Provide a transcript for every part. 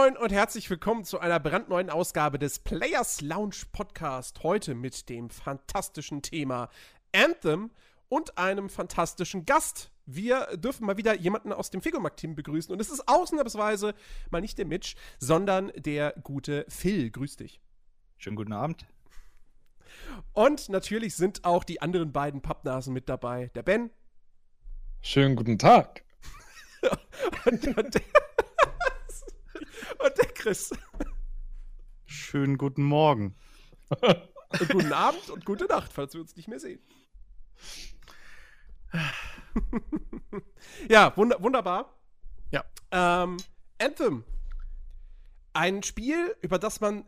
Moin und herzlich willkommen zu einer brandneuen Ausgabe des Players Lounge Podcast. Heute mit dem fantastischen Thema Anthem und einem fantastischen Gast. Wir dürfen mal wieder jemanden aus dem Figurmarkt-Team begrüßen und es ist ausnahmsweise mal nicht der Mitch, sondern der gute Phil. Grüß dich. Schönen guten Abend. Und natürlich sind auch die anderen beiden Pappnasen mit dabei. Der Ben. Schönen guten Tag. und, und, der, und der Chris. Schönen guten Morgen. Und guten Abend und gute Nacht, falls wir uns nicht mehr sehen. ja, wund wunderbar. Ja. Ähm, Anthem. Ein Spiel, über das man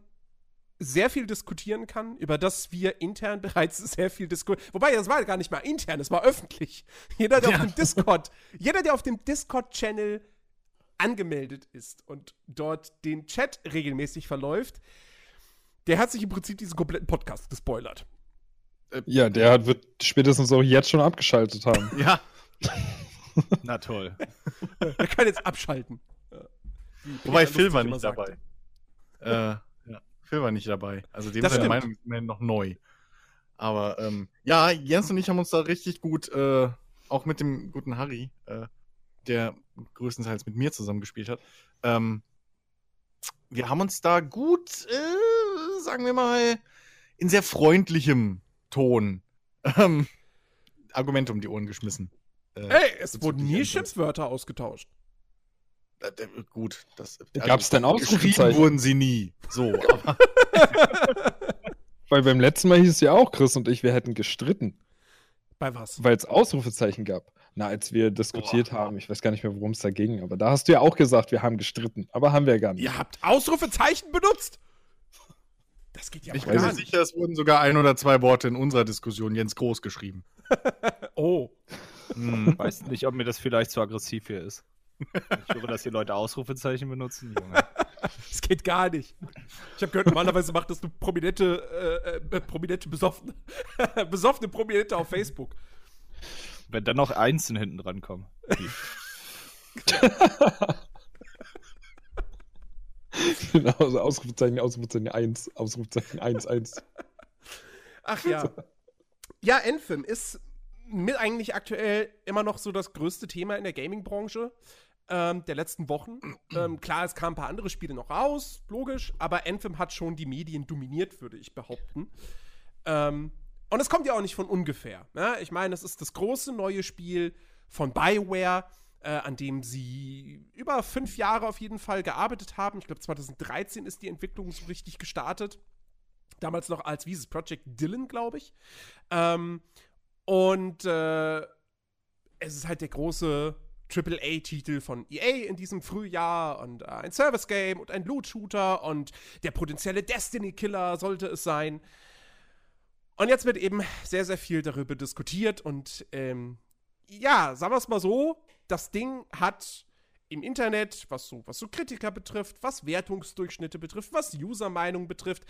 sehr viel diskutieren kann, über das wir intern bereits sehr viel diskutieren. Wobei, das war gar nicht mal intern, es war öffentlich. Jeder, der ja. auf dem Discord, jeder, der auf dem Discord-Channel angemeldet ist und dort den Chat regelmäßig verläuft, der hat sich im Prinzip diesen kompletten Podcast gespoilert. Äh, ja, der wird spätestens auch jetzt schon abgeschaltet haben. ja. Na toll. Er kann jetzt abschalten. Wobei Phil war nicht dabei. Äh, Phil war nicht dabei. Also dem seine Meinung ist noch neu. Aber ähm, ja, Jens und ich haben uns da richtig gut, äh, auch mit dem guten Harry, äh, der größtenteils mit mir zusammengespielt hat, ähm, wir haben uns da gut, äh, sagen wir mal, in sehr freundlichem Ton ähm, Argumente um die Ohren geschmissen. Äh, Ey, es wurden nie Schimpfwörter ausgetauscht. Äh, gut, das. Gab es denn Ausrufezeichen? wurden sie nie. So, aber. Weil beim letzten Mal hieß es ja auch, Chris und ich, wir hätten gestritten. Bei was? Weil es Ausrufezeichen gab. Na, als wir diskutiert Boah. haben, ich weiß gar nicht mehr, worum es da ging, aber da hast du ja auch gesagt, wir haben gestritten. Aber haben wir gar nicht. Ihr habt Ausrufezeichen benutzt? Das geht ja Ich bin mir sicher, es wurden sogar ein oder zwei Worte in unserer Diskussion Jens groß geschrieben. oh. Hm. Weiß nicht, ob mir das vielleicht zu aggressiv hier ist. Ich höre, dass hier Leute Ausrufezeichen benutzen. Junge. Das geht gar nicht. Ich habe gehört, normalerweise macht das eine prominente, äh, äh, prominente besoffene, besoffene Prominente auf Facebook. Wenn dann noch Einsen hinten dran kommen. genau, also Ausrufezeichen, Ausrufezeichen 1, Ausrufezeichen 1, 1. Ach ja. Ja, Enfim ist mit eigentlich aktuell immer noch so das größte Thema in der Gaming-Branche ähm, der letzten Wochen. Ähm, klar, es kamen ein paar andere Spiele noch raus, logisch, aber Anthem hat schon die Medien dominiert, würde ich behaupten. Ähm, und es kommt ja auch nicht von ungefähr. Ne? Ich meine, es ist das große neue Spiel von BioWare, äh, an dem sie über fünf Jahre auf jeden Fall gearbeitet haben. Ich glaube, 2013 ist die Entwicklung so richtig gestartet. Damals noch als, wie Project Dylan, glaube ich. Ähm, und äh, es ist halt der große AAA-Titel von EA in diesem Frühjahr und äh, ein Service-Game und ein Loot-Shooter und der potenzielle Destiny-Killer sollte es sein. Und jetzt wird eben sehr, sehr viel darüber diskutiert und ähm, ja, sagen wir es mal so, das Ding hat im Internet, was so, was so Kritiker betrifft, was Wertungsdurchschnitte betrifft, was User-Meinung betrifft,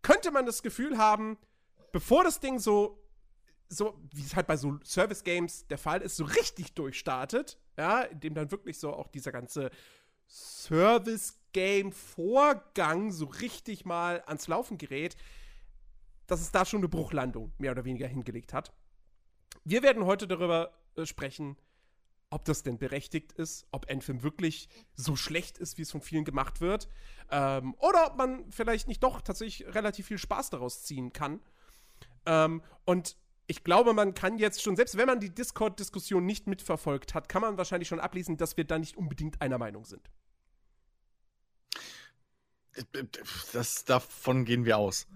könnte man das Gefühl haben, bevor das Ding so so, wie es halt bei so Service-Games der Fall ist, so richtig durchstartet, ja, in dem dann wirklich so auch dieser ganze Service-Game-Vorgang so richtig mal ans Laufen gerät, dass es da schon eine Bruchlandung mehr oder weniger hingelegt hat. Wir werden heute darüber äh, sprechen, ob das denn berechtigt ist, ob Anthem wirklich so schlecht ist, wie es von vielen gemacht wird, ähm, oder ob man vielleicht nicht doch tatsächlich relativ viel Spaß daraus ziehen kann. Ähm, und ich glaube, man kann jetzt schon, selbst wenn man die Discord-Diskussion nicht mitverfolgt hat, kann man wahrscheinlich schon ablesen, dass wir da nicht unbedingt einer Meinung sind. Das, davon gehen wir aus.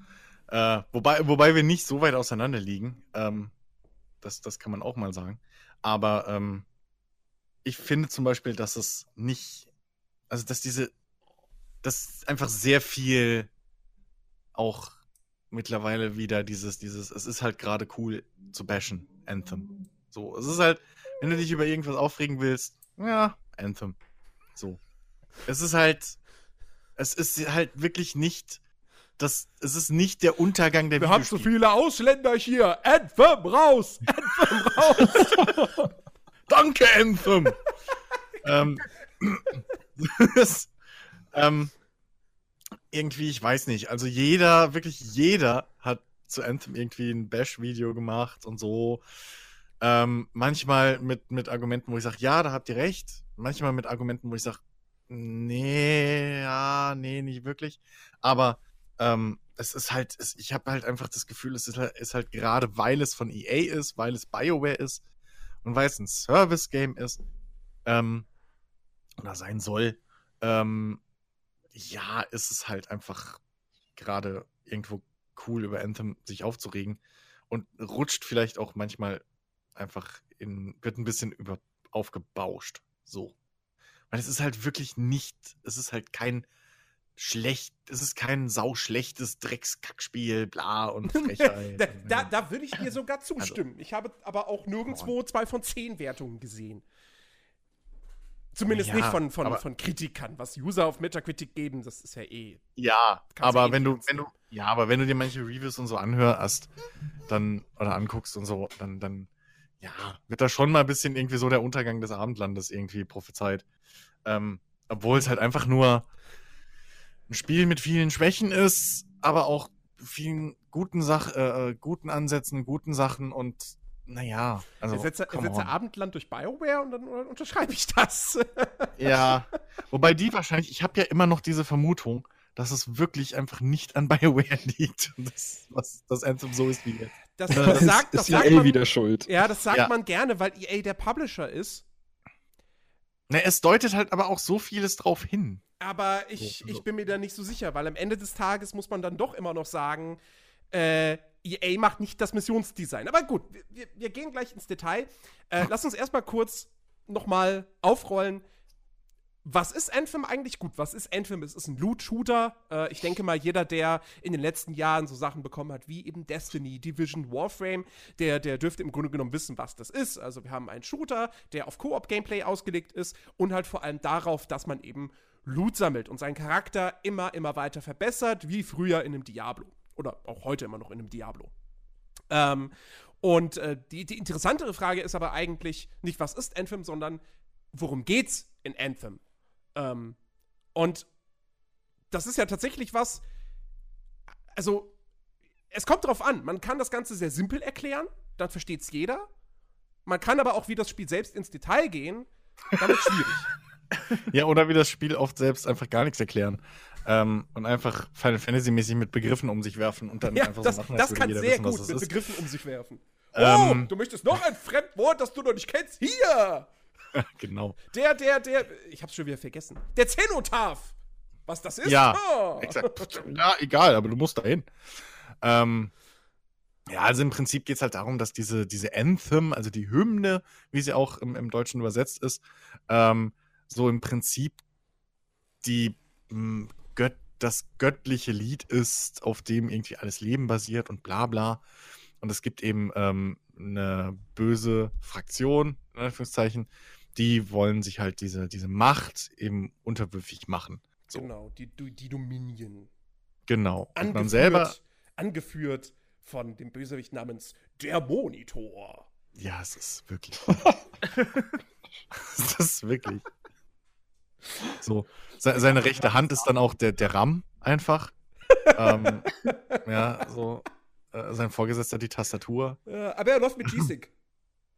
Äh, wobei, wobei wir nicht so weit auseinander liegen. Ähm, das, das kann man auch mal sagen. Aber ähm, ich finde zum Beispiel, dass es nicht, also dass diese, dass einfach sehr viel auch mittlerweile wieder dieses, dieses, es ist halt gerade cool zu bashen, Anthem. So, es ist halt, wenn du dich über irgendwas aufregen willst, ja, Anthem. So. Es ist halt, es ist halt wirklich nicht, das, es ist nicht der Untergang der Wir haben so viele Ausländer hier. Anthem raus! Anthem raus! Danke, Anthem! ähm, das, ähm, irgendwie, ich weiß nicht, also jeder, wirklich jeder hat zu Anthem irgendwie ein Bash-Video gemacht und so. Ähm, manchmal mit, mit Argumenten, wo ich sage, ja, da habt ihr recht. Manchmal mit Argumenten, wo ich sage, nee, ja, nee, nicht wirklich. Aber ähm, es ist halt, es, ich habe halt einfach das Gefühl, es ist halt, ist halt gerade, weil es von EA ist, weil es BioWare ist und weil es ein Service-Game ist, ähm, oder sein soll, ähm, ja, ist es halt einfach gerade irgendwo cool, über Anthem sich aufzuregen und rutscht vielleicht auch manchmal einfach in, wird ein bisschen über, aufgebauscht. So. Weil es ist halt wirklich nicht, es ist halt kein schlecht, es ist kein sauschlechtes Dreckskackspiel, bla und Frechheit. da, da, da würde ich dir sogar zustimmen. Also, ich habe aber auch nirgendwo zwei von zehn Wertungen gesehen. Zumindest ja, nicht von, von, von Kritikern. Was User auf Metacritic geben, das ist ja eh. Ja, aber eh wenn du, wenn du, ja, aber wenn du dir manche Reviews und so anhörst, dann, oder anguckst und so, dann, dann, ja, wird da schon mal ein bisschen irgendwie so der Untergang des Abendlandes irgendwie prophezeit. Ähm, obwohl es halt einfach nur ein Spiel mit vielen Schwächen ist, aber auch vielen guten Sach äh, äh guten Ansätzen, guten Sachen und naja, also. Ersetze, ersetze Abendland durch Bioware und dann unterschreibe ich das. ja. Wobei die wahrscheinlich, ich habe ja immer noch diese Vermutung, dass es wirklich einfach nicht an BioWare liegt. Das, was das Anthem so ist wie jetzt. Das, das sagt, das ist sagt EA man, wieder schuld. Ja, das sagt ja. man gerne, weil EA der Publisher ist. Na, es deutet halt aber auch so vieles drauf hin. Aber ich, ich bin mir da nicht so sicher, weil am Ende des Tages muss man dann doch immer noch sagen, äh, EA macht nicht das Missionsdesign. Aber gut, wir, wir gehen gleich ins Detail. Äh, lass uns erstmal kurz nochmal aufrollen. Was ist Anthem eigentlich gut? Was ist Anthem? Es ist ein Loot-Shooter. Äh, ich denke mal, jeder, der in den letzten Jahren so Sachen bekommen hat, wie eben Destiny, Division, Warframe, der, der dürfte im Grunde genommen wissen, was das ist. Also wir haben einen Shooter, der auf Koop-Gameplay ausgelegt ist und halt vor allem darauf, dass man eben Loot sammelt und seinen Charakter immer, immer weiter verbessert, wie früher in einem Diablo. Oder auch heute immer noch in einem Diablo. Ähm, und äh, die, die interessantere Frage ist aber eigentlich nicht, was ist Anthem, sondern worum geht's in Anthem? Ähm, und das ist ja tatsächlich was, also es kommt drauf an. Man kann das Ganze sehr simpel erklären, dann versteht es jeder. Man kann aber auch wie das Spiel selbst ins Detail gehen, dann wird schwierig. ja, oder wie das Spiel oft selbst einfach gar nichts erklären ähm, und einfach Final Fantasy-mäßig mit Begriffen um sich werfen und dann ja, einfach das, so machen, das kann sehr wissen, gut mit ist. Begriffen um sich werfen. Ähm, oh, du möchtest noch ein Fremdwort, das du noch nicht kennst? Hier! genau. Der, der, der, ich hab's schon wieder vergessen. Der Zenotaph! Was das ist? Ja, oh. ja egal, aber du musst dahin. Ähm, ja, also im Prinzip geht es halt darum, dass diese, diese Anthem, also die Hymne, wie sie auch im, im Deutschen übersetzt ist, ähm, so im Prinzip die mh, Gött, das göttliche Lied ist, auf dem irgendwie alles Leben basiert und bla bla. Und es gibt eben ähm, eine böse Fraktion, in Anführungszeichen, die wollen sich halt diese, diese Macht eben unterwürfig machen. So. Genau, die, die Dominion. Genau. Angeführt, man selber. Angeführt von dem Bösewicht namens der Monitor. Ja, es ist wirklich. es ist wirklich. So. Seine rechte Hand ist dann auch der, der RAM einfach. ähm, ja, so. Äh, sein Vorgesetzter die Tastatur. Ja, aber er läuft mit G-Stick.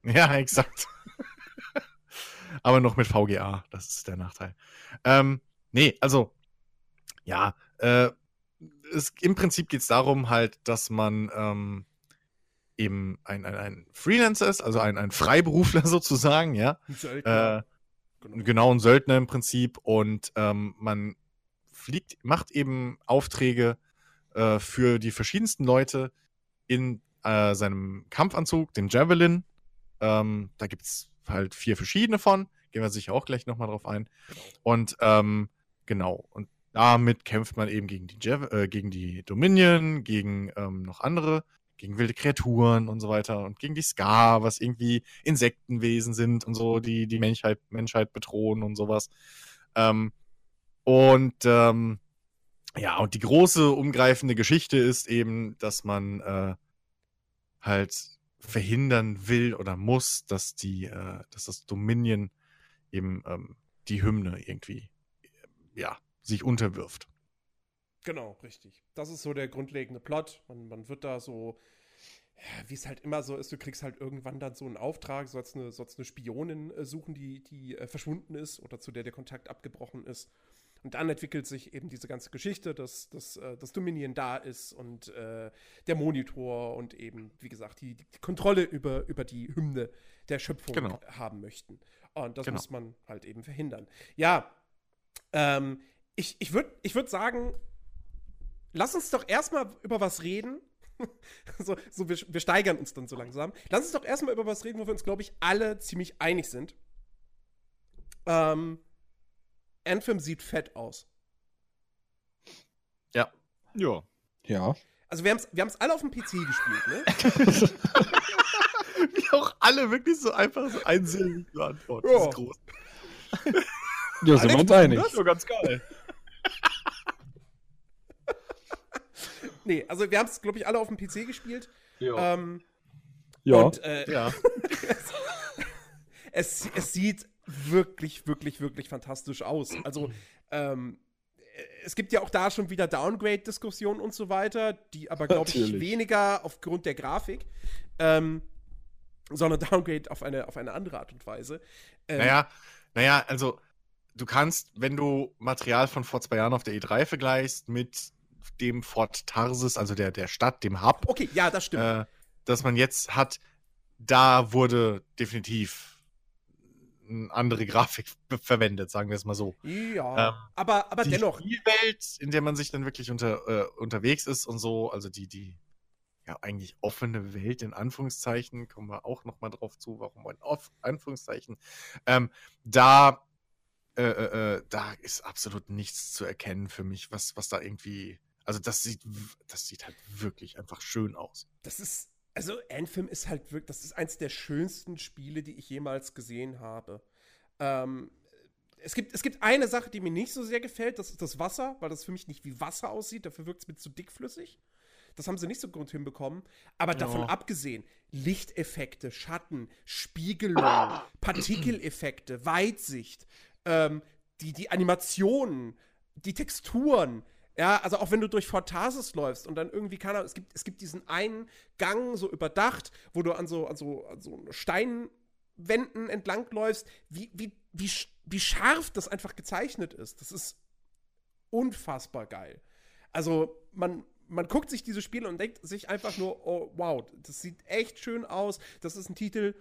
ja, exakt. Aber noch mit VGA. Das ist der Nachteil. Ähm, nee, also, ja, äh, es, im Prinzip geht es darum halt, dass man ähm, eben ein, ein, ein, Freelancer ist, also ein, ein Freiberufler sozusagen, ja. Äh, genau. genau, ein Söldner im Prinzip und ähm, man fliegt, macht eben Aufträge äh, für die verschiedensten Leute in äh, seinem Kampfanzug, dem Javelin. Ähm, da gibt es halt vier verschiedene von. Gehen wir sicher auch gleich nochmal drauf ein. Und ähm, genau, und damit kämpft man eben gegen die, Jav äh, gegen die Dominion, gegen ähm, noch andere, gegen wilde Kreaturen und so weiter und gegen die Ska, was irgendwie Insektenwesen sind und so, die die Menschheit, Menschheit bedrohen und sowas. Ähm, und ähm, ja, und die große umgreifende Geschichte ist eben, dass man äh, halt verhindern will oder muss, dass die, äh, dass das Dominion eben ähm, die Hymne irgendwie, ja, sich unterwirft. Genau, richtig. Das ist so der grundlegende Plot. Man, man wird da so, wie es halt immer so ist, du kriegst halt irgendwann dann so einen Auftrag, sollst eine, sollst eine Spionin äh, suchen, die, die äh, verschwunden ist oder zu der der Kontakt abgebrochen ist. Und dann entwickelt sich eben diese ganze Geschichte, dass, dass, äh, dass Dominion da ist und äh, der Monitor und eben, wie gesagt, die, die Kontrolle über, über die Hymne der Schöpfung Genau. haben möchten. Und das Genau. muss man halt eben verhindern. Ja, ähm, ich, ich würde ich würd sagen, lass uns doch erstmal über was reden. so, so wir, wir steigern uns dann so langsam. Lass uns doch erstmal über was reden, wo wir uns, glaube ich, alle ziemlich einig sind. Ähm, Anthem sieht fett aus. Ja. Ja. Ja. Also wir haben es wir haben's alle auf dem PC gespielt, ne? Wie auch alle wirklich so einfach so einsilbig beantworten. Ja. Das ist groß. Ja, sind wir uns einig. Das ist doch ganz geil. Nee, also wir haben es, glaube ich, alle auf dem PC gespielt. Ja. Ähm, Ja. Und äh, ja. es, es sieht wirklich, wirklich, wirklich fantastisch aus. Also, ähm, es gibt ja auch da schon wieder Downgrade-Diskussionen und so weiter, die aber, glaube ich, weniger aufgrund der Grafik, ähm, sondern Downgrade auf eine, auf eine andere Art und Weise. Ähm, Naja, naja, also du kannst, wenn du Material von vor zwei Jahren auf der E3 vergleichst mit dem Fort Tarsis, also der, der Stadt, dem Hub, Okay, ja, das stimmt. äh, das man jetzt hat, da wurde definitiv eine andere Grafik verwendet, sagen wir es mal so. ja, ähm, aber, aber die dennoch, Spielwelt, in der man sich dann wirklich unter, äh, unterwegs ist und so, also die, die ja eigentlich offene Welt in Anführungszeichen, kommen wir auch noch mal drauf zu, warum in Off Anführungszeichen, ähm, da äh, äh, äh, da ist absolut nichts zu erkennen für mich, was, was da irgendwie, also das sieht, das sieht halt wirklich einfach schön aus. das ist, also Anthem ist halt wirklich, das ist eins der schönsten Spiele, die ich jemals gesehen habe. Ähm, es gibt, es gibt eine Sache, die mir nicht so sehr gefällt, das ist das Wasser, weil das für mich nicht wie Wasser aussieht, dafür wirkt es mir zu dickflüssig. Das haben sie nicht so gut hinbekommen. Aber davon Ja. abgesehen, Lichteffekte, Schatten, Spiegelung, Partikeleffekte, Weitsicht, ähm, die, die Animationen, die Texturen, ja, also auch wenn du durch Fortasis läufst und dann irgendwie, keine Ahnung, es gibt, es gibt diesen einen Gang so überdacht, wo du an so, an so, an so Steinwänden entlangläufst, wie, wie, wie, wie scharf das einfach gezeichnet ist. Das ist unfassbar geil. Also, man, man guckt sich diese Spiele und denkt sich einfach nur, oh, wow, das sieht echt schön aus. Das ist ein Titel,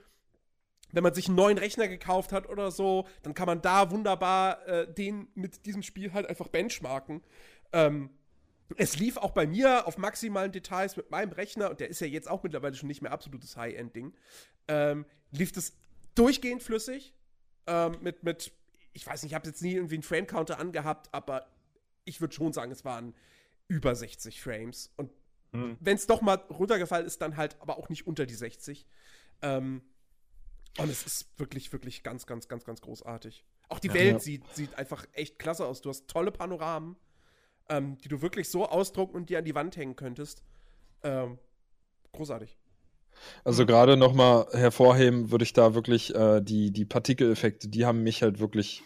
wenn man sich einen neuen Rechner gekauft hat oder so, dann kann man da wunderbar äh, den mit diesem Spiel halt einfach benchmarken. Ähm, es lief auch bei mir auf maximalen Details mit meinem Rechner, und der ist ja jetzt auch mittlerweile schon nicht mehr absolutes High-End-Ding, ähm, lief das durchgehend flüssig. Ähm, mit, mit, ich weiß nicht, ich habe jetzt nie irgendwie einen Frame-Counter angehabt, aber ich würde schon sagen, es waren über 60 Frames. Und wenn es doch mal runtergefallen ist, dann halt aber auch nicht unter die 60. Ähm, und es ist wirklich, wirklich ganz, ganz, ganz, ganz großartig. Auch die Ja. Welt Ja. Sieht, sieht einfach echt klasse aus. Du hast tolle Panoramen, ähm, die du wirklich so ausdrucken und dir an die Wand hängen könntest. Ähm, großartig. Also gerade nochmal hervorheben würde ich da wirklich äh, die, die Partikeleffekte, die haben mich halt wirklich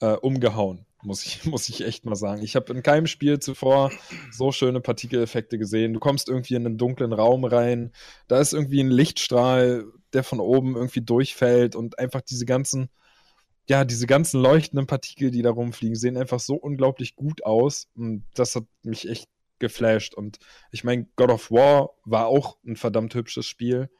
äh, umgehauen, muss ich, muss ich echt mal sagen. Ich habe in keinem Spiel zuvor so schöne Partikeleffekte gesehen. Du kommst irgendwie in einen dunklen Raum rein, da ist irgendwie ein Lichtstrahl, der von oben irgendwie durchfällt und einfach diese ganzen, ja, diese ganzen leuchtenden Partikel, die da rumfliegen, sehen einfach so unglaublich gut aus. Und das hat mich echt geflasht. Und ich meine, God of War war auch ein verdammt hübsches Spiel,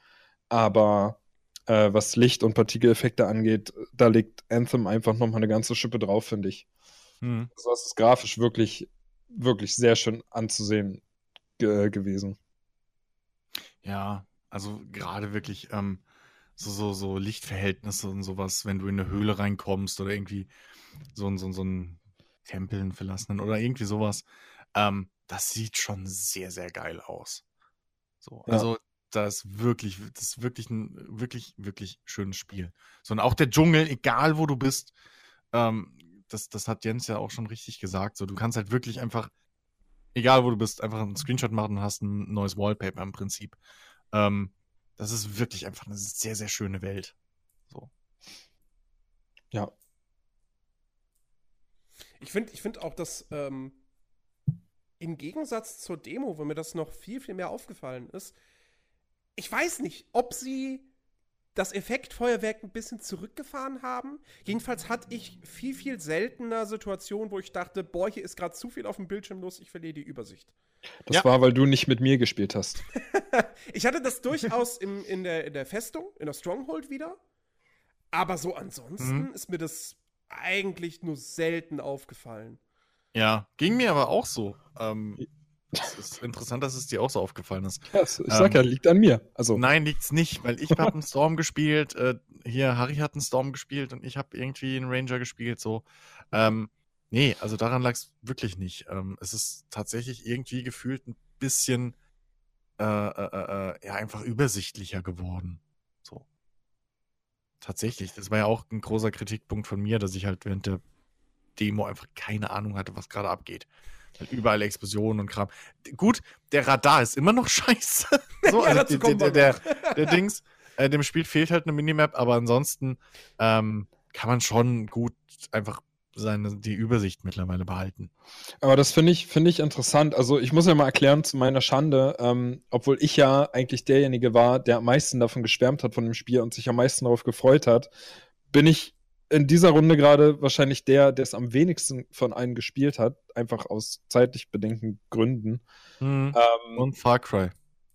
aber äh, was Licht- und Partikeleffekte angeht, da legt Anthem einfach nochmal eine ganze Schippe drauf, finde ich. Hm. Also das ist grafisch wirklich, wirklich sehr schön anzusehen ge gewesen. Ja, also gerade wirklich ähm, so, so, so Lichtverhältnisse und sowas, wenn du in eine Höhle reinkommst oder irgendwie so, ein- so, so ein Tempel einen verlassenen oder irgendwie sowas, ähm, das sieht schon sehr, sehr geil aus. So, Ja. also das ist wirklich, das ist wirklich ein wirklich, wirklich schönes Spiel. So, und auch der Dschungel, egal wo du bist, ähm, das, das hat Jens ja auch schon richtig gesagt. So, du kannst halt wirklich einfach, egal wo du bist, einfach einen Screenshot machen und hast ein neues Wallpaper im Prinzip. Ähm, das ist wirklich einfach eine sehr, sehr schöne Welt. So. Ja. Ich finde ich find auch, dass ähm, im Gegensatz zur Demo, wo mir das noch viel, viel mehr aufgefallen ist, ich weiß nicht, ob sie das Effektfeuerwerk ein bisschen zurückgefahren haben. Jedenfalls hatte ich viel, viel seltener Situationen, wo ich dachte, boah, hier ist gerade zu viel auf dem Bildschirm los, ich verliere die Übersicht. Das Ja. war, weil du nicht mit mir gespielt hast. Ich hatte das durchaus im, in, der, in der Festung, in der Stronghold wieder. Aber so ansonsten Mhm. ist mir das eigentlich nur selten aufgefallen. Ja, ging mir aber auch so. Ähm, es ist interessant, dass es dir auch so aufgefallen ist. Ja, ich sag ja, liegt an mir. Also, Nein, liegt's nicht, weil ich habe einen Storm gespielt. Äh, hier, Harry hat einen Storm gespielt und ich habe irgendwie einen Ranger gespielt. So, ähm, nee, also daran lag's wirklich nicht. Ähm, es ist tatsächlich irgendwie gefühlt ein bisschen, äh, äh, äh, ja, einfach übersichtlicher geworden. So. Tatsächlich. Das war ja auch ein großer Kritikpunkt von mir, dass ich halt während der Demo einfach keine Ahnung hatte, was gerade abgeht. Weil überall Explosionen und Kram. Gut, der Radar ist immer noch scheiße. So, Ja, also die- der, der, der Dings, äh, dem Spiel fehlt halt eine Minimap, aber ansonsten ähm, kann man schon gut einfach seine, die Übersicht mittlerweile behalten. aber das finde ich, finde ich interessant. Also, ich muss ja mal erklären, zu meiner Schande, ähm, obwohl ich ja eigentlich derjenige war, der am meisten davon geschwärmt hat von dem Spiel und sich am meisten darauf gefreut hat, bin ich in dieser Runde gerade wahrscheinlich der, der es am wenigsten von allen gespielt hat, einfach aus zeitlich bedingten Gründen. Ähm, Und Far Cry.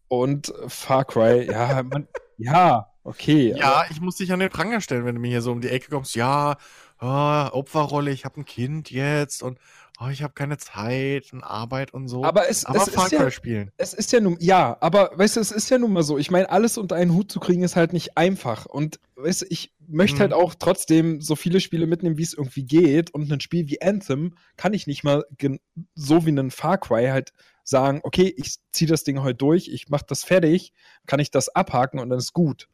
Und Far Cry, ja, man, ja, okay. Ja, ich muss dich an den Pranger stellen, wenn du mir hier so um die Ecke kommst. Ja, oh, Opferrolle, ich habe ein Kind jetzt und oh, ich habe keine Zeit und Arbeit und so. Aber es, aber es Far ist Cry ja, spielen. es ist ja nun, ja, aber weißt du, es ist ja nun mal so. Ich meine, alles unter einen Hut zu kriegen ist halt nicht einfach. Und weißt du, ich möchte Mhm. halt auch trotzdem so viele Spiele mitnehmen, wie es irgendwie geht. Und ein Spiel wie Anthem kann ich nicht mal so wie ein Far Cry halt sagen, okay, ich ziehe das Ding heute durch, ich mache das fertig, kann ich das abhaken und dann ist gut.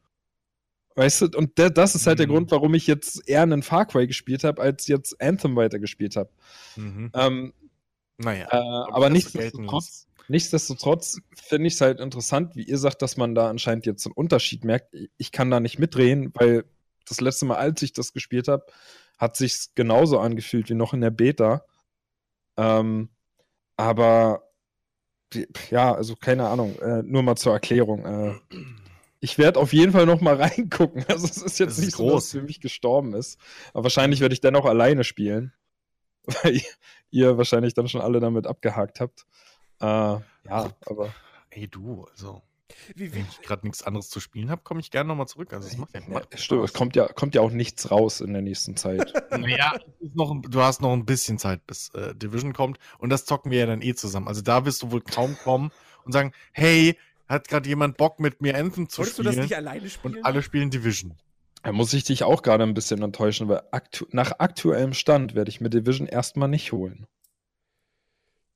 Weißt du, und der, das ist halt der Mhm. Grund, warum ich jetzt eher einen Far Cry gespielt habe, als jetzt Anthem weitergespielt habe. Mhm. Ähm, Naja. äh, aber nichtsdestotrotz, nichtsdestotrotz finde ich es halt interessant, wie ihr sagt, dass man da anscheinend jetzt einen Unterschied merkt. Ich- Ich kann da nicht mitreden, weil das letzte Mal, als ich das gespielt habe, hat sich's genauso angefühlt wie noch in der Beta. Ähm, aber ja, also keine Ahnung, äh, nur mal zur Erklärung. Äh, ich werde auf jeden Fall noch mal reingucken. Also es ist jetzt Es ist nicht so, dass groß. es für mich gestorben ist. Aber wahrscheinlich werde ich dennoch alleine spielen. Weil ihr- wahrscheinlich dann schon alle damit abgehakt habt. Äh, ja, aber Ey, du, also, Wie, wie, wenn ich gerade nichts anderes zu spielen habe, komme ich gerne nochmal zurück. Also, es macht ja, ja, macht stimmt, es kommt ja, kommt ja auch nichts raus in der nächsten Zeit. Noch, ein- du hast noch ein bisschen Zeit, bis äh, Division kommt. Und das zocken wir ja dann eh zusammen. Also da wirst du wohl kaum kommen und sagen, hey, hat gerade jemand Bock mit mir Anthem zu wolltest du das spielen? nicht alleine spielen? und alle spielen Division. Da muss ich dich auch gerade ein bisschen enttäuschen, weil aktu nach aktuellem Stand werde ich mir Division erstmal nicht holen.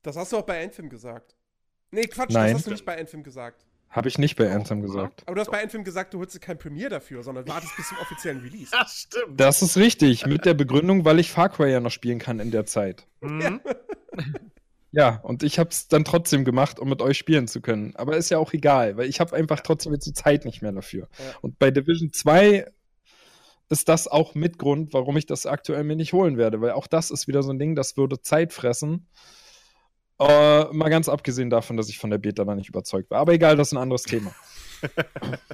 Das hast du auch bei Anthem gesagt. Nee, Quatsch, Nein. das hast du nicht bei Anthem gesagt. Habe ich nicht bei Anthem gesagt. Aber du hast bei Anthem gesagt, du holst dir kein Premiere dafür, sondern wartest bis zum offiziellen Release. Ja, stimmt. Das ist richtig, mit der Begründung, weil ich Far Cry ja noch spielen kann in der Zeit. Mhm. Ja, und ich habe es dann trotzdem gemacht, um mit euch spielen zu können. Aber ist ja auch egal, weil ich habe einfach trotzdem jetzt die Zeit nicht mehr dafür. Ja. Und bei Division 2 ist das auch Mitgrund, warum ich das aktuell mir nicht holen werde, weil auch das ist wieder so ein Ding, das würde Zeit fressen. Äh, mal ganz abgesehen davon, dass ich von der Beta da nicht überzeugt war. Aber egal, das ist ein anderes Thema.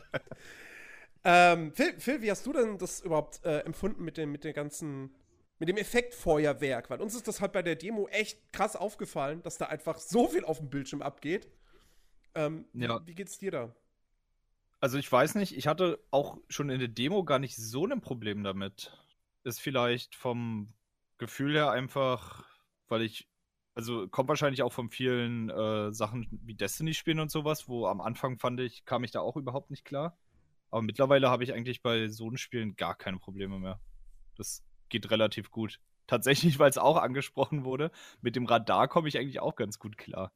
Ähm, Phil, Phil, wie hast du denn das überhaupt äh, empfunden mit dem, mit dem ganzen, mit dem Effektfeuerwerk? Weil uns ist das halt bei der Demo echt krass aufgefallen, dass da einfach so viel auf dem Bildschirm abgeht. Ähm, Ja. Wie geht's dir da? Also ich weiß nicht, ich hatte auch schon in der Demo gar nicht so ein Problem damit. Ist vielleicht vom Gefühl her einfach, weil ich, also kommt wahrscheinlich auch von vielen äh, Sachen wie Destiny spielen und sowas, wo am Anfang fand ich, kam ich da auch überhaupt nicht klar. Aber mittlerweile habe ich eigentlich bei so einen Spielen gar keine Probleme mehr. Das geht relativ gut. Tatsächlich, weil es auch angesprochen wurde, mit dem Radar komme ich eigentlich auch ganz gut klar.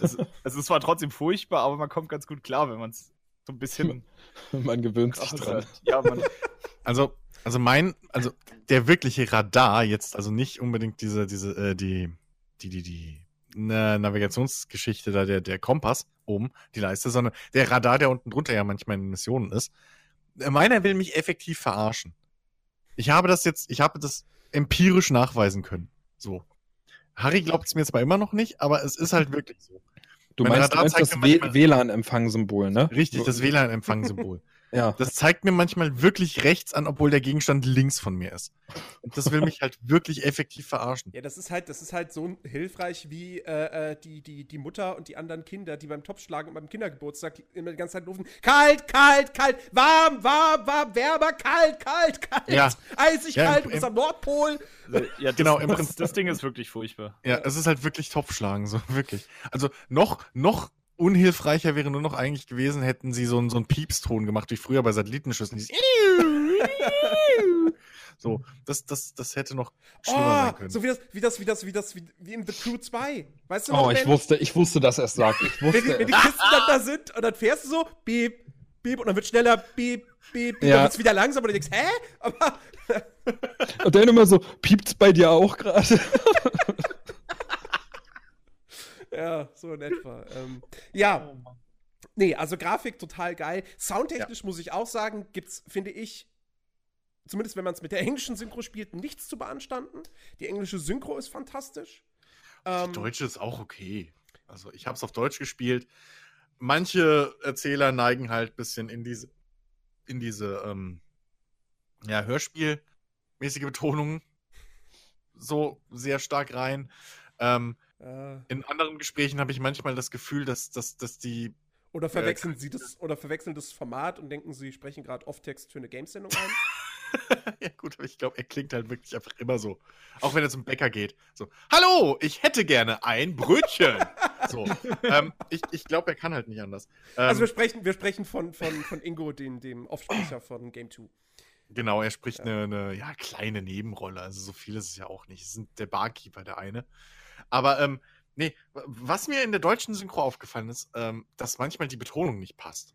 Es, es ist zwar trotzdem furchtbar, aber man kommt ganz gut klar, wenn man es so ein bisschen Man gewöhnt sich dran. Ja, man, Also, also mein, also der wirkliche Radar jetzt, also nicht unbedingt diese, diese, äh, die, die, die, die ne, Navigationsgeschichte da, der, der Kompass oben, die Leiste, sondern der Radar, der unten drunter ja manchmal in Missionen ist. Äh, Meiner will mich effektiv verarschen. Ich habe das jetzt, ich habe das empirisch nachweisen können. So. Harry glaubt es mir zwar immer noch nicht, aber es ist halt wirklich so. Du Mein meinst, du meinst das WLAN-Empfangssymbol, ne? Richtig, das WLAN-Empfangssymbol. Ja. Das zeigt mir manchmal wirklich rechts an, obwohl der Gegenstand links von mir ist. Und das will mich halt wirklich effektiv verarschen. Ja, das ist halt, das ist halt so hilfreich wie äh, äh, die, die, die Mutter und die anderen Kinder, die beim Topfschlagen und beim Kindergeburtstag immer die ganze Zeit rufen: Kalt, kalt, kalt, warm, warm, warm, wärmer, kalt, kalt, kalt, Ja. eisig Ja, kalt, am Nordpol. Ja, das, Genau, im Prinzip- das Ding ist wirklich furchtbar. Ja, es ist halt wirklich Topfschlagen, so wirklich. Also noch, noch unhilfreicher wäre nur noch eigentlich gewesen, hätten sie so einen, so einen Piepston gemacht, wie früher bei Satellitenschüssen. So, das, das, das hätte noch schlimmer sein Oh, können. so wie das, wie das, wie das, wie das, wie, wie in The Crew 2. Weißt du noch, Oh, ich wenn, wusste, ich wusste, dass er es sagt. Ich wenn, die, wenn wusste. die Kisten dann da sind und dann fährst du so, beep, beep, und dann wird schneller, beep, beep, beep, Ja. dann wird's wieder langsamer und du denkst, hä? Aber Und dann immer so, piept's bei dir auch gerade? Ja, so in etwa. ähm, ja. Nee, also Grafik total geil. Soundtechnisch muss ich auch sagen, gibt's, finde ich, zumindest wenn man es mit der englischen Synchro spielt, nichts zu beanstanden. Die englische Synchro ist fantastisch. Ähm, Die Deutsche ist auch okay. Also ich habe es auf Deutsch gespielt. Manche Erzähler neigen halt ein bisschen in diese, in diese ähm, ja, Hörspielmäßige Betonung so sehr stark rein. Ähm, äh, in anderen Gesprächen habe ich manchmal das Gefühl, dass, dass, dass die. oder verwechseln sie das oder verwechseln das Format und denken, sie sprechen gerade Off-Text für eine Gamesendung ein. ja, gut, aber ich glaube, er klingt halt wirklich einfach immer so. Auch wenn er zum Bäcker geht. So, hallo, ich hätte gerne ein Brötchen. so. Ähm, ich ich glaube, er kann halt nicht anders. Ähm, Also wir sprechen, wir sprechen von, von, von Ingo, dem, dem Offsprecher von Game 2. Genau, er spricht eine, eine ja, kleine Nebenrolle. Also so viel ist es ja auch nicht. Es sind der Barkeeper, der eine. Aber ähm, nee, was mir in der deutschen Synchro aufgefallen ist, ähm, dass manchmal die Betonung nicht passt.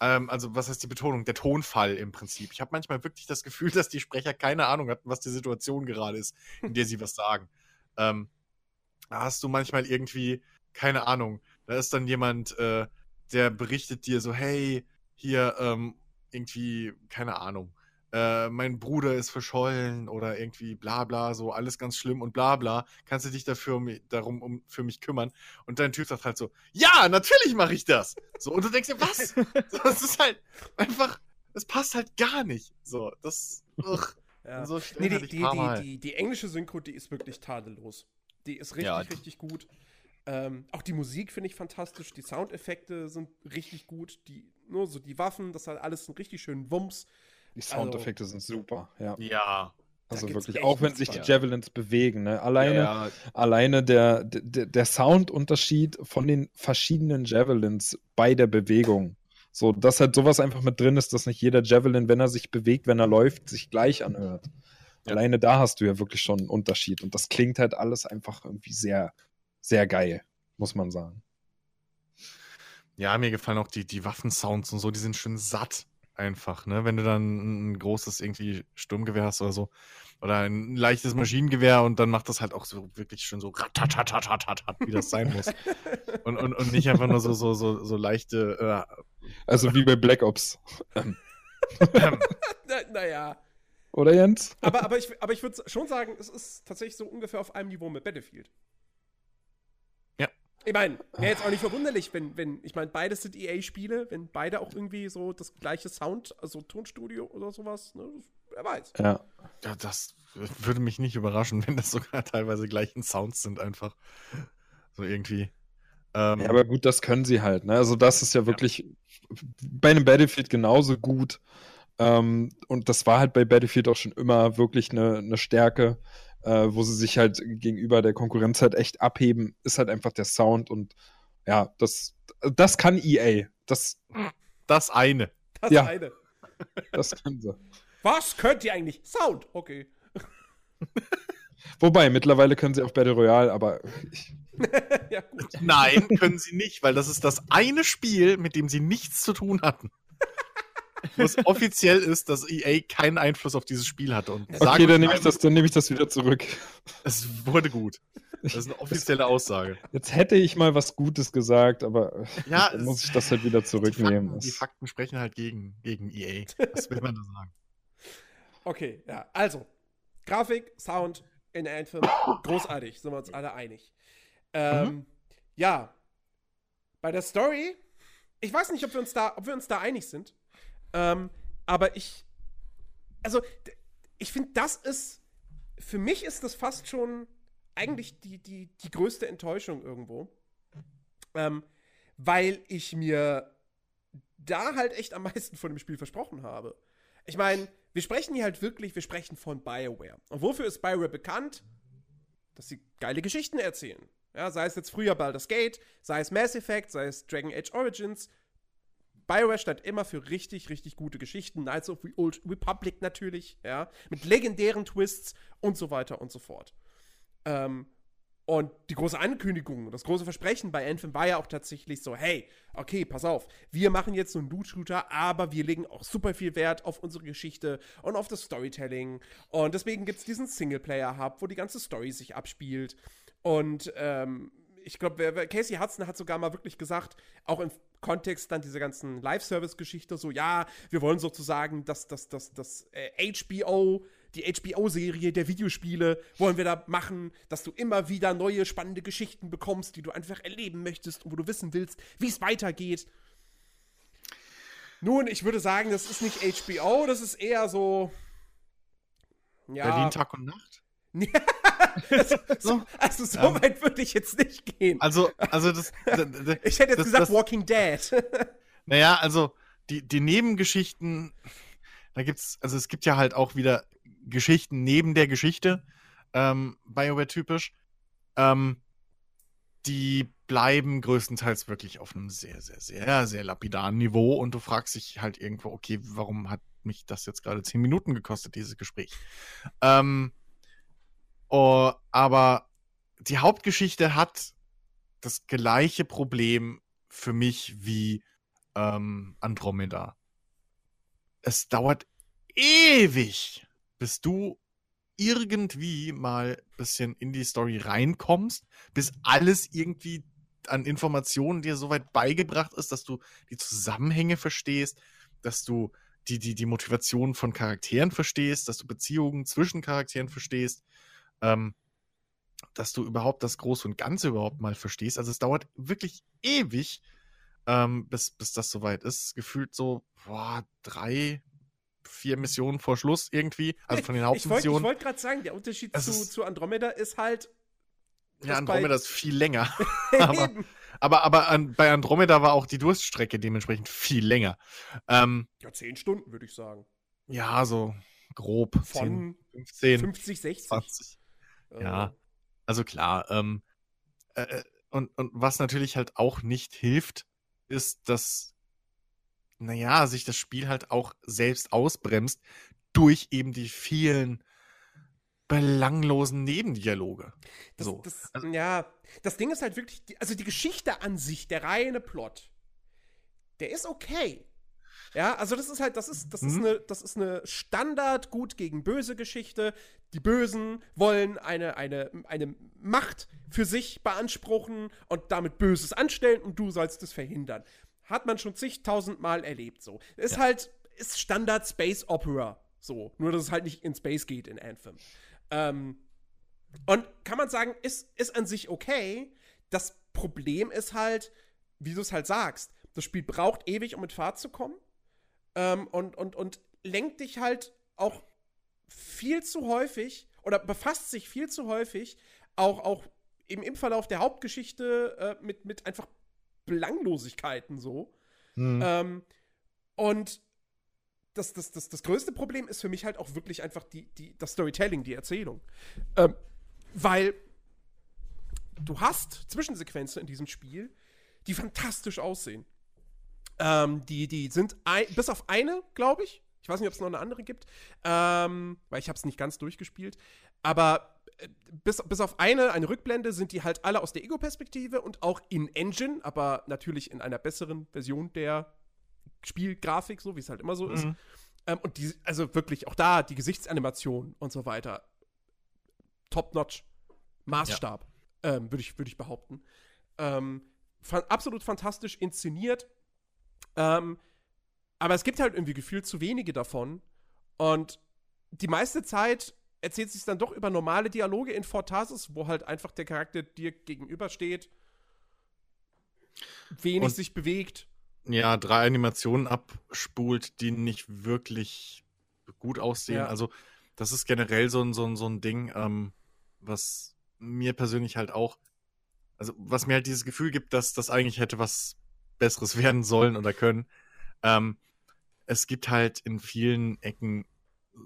Ähm, also was heißt die Betonung? Der Tonfall im Prinzip. Ich habe manchmal wirklich das Gefühl, dass die Sprecher keine Ahnung hatten, was die Situation gerade ist, in der sie was sagen. Ähm, da hast du manchmal irgendwie, keine Ahnung, da ist dann jemand, äh, der berichtet dir so, hey, hier, ähm, irgendwie, keine Ahnung, äh, mein Bruder ist verschollen oder irgendwie bla bla, so alles ganz schlimm und bla bla. Kannst du dich dafür um, darum um, für mich kümmern? Und dein Typ sagt halt so, ja, natürlich mache ich das. So, und du denkst dir, was? so, das ist halt einfach, es passt halt gar nicht. So, das, ugh. Ja. So Nee, Stellen die, die, Mal. die, die englische Synchro, die ist wirklich tadellos. Die ist richtig, Ja. richtig gut. Ähm, auch die Musik finde ich fantastisch. Die Soundeffekte sind richtig gut. Die, nur so die Waffen, das hat alles einen richtig schönen Wumms. Die Soundeffekte sind super, ja. Ja. Also wirklich, auch wenn sich die. Javelins bewegen, ne? Alleine, Ja, alleine der, der, der Soundunterschied von den verschiedenen Javelins bei der Bewegung. So, dass halt sowas einfach mit drin ist, dass nicht jeder Javelin, wenn er sich bewegt, wenn er läuft, sich gleich anhört. Ja. Alleine da hast du ja wirklich schon einen Unterschied. Und das klingt halt alles einfach irgendwie sehr, sehr geil, muss man sagen. Ja, mir gefallen auch die, die Waffensounds und so, die sind schön satt einfach, ne? Wenn du dann ein großes irgendwie Sturmgewehr hast oder so. Oder ein leichtes Maschinengewehr und dann macht das halt auch so wirklich schön so ratatatatat, wie das sein muss. und, und, und nicht einfach nur so, so, so, so leichte, Also wie bei Black Ops. Ähm, äh, Na, naja. Oder Jens? Aber, aber ich, aber ich würde schon sagen, es ist tatsächlich so ungefähr auf einem Niveau mit Battlefield. Ja. Ich meine, wäre jetzt auch nicht verwunderlich, wenn, wenn, ich meine, beides sind EA-Spiele, wenn beide auch irgendwie so das gleiche Sound, also Tonstudio oder sowas, ne? Wer weiß. Ja. ja, das würde mich nicht überraschen, wenn das sogar teilweise gleichen Sounds sind einfach. So irgendwie. Ähm, Ja, aber gut, das können sie halt. Ne? Also das ist ja wirklich bei einem Battlefield genauso gut. Ähm, und das war halt bei Battlefield auch schon immer wirklich eine, eine Stärke, äh, wo sie sich halt gegenüber der Konkurrenz halt echt abheben, ist halt einfach der Sound und ja, das, das kann EA. Das, das eine. Das Ja. eine. das können sie. Was könnt ihr eigentlich? Sound, okay. Wobei, mittlerweile können sie auch Battle Royale, aber ja, gut. Nein, können sie nicht, weil das ist das eine Spiel, mit dem sie nichts zu tun hatten. Wo es offiziell ist, dass EA keinen Einfluss auf dieses Spiel hatte. Und okay, dann nehme ich, das, dann nehme ich das wieder zurück. Es wurde gut. Das ist eine offizielle Aussage. Jetzt hätte ich mal was Gutes gesagt, aber Ja, muss ich das halt wieder Die zurücknehmen. Fakten, die Fakten sprechen halt gegen, gegen EA. Was will man da sagen? Okay, ja. Also, Grafik, Sound, in Anthem. Großartig, sind wir uns alle einig. Ähm, Ja, bei der Story, ich weiß nicht, ob wir uns da, ob wir uns da einig sind. Ähm, aber ich, also, ich finde, das ist, für mich ist das fast schon eigentlich die, die, die größte Enttäuschung irgendwo. Ähm, weil ich mir da halt echt am meisten von dem Spiel versprochen habe. Ich meine, wir sprechen hier halt wirklich, wir sprechen von BioWare. Und wofür ist BioWare bekannt? Dass sie geile Geschichten erzählen. Ja, sei es jetzt früher Baldur's Gate, sei es Mass Effect, sei es Dragon Age Origins. BioWare stand immer für richtig, richtig gute Geschichten. Knights of the Old Republic natürlich, ja, mit legendären Twists und so weiter und so fort. Ähm, und die große Ankündigung, das große Versprechen bei Anthem war ja auch tatsächlich so, hey, okay, pass auf, wir machen jetzt so einen Loot-Shooter, aber wir legen auch super viel Wert auf unsere Geschichte und auf das Storytelling. Und deswegen gibt es diesen Singleplayer-Hub, wo die ganze Story sich abspielt. Und ähm, ich glaube, Casey Hudson hat sogar mal wirklich gesagt, auch im Kontext dann dieser ganzen Live-Service-Geschichte, so, ja, wir wollen sozusagen das, das, das, das äh, HBO, die HBO-Serie der Videospiele wollen wir da machen, dass du immer wieder neue spannende Geschichten bekommst, die du einfach erleben möchtest und wo du wissen willst, wie es weitergeht. Nun, ich würde sagen, das ist nicht HBO, das ist eher so. Ja. Berlin Tag und Nacht? also, so, also so Ähm. weit würde ich jetzt nicht gehen. Also, also das. d- d- Ich hätte jetzt das- gesagt das- Walking Dead. Naja, also die, die Nebengeschichten, da gibt's, also es gibt ja halt auch wieder Geschichten neben der Geschichte, ähm, BioWare-typisch. Ähm, die bleiben größtenteils wirklich auf einem sehr, sehr, sehr, sehr lapidaren Niveau und du fragst dich halt irgendwo, okay, warum hat mich das jetzt gerade zehn Minuten gekostet, dieses Gespräch? Ähm, oh, aber die Hauptgeschichte hat das gleiche Problem für mich wie ähm, Andromeda. Es dauert ewig, bis du irgendwie mal ein bisschen in die Story reinkommst, bis alles irgendwie an Informationen dir soweit beigebracht ist, dass du die Zusammenhänge verstehst, dass du die, die, die Motivation von Charakteren verstehst, dass du Beziehungen zwischen Charakteren verstehst, ähm, dass du überhaupt das Große und Ganze überhaupt mal verstehst. Also es dauert wirklich ewig, ähm, bis, bis das soweit ist. Gefühlt so, boah, drei, vier Missionen vor Schluss irgendwie. Also von den ich wollte ich Hauptmissionen. wollt gerade sagen, der Unterschied zu, ist- zu Andromeda ist halt. ja, Andromeda ist viel länger. Aber-. Aber, aber an, bei Andromeda war auch die Durststrecke dementsprechend viel länger. Ähm, ja, zehn Stunden, würde ich sagen. ja, so grob. 10, Von 15, 50, 60. 20. Äh, Ja. Also klar. Ähm, äh, äh, und, und was natürlich halt auch nicht hilft, ist, dass, naja, sich das Spiel halt auch selbst ausbremst durch eben die vielen belanglosen Nebendialoge. Das, so. das, Also- ja, das Ding ist halt wirklich, also die Geschichte an sich, der reine Plot, der ist okay. Ja, also das ist halt, das ist, das ist Mhm. eine, das ist eine Standard gut gegen böse Geschichte. Die Bösen wollen eine, eine, eine Macht für sich beanspruchen und damit Böses anstellen und du sollst es verhindern. Hat man schon zigtausendmal erlebt so. Ist Ja. halt, ist Standard Space Opera so. Nur, dass es halt nicht in Space geht in Anthem. Ähm, und kann man sagen, ist, ist an sich okay. Das Problem ist halt, wie du es halt sagst, das Spiel braucht ewig, um mit Fahrt zu kommen. Ähm, und, und, und lenkt dich halt auch viel zu häufig oder befasst sich viel zu häufig auch, auch im, im Verlauf der Hauptgeschichte äh, mit, mit einfach Belanglosigkeiten so. Hm. Ähm, und das, das, das, das größte Problem ist für mich halt auch wirklich einfach die, die, das Storytelling, die Erzählung. Ähm, weil du hast Zwischensequenzen in diesem Spiel, die fantastisch aussehen. Ähm, die, die sind ein, bis auf eine, glaube ich. Ich weiß nicht, ob es noch eine andere gibt, ähm, weil ich habe es nicht ganz durchgespielt. Aber äh, bis, bis auf eine, eine Rückblende, sind die halt alle aus der Ego-Perspektive und auch in Engine, aber natürlich in einer besseren Version der Spielgrafik, so wie es halt immer so ist. Mhm. Ähm, und die, also wirklich auch da, die Gesichtsanimation und so weiter, top-notch. Maßstab, ähm, würde ich, würd ich behaupten. Ähm, fa absolut fantastisch inszeniert. Ähm, aber es gibt halt irgendwie gefühlt zu wenige davon. Und die meiste Zeit erzählt sich dann doch über normale Dialoge in Fortasis, wo halt einfach der Charakter dir gegenübersteht, wenig Und- sich bewegt. ja, drei Animationen abspult, die nicht wirklich gut aussehen. Ja. Also, das ist generell so ein, so ein, so ein Ding, ähm, was mir persönlich halt auch, also was mir halt dieses Gefühl gibt, dass das eigentlich hätte was Besseres werden sollen oder können. Ähm, es gibt halt in vielen Ecken äh,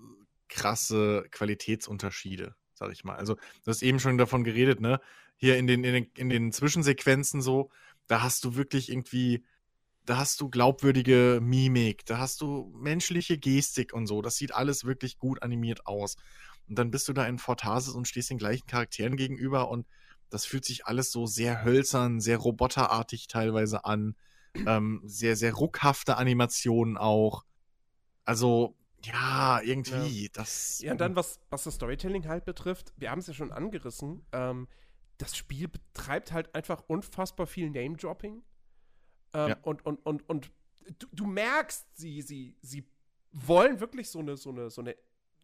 krasse Qualitätsunterschiede, sag ich mal. Also, du hast eben schon davon geredet, ne? Hier in den, in den, in den Zwischensequenzen so, da hast du wirklich irgendwie, da hast du glaubwürdige Mimik, da hast du menschliche Gestik und so. Das sieht alles wirklich gut animiert aus. Und dann bist du da in Fortasis und stehst den gleichen Charakteren gegenüber und das fühlt sich alles so sehr hölzern, sehr roboterartig teilweise an. Ähm, sehr, sehr ruckhafte Animationen auch. Also, ja, irgendwie, das. Ja, und dann, was, was das Storytelling halt betrifft, wir haben es ja schon angerissen, ähm, das Spiel betreibt halt einfach unfassbar viel Name-Dropping. Ähm, Ja. Und, und, und, und du, du merkst, sie, sie, sie wollen wirklich so eine, so eine, so eine,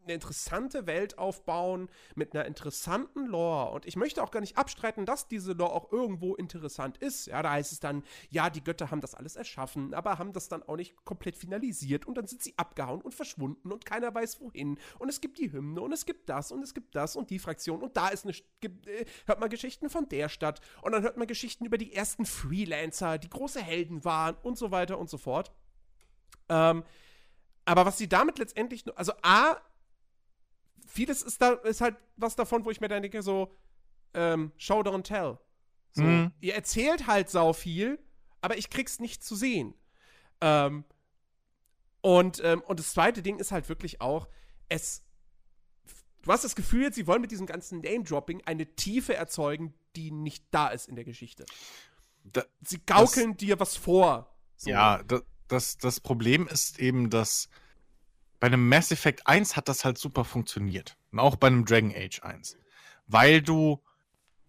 eine interessante Welt aufbauen mit einer interessanten Lore. Und ich möchte auch gar nicht abstreiten, dass diese Lore auch irgendwo interessant ist. Ja, da heißt es dann, ja, die Götter haben das alles erschaffen, aber haben das dann auch nicht komplett finalisiert und dann sind sie abgehauen und verschwunden und keiner weiß wohin. Und es gibt die Hymne und es gibt das und es gibt das und die Fraktion und da ist eine, äh, hört man Geschichten von der Stadt und dann hört man Geschichten über die ersten Freelancer, die große Helden waren und so weiter und so fort. Ähm, aber was sie damit letztendlich, nur- also A, vieles ist da, ist halt was davon, wo ich mir dann denke, so, ähm, Show don't tell. So, Mhm. ihr erzählt halt sau viel, aber ich krieg's nicht zu sehen. Ähm, und, ähm, und das zweite Ding ist halt wirklich auch, es. Du hast das Gefühl, sie wollen mit diesem ganzen Name-Dropping eine Tiefe erzeugen, die nicht da ist in der Geschichte. Da, Sie gaukeln dir was vor. So. Ja, da, das, das Problem ist eben, dass bei einem Mass Effect 1 hat das halt super funktioniert. Und auch bei einem Dragon Age 1. Weil du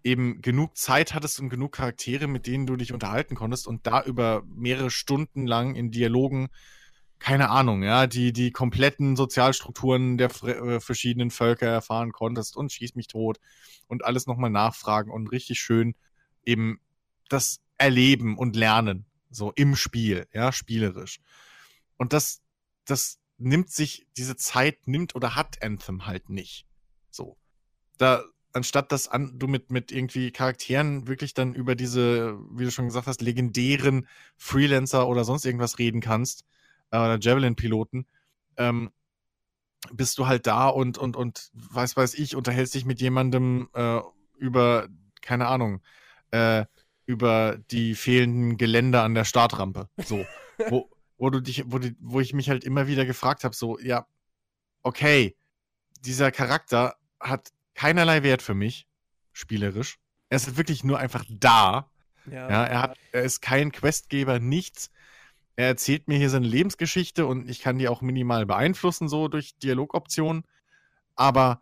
eben genug Zeit hattest und genug Charaktere, mit denen du dich unterhalten konntest und da über mehrere Stunden lang in Dialogen, keine Ahnung, ja, die, die kompletten Sozialstrukturen der äh, verschiedenen Völker erfahren konntest und schieß mich tot und alles nochmal nachfragen und richtig schön eben das erleben und lernen so im Spiel, ja, spielerisch. Und das, das nimmt sich, diese Zeit nimmt oder hat Anthem halt nicht. So. Da, anstatt dass an, du mit, mit irgendwie Charakteren wirklich dann über diese, wie du schon gesagt hast, legendären Freelancer oder sonst irgendwas reden kannst, äh, oder Javelin-Piloten, ähm, bist du halt da und, und, und, weiß, weiß ich, unterhältst dich mit jemandem äh, über, keine Ahnung, äh, über die fehlenden Geländer an der Startrampe. So. wo, wo du dich, wo, du, wo ich mich halt immer wieder gefragt habe, so, ja, okay, dieser Charakter hat keinerlei Wert für mich, spielerisch. Er ist wirklich nur einfach da. Ja. Ja, er hat, er ist kein Questgeber, nichts. Er erzählt mir hier seine Lebensgeschichte und ich kann die auch minimal beeinflussen, so durch Dialogoptionen. Aber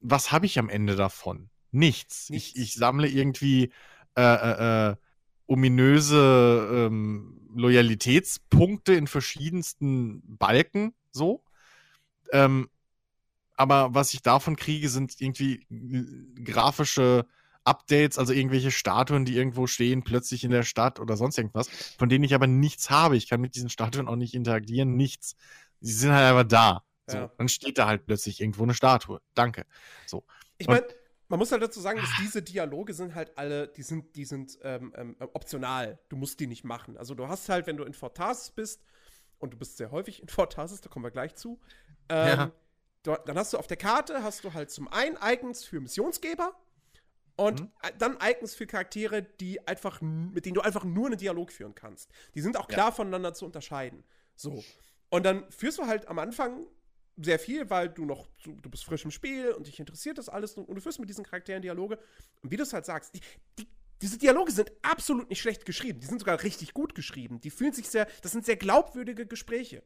was habe ich am Ende davon? Nichts. Nichts. Ich, ich sammle irgendwie äh, äh, äh, ominöse ähm, Loyalitätspunkte in verschiedensten Balken, so. Ähm, aber was ich davon kriege, sind irgendwie äh, grafische Updates, also irgendwelche Statuen, die irgendwo stehen, plötzlich in der Stadt oder sonst irgendwas, von denen ich aber nichts habe. Ich kann mit diesen Statuen auch nicht interagieren, nichts. Sie sind halt einfach da. So, Ja. Dann steht da halt plötzlich irgendwo eine Statue. Danke. So. Ich meine, man muss halt dazu sagen, dass diese Dialoge sind halt alle, die sind, die sind ähm, ähm, optional. Du musst die nicht machen. Also du hast halt, wenn du in Fortasis bist, und du bist sehr häufig in Fortasis, da kommen wir gleich zu, ähm, Ja. dort, dann hast du auf der Karte, hast du halt zum einen Icons für Missionsgeber und Mhm. dann Icons für Charaktere, die einfach, mit denen du einfach nur einen Dialog führen kannst. Die sind auch klar voneinander zu unterscheiden. So. Und dann führst du halt am Anfang sehr viel, weil du noch, du, du bist frisch im Spiel und dich interessiert das alles und, und du führst mit diesen Charakteren Dialoge. Und wie du es halt sagst, die, die, diese Dialoge sind absolut nicht schlecht geschrieben. Die sind sogar richtig gut geschrieben. Die fühlen sich sehr, das sind sehr glaubwürdige Gespräche.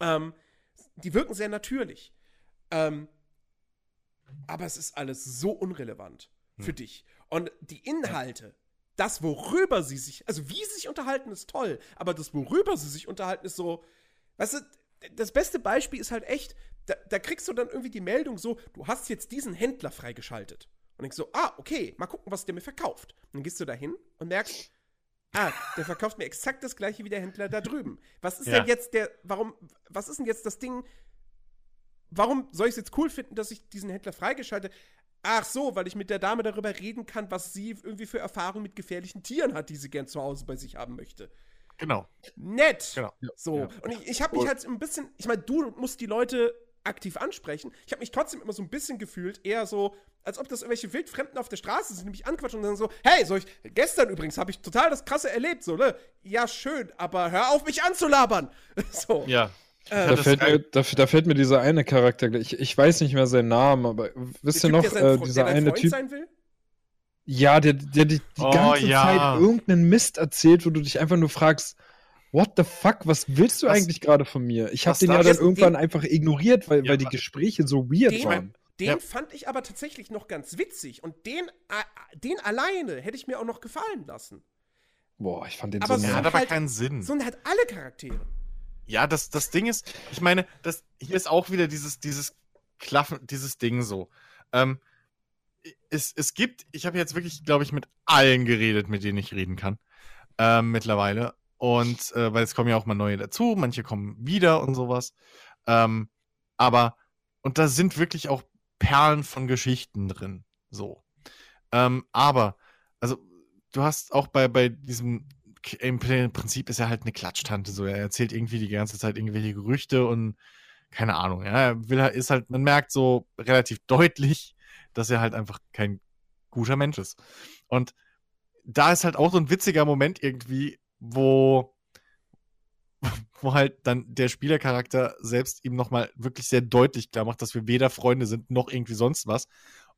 Ähm, die wirken sehr natürlich. Ähm, aber es ist alles so unrelevant für dich. Und die Inhalte, das, worüber sie sich, also wie sie sich unterhalten, ist toll, aber das, worüber sie sich unterhalten, ist so, weißt du, das beste Beispiel ist halt echt, da, da kriegst du dann irgendwie die Meldung so, du hast jetzt diesen Händler freigeschaltet. Und denkst so, ah, okay, mal gucken, was der mir verkauft. Und dann gehst du da hin und merkst, ah, der verkauft mir exakt das gleiche wie der Händler da drüben. Was ist Ja. denn jetzt der, warum, was ist denn jetzt das Ding, warum soll ich es jetzt cool finden, dass ich diesen Händler freigeschalte? Ach so, weil ich mit der Dame darüber reden kann, was sie irgendwie für Erfahrungen mit gefährlichen Tieren hat, die sie gern zu Hause bei sich haben möchte. Genau. Nett. Genau. So. Ja. Und ich, ich habe mich halt ein bisschen, ich meine, du musst die Leute aktiv ansprechen. Ich habe mich trotzdem immer so ein bisschen gefühlt, eher so, als ob das irgendwelche Wildfremden auf der Straße sind, die mich anquatschen und dann so, hey, soll ich, gestern übrigens habe ich total das Krasse erlebt, so, ne? Ja, schön, aber hör auf, mich anzulabern. so. Ja. Äh, Da fällt, mir, da, da fällt mir dieser eine Charakter, ich, ich weiß nicht mehr seinen Namen, aber wisst ihr noch, Typ, der sein äh, dieser der eine Freund Typ, sein will? Ja, der, der die, die Oh, ganze ja. Zeit irgendeinen Mist erzählt, wo du dich einfach nur fragst, what the fuck, was willst du Was- eigentlich gerade von mir? Ich habe den ja dann irgendwann den- einfach ignoriert, weil, Ja, weil die Gespräche so weird Den- waren. Den Ja. fand ich aber tatsächlich noch ganz witzig und den, äh, den alleine hätte ich mir auch noch gefallen lassen. Boah, ich fand den Aber so nervig. hat aber halt- keinen Sinn. So halt alle Charaktere. Ja, das, das Ding ist, ich meine, das, hier ist auch wieder dieses, dieses Klaffen, dieses Ding so. Ähm, es, es gibt, ich habe jetzt wirklich, glaube ich, mit allen geredet, mit denen ich reden kann. Ähm, mittlerweile. Und äh, weil es kommen ja auch mal neue dazu, manche kommen wieder und sowas. Ähm, aber, und da sind wirklich auch Perlen von Geschichten drin. So. Ähm, aber, also, du hast auch bei, bei diesem im Prinzip ist er halt eine Klatschtante. So, er erzählt irgendwie die ganze Zeit irgendwelche Gerüchte und keine Ahnung. Ja, er will, ist halt, man merkt so relativ deutlich, dass er halt einfach kein guter Mensch ist. Und da ist halt auch so ein witziger Moment irgendwie, wo, wo halt dann der Spielercharakter selbst ihm nochmal wirklich sehr deutlich klar macht, dass wir weder Freunde sind noch irgendwie sonst was,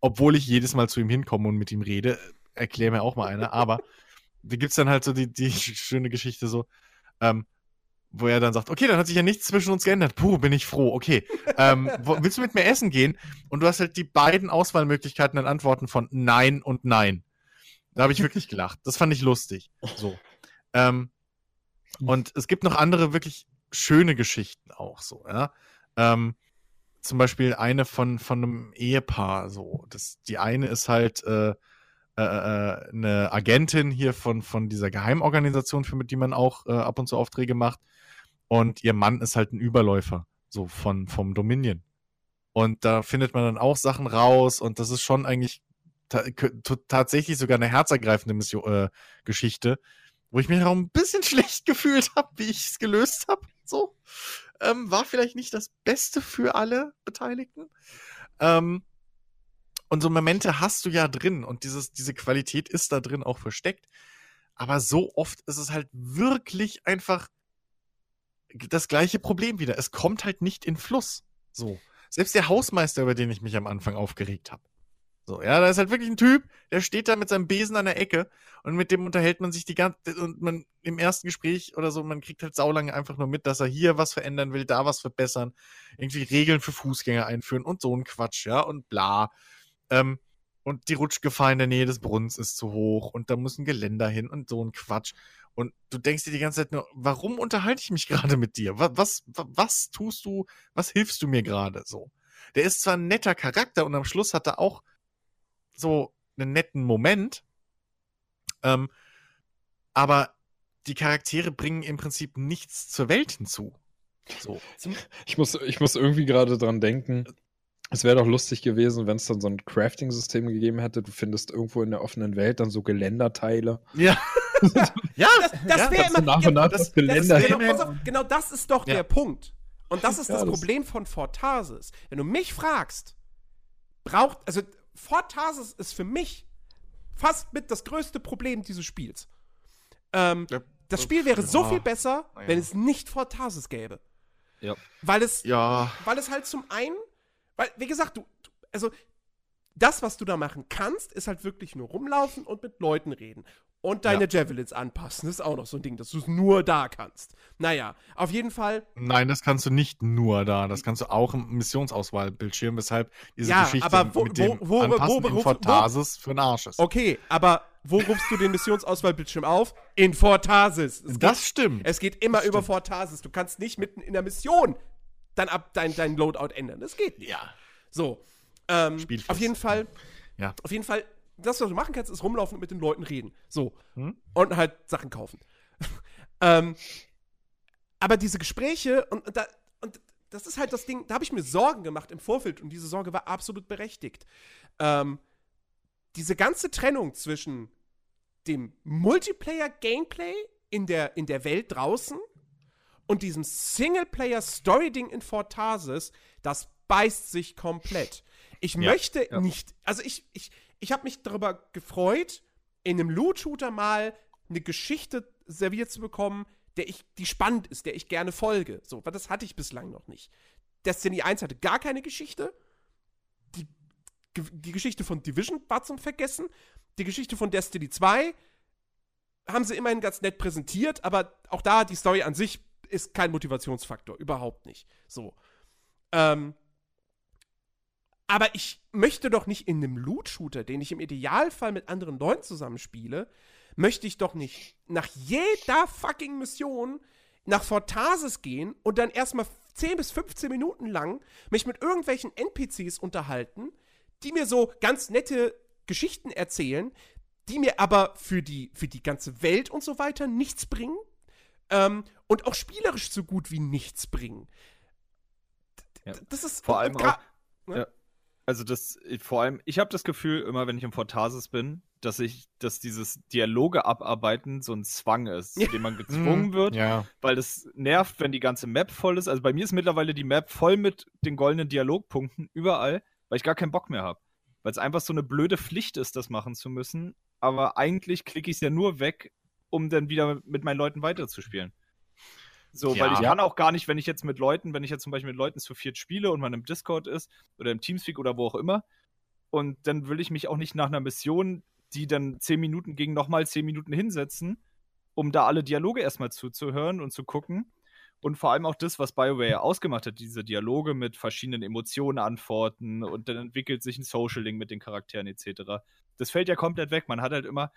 obwohl ich jedes Mal zu ihm hinkomme und mit ihm rede. Erklär mir auch mal einer, aber da gibt's dann halt so die, die schöne Geschichte so, ähm, wo er dann sagt, okay, dann hat sich ja nichts zwischen uns geändert. Puh, bin ich froh, okay. Ähm, wo, willst du mit mir essen gehen? Und du hast halt die beiden Auswahlmöglichkeiten an Antworten von Nein und Nein. Da habe ich wirklich gelacht. Das fand ich lustig. So. Ähm, und es gibt noch andere wirklich schöne Geschichten auch so, ja. Ähm, zum Beispiel eine von, von einem Ehepaar, so. Das, die eine ist halt äh, äh, äh, eine Agentin hier von, von dieser Geheimorganisation, für die man auch äh, ab und zu Aufträge macht. Und ihr Mann ist halt ein Überläufer, so von, vom Dominion. Und da findet man dann auch Sachen raus und das ist schon eigentlich tatsächlich sogar eine herzergreifende Mission, äh, Geschichte, wo ich mich auch ein bisschen schlecht gefühlt habe, wie ich es gelöst habe. So. Ähm, war vielleicht nicht das Beste für alle Beteiligten. Ähm, und so Momente hast du ja drin und dieses, diese Qualität ist da drin auch versteckt. Aber so oft ist es halt wirklich einfach das gleiche Problem wieder. Es kommt halt nicht in Fluss. So. Selbst der Hausmeister, über den ich mich am Anfang aufgeregt habe. So, ja, da ist halt wirklich ein Typ, der steht da mit seinem Besen an der Ecke und mit dem unterhält man sich die ganze und man im ersten Gespräch oder so, man kriegt halt saulange einfach nur mit, dass er hier was verändern will, da was verbessern, irgendwie Regeln für Fußgänger einführen und so ein Quatsch, ja, und bla. Ähm, und die Rutschgefahr in der Nähe des Brunnens ist zu hoch und da muss ein Geländer hin und so ein Quatsch. Und du denkst dir die ganze Zeit nur, warum unterhalte ich mich gerade mit dir? Was, was, was tust du, was hilfst du mir gerade so? Der ist zwar ein netter Charakter und am Schluss hat er auch so einen netten Moment, ähm, aber die Charaktere bringen im Prinzip nichts zur Welt hinzu. So. Ich muss, ich muss irgendwie gerade dran denken. Es wäre doch lustig gewesen, wenn es dann so ein Crafting-System gegeben hätte. Du findest irgendwo in der offenen Welt dann so Geländerteile. Ja. ja, Das, das wäre immer. nach und nach das- das Das genau, genau das ist doch Ja. der Punkt. Und das ist Ja, das das- Problem von Fort Tarsis. Wenn du mich fragst, braucht, also Fort Tarsis ist für mich fast mit das größte Problem dieses Spiels. Ähm, Ja, das Spiel wäre so ja. viel besser, ja. wenn es nicht Fort Tarsis gäbe. Ja. Weil es, ja, weil es halt zum einen, weil, wie gesagt, du, du- also das, was du da machen kannst, ist halt wirklich nur rumlaufen und mit Leuten reden. Und deine Javelins anpassen, ist auch noch so ein Ding, dass du es nur da kannst. Naja, auf jeden Fall, Nein, das kannst du nicht nur da. Das kannst du auch im Missionsauswahlbildschirm, weshalb diese Ja, Geschichte aber wo- mit dem wo- wo- Anpassen wo- in wo- Fortasis für den Arsch ist. okay, aber wo rufst du den Missionsauswahlbildschirm auf? In Fort Tarsis. Es Das stimmt. geht, es geht immer Das über stimmt. Fort Tarsis. Du kannst nicht mitten in der Mission dann ab dein, dein Loadout ändern. Das geht nicht. Ja. So. Ähm, auf jeden Fall. Ja. Auf jeden Fall, das, was du machen kannst, ist rumlaufen und mit den Leuten reden. So. Hm? Und halt Sachen kaufen. ähm, aber diese Gespräche und, und, da, und das ist halt das Ding, da habe ich mir Sorgen gemacht im Vorfeld und diese Sorge war absolut berechtigt. Ähm, diese ganze Trennung zwischen dem Multiplayer-Gameplay in der, in der Welt draußen und diesem Singleplayer-Story-Ding in Fortasis, das beißt sich komplett. Ich Ja, möchte ja. nicht, also ich, ich, ich habe mich darüber gefreut, in einem Loot-Shooter mal eine Geschichte serviert zu bekommen, der ich, die spannend ist, der ich gerne folge. So, weil das hatte ich bislang noch nicht. Destiny 1 hatte gar keine Geschichte. Die, die Geschichte von Division war zum Vergessen. Die Geschichte von Destiny 2 haben sie immerhin ganz nett präsentiert, aber auch da, die Story an sich ist kein Motivationsfaktor. Überhaupt nicht. So. Ähm, aber ich möchte doch nicht in einem Loot-Shooter, den ich im Idealfall mit anderen Leuten zusammenspiele, möchte ich doch nicht nach jeder fucking Mission nach Fortasis gehen und dann erstmal 10 bis 15 Minuten lang mich mit irgendwelchen NPCs unterhalten, die mir so ganz nette Geschichten erzählen, die mir aber für die, für die ganze Welt und so weiter nichts bringen ähm, und auch spielerisch so gut wie nichts bringen. D- Ja. Das ist Vor allem auch- ne? ja. Also das, vor allem, ich habe das Gefühl, immer wenn ich im Fortasis bin, dass ich, dass dieses Dialoge abarbeiten so ein Zwang ist, zu Ja. dem man gezwungen wird, Ja. weil das nervt, wenn die ganze Map voll ist. Also bei mir ist mittlerweile die Map voll mit den goldenen Dialogpunkten überall, weil ich gar keinen Bock mehr habe. Weil es einfach so eine blöde Pflicht ist, das machen zu müssen. Aber eigentlich klicke ich es ja nur weg, um dann wieder mit meinen Leuten weiterzuspielen. So, Ja. weil ich kann auch gar nicht, wenn ich jetzt mit Leuten, wenn ich jetzt zum Beispiel mit Leuten zu viert spiele und man im Discord ist oder im Teamspeak oder wo auch immer, und dann will ich mich auch nicht nach einer Mission, die dann zehn Minuten gegen nochmal zehn Minuten hinsetzen, um da alle Dialoge erstmal zuzuhören und zu gucken. Und vor allem auch das, was BioWare ausgemacht hat, diese Dialoge mit verschiedenen Emotionen antworten und dann entwickelt sich ein Social Link mit den Charakteren etc. Das fällt ja komplett weg. Man hat halt immer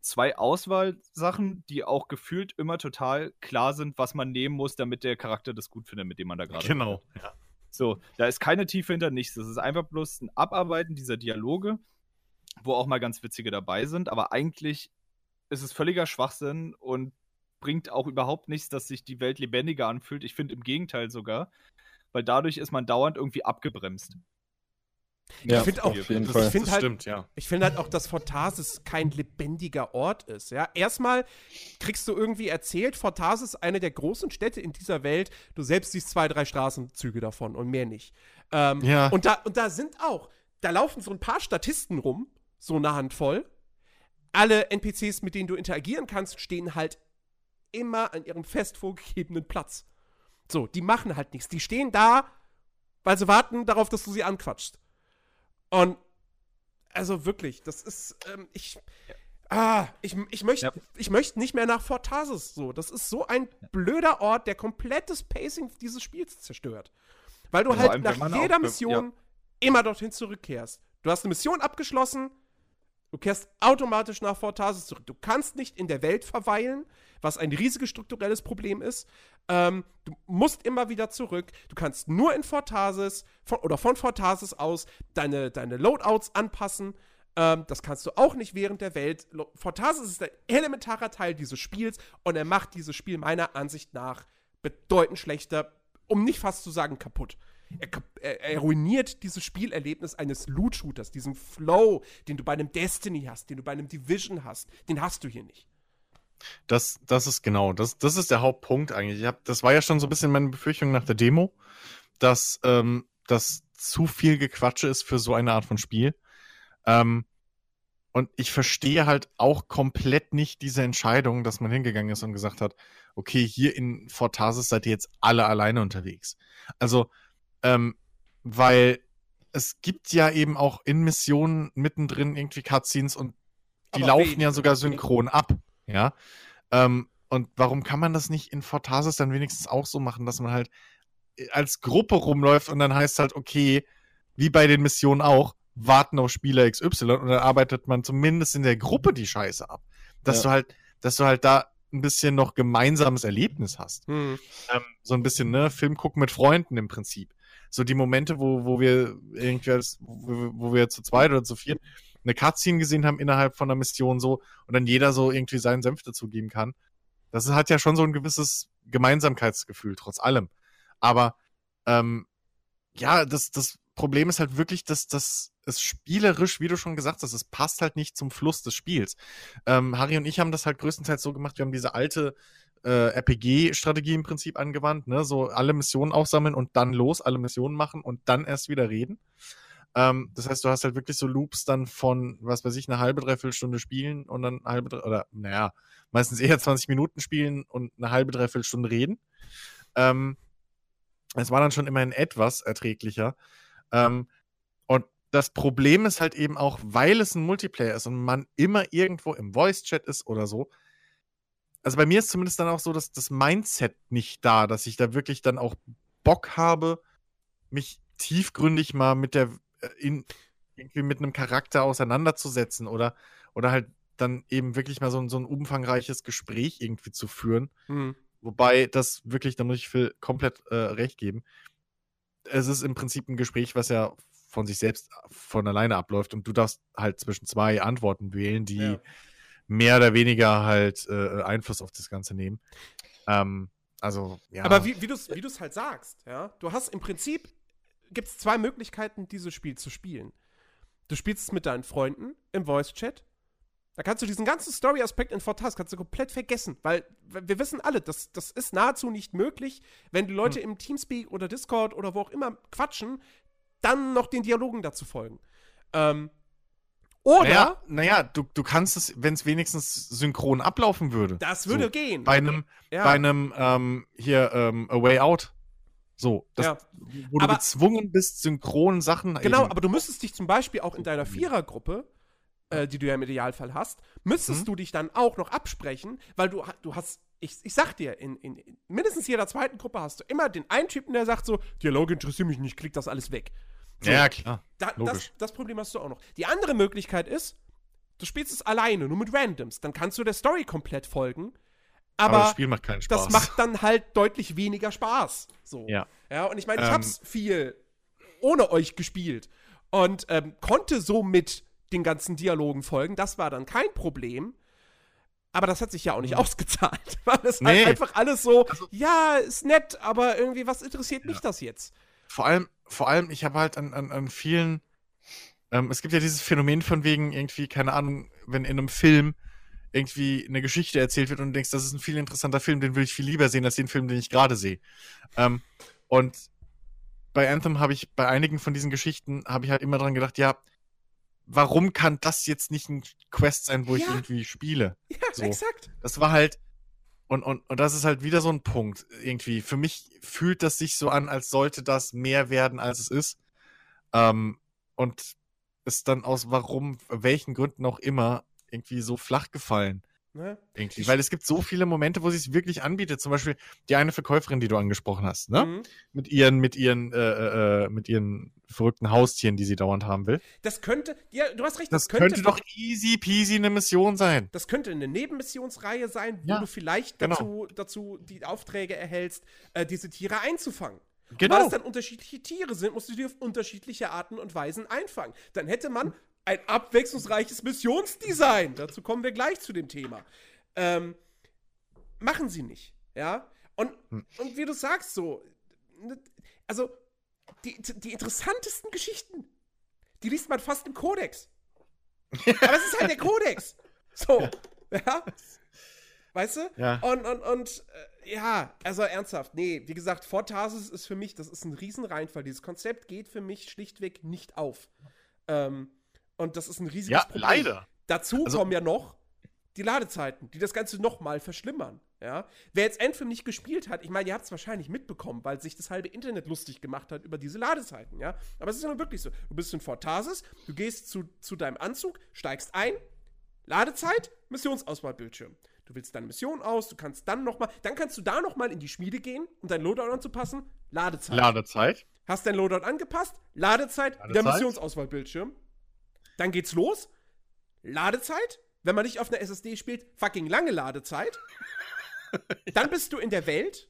zwei Auswahlsachen, die auch gefühlt immer total klar sind, was man nehmen muss, damit der Charakter das gut findet, mit dem man da gerade Genau. Ja. so, da ist keine Tiefe hinter nichts. Das ist einfach bloß ein Abarbeiten dieser Dialoge, wo auch mal ganz witzige dabei sind, aber eigentlich ist es völliger Schwachsinn und bringt auch überhaupt nichts, dass sich die Welt lebendiger anfühlt. Ich finde im Gegenteil sogar, weil dadurch ist man dauernd irgendwie abgebremst. Ja, find auch- auf jeden das- Fall. ich find das halt- stimmt, ja. Ich finde halt auch, dass Fortasis kein lebendiger Ort ist. Ja, erstmal kriegst du irgendwie erzählt, Fortasis ist eine der großen Städte in dieser Welt. Du selbst siehst zwei, drei Straßenzüge davon und mehr nicht. Ähm, Ja. und, da, und da sind auch, da laufen so ein paar Statisten rum, so eine Handvoll. Alle NPCs, mit denen du interagieren kannst, stehen halt immer an ihrem fest vorgegebenen Platz. So, die machen halt nichts. Die stehen da, weil sie warten darauf, dass du sie anquatschst. Und also wirklich, das ist, ähm, ich, ah, ich, ich möchte, Ja. ich möchte nicht mehr nach Fortasis so. Das ist so ein blöder Ort, der komplettes Pacing dieses Spiels zerstört. Weil du Ja, vor halt nach auch jeder be- Mission immer dorthin zurückkehrst. Du hast eine Mission abgeschlossen, du kehrst automatisch nach Fortasis zurück. Du kannst nicht in der Welt verweilen, was ein riesiges strukturelles Problem ist. Ähm, du musst immer wieder zurück. Du kannst nur in Fortasis von, oder von Fortasis aus deine, deine Loadouts anpassen. Ähm, das kannst du auch nicht während der Welt. Fortasis ist ein elementarer Teil dieses Spiels und er macht dieses Spiel meiner Ansicht nach bedeutend schlechter, um nicht fast zu sagen kaputt. Er, er, er ruiniert dieses Spielerlebnis eines Loot-Shooters, diesen Flow, den du bei einem Destiny hast, den du bei einem Division hast. Den hast du hier nicht. Das, das ist genau, das, das ist der Hauptpunkt eigentlich. Ich hab, das war ja schon so ein bisschen meine Befürchtung nach der Demo, dass ähm, das zu viel Gequatsche ist für so eine Art von Spiel. Ähm, und ich verstehe halt auch komplett nicht diese Entscheidung, dass man hingegangen ist und gesagt hat, okay, hier in Fortasis seid ihr jetzt alle alleine unterwegs. Also, ähm, weil es gibt ja eben auch in Missionen mittendrin irgendwie Cutscenes und die Aber laufen ja sogar synchron ab. Ja. Ähm, und warum kann man das nicht in Fortasis dann wenigstens auch so machen, dass man halt äh, als Gruppe rumläuft und dann heißt halt, okay, wie bei den Missionen auch, warten auf Spieler XY und dann arbeitet man zumindest in der Gruppe die Scheiße ab. Dass Ja. du halt, dass du halt da ein bisschen noch gemeinsames Erlebnis hast. Hm. Ähm, so ein bisschen, ne, Film gucken mit Freunden im Prinzip. So die Momente, wo, wo wir irgendwie als, wo, wo wir zu zweit oder zu viert eine Cutscene gesehen haben innerhalb von einer Mission so und dann jeder so irgendwie seinen Senf dazugeben kann. Das hat ja schon so ein gewisses Gemeinsamkeitsgefühl, trotz allem. Aber ähm, ja, das, das Problem ist halt wirklich, dass das es spielerisch, wie du schon gesagt hast, es passt halt nicht zum Fluss des Spiels. Ähm, Harry und ich haben das halt größtenteils so gemacht, wir haben diese alte äh, RPG-Strategie im Prinzip angewandt, ne? So alle Missionen aufsammeln und dann los, alle Missionen machen und dann erst wieder reden. Ähm, das heißt, du hast halt wirklich so Loops dann von, was weiß ich, eine halbe, dreiviertel Stunde spielen und dann eine halbe, oder naja, meistens eher 20 Minuten spielen und eine halbe, dreiviertel Stunde reden. Ähm, es war dann schon immerhin etwas erträglicher. Ähm, und das Problem ist halt eben auch, weil es ein Multiplayer ist und man immer irgendwo im Voice-Chat ist oder so. Also bei mir ist zumindest dann auch so, dass das Mindset nicht da, dass ich da wirklich dann auch Bock habe, mich tiefgründig mal mit der in, irgendwie mit einem Charakter auseinanderzusetzen oder, oder halt dann eben wirklich mal so, ein- so ein umfangreiches Gespräch irgendwie zu führen. Hm. Wobei das wirklich, da muss ich Phil komplett äh, recht geben. Es ist im Prinzip ein Gespräch, was ja von sich selbst von alleine abläuft und du darfst halt zwischen zwei Antworten wählen, die Ja. mehr oder weniger halt äh, Einfluss auf das Ganze nehmen. Ähm, also, ja. Aber wie, wie du es wie du's halt sagst, ja, du hast im Prinzip, gibt es zwei Möglichkeiten, dieses Spiel zu spielen. Du spielst es mit deinen Freunden im Voice-Chat. Da kannst du diesen ganzen Story-Aspekt in Fortas kannst du komplett vergessen, weil wir wissen alle, das, das ist nahezu nicht möglich, wenn die Leute im Teamspeak oder Discord oder wo auch immer quatschen, dann noch den Dialogen dazu folgen. Ähm, oder Naja, naja du, du kannst es, wenn es wenigstens synchron ablaufen würde. das würde so, gehen. Bei einem, ja. bei einem ähm, hier ähm, A Way Out. So, das, Ja. wo du Aber- gezwungen bist, synchron Sachen. Genau, eben- aber du müsstest dich zum Beispiel auch in deiner Vierergruppe, äh, die du ja im Idealfall hast, müsstest Mhm. du dich dann auch noch absprechen, weil du, du hast, ich, ich sag dir, in, in, in mindestens jeder zweiten Gruppe hast du immer den einen Typen, der sagt so, Dialoge interessieren mich nicht, klick das alles weg. So, ja, klar. da, das, das Problem hast du auch noch. Die andere Möglichkeit ist, du spielst es alleine, nur mit Randoms. Dann kannst du der Story komplett folgen, Aber, aber, das Spiel macht keinen Spaß. das macht dann halt deutlich weniger Spaß. So. Ja. Ja, und ich meine, ich Ähm. hab's viel ohne euch gespielt und ähm, konnte somit den ganzen Dialogen folgen. Das war dann kein Problem. Aber das hat sich ja auch nicht ausgezahlt. Weil es Mhm. Nee. halt einfach alles so, Also- ja, ist nett, aber irgendwie, was interessiert mich Ja. das jetzt? vor allem, vor allem, ich habe halt an, an, an vielen, ähm, es gibt ja dieses Phänomen von wegen irgendwie, keine Ahnung, wenn in einem Film irgendwie eine Geschichte erzählt wird und du denkst, das ist ein viel interessanter Film, den würde ich viel lieber sehen als den Film, den ich gerade sehe. Ähm, und bei Anthem habe ich, bei einigen von diesen Geschichten, habe ich halt immer dran gedacht, ja, warum kann das jetzt nicht ein Quest sein, wo ich Ja. irgendwie spiele? Ja, So. exakt. Das war halt, und, und, und das ist halt wieder so ein Punkt, irgendwie. Für mich fühlt das sich so an, als sollte das mehr werden, als es ist. Ähm, und ist dann aus warum, welchen Gründen auch immer, irgendwie so flach gefallen. Ne? Irgendwie. Weil es gibt so viele Momente, wo es wirklich anbietet. Zum Beispiel die eine Verkäuferin, die du angesprochen hast, ne? Mhm. Mit ihren, mit ihren, äh, äh, mit ihren verrückten Haustieren, die sie dauernd haben will. Das könnte, ja, du hast recht, Das, könnte, doch easy peasy eine Mission sein. Das könnte eine Nebenmissionsreihe sein, wo Ja, du vielleicht genau. dazu, dazu die Aufträge erhältst, äh, diese Tiere einzufangen. Genau. Weil es dann unterschiedliche Tiere sind, musst du die auf unterschiedliche Arten und Weisen einfangen. Dann hätte man ein abwechslungsreiches Missionsdesign. Dazu kommen wir gleich zu dem Thema. Ähm, machen sie nicht, ja? Und, Hm. und wie du sagst, so, ne, also die, die interessantesten Geschichten, die liest man fast im Kodex. Aber es ist halt der Kodex. So, ja? Weißt du? Ja. Und, und, und, äh, ja, also ernsthaft, nee, wie gesagt, Fortasis ist für mich, das ist ein Riesenreinfall. Dieses Konzept geht für mich schlichtweg nicht auf. Ähm, und das ist ein riesiges Ja, Problem. leider. Dazu Also- kommen ja noch die Ladezeiten, die das Ganze nochmal verschlimmern. Ja? Wer jetzt Anthem nicht gespielt hat, ich meine, ihr habt es wahrscheinlich mitbekommen, weil sich das halbe Internet lustig gemacht hat über diese Ladezeiten. Ja? Aber es ist ja wirklich so. Du bist in Fortasis, du gehst zu, zu deinem Anzug, steigst ein, Ladezeit, Missionsauswahlbildschirm. Du wählst deine Mission aus, du kannst dann nochmal, dann kannst du da nochmal in die Schmiede gehen, um dein Loadout anzupassen. Ladezeit. Ladezeit. Hast dein Loadout angepasst, Ladezeit, Ladezeit. Missionsauswahlbildschirm. Dann geht's los. Ladezeit, wenn man nicht auf einer SSD spielt, fucking lange Ladezeit. Dann bist du in der Welt.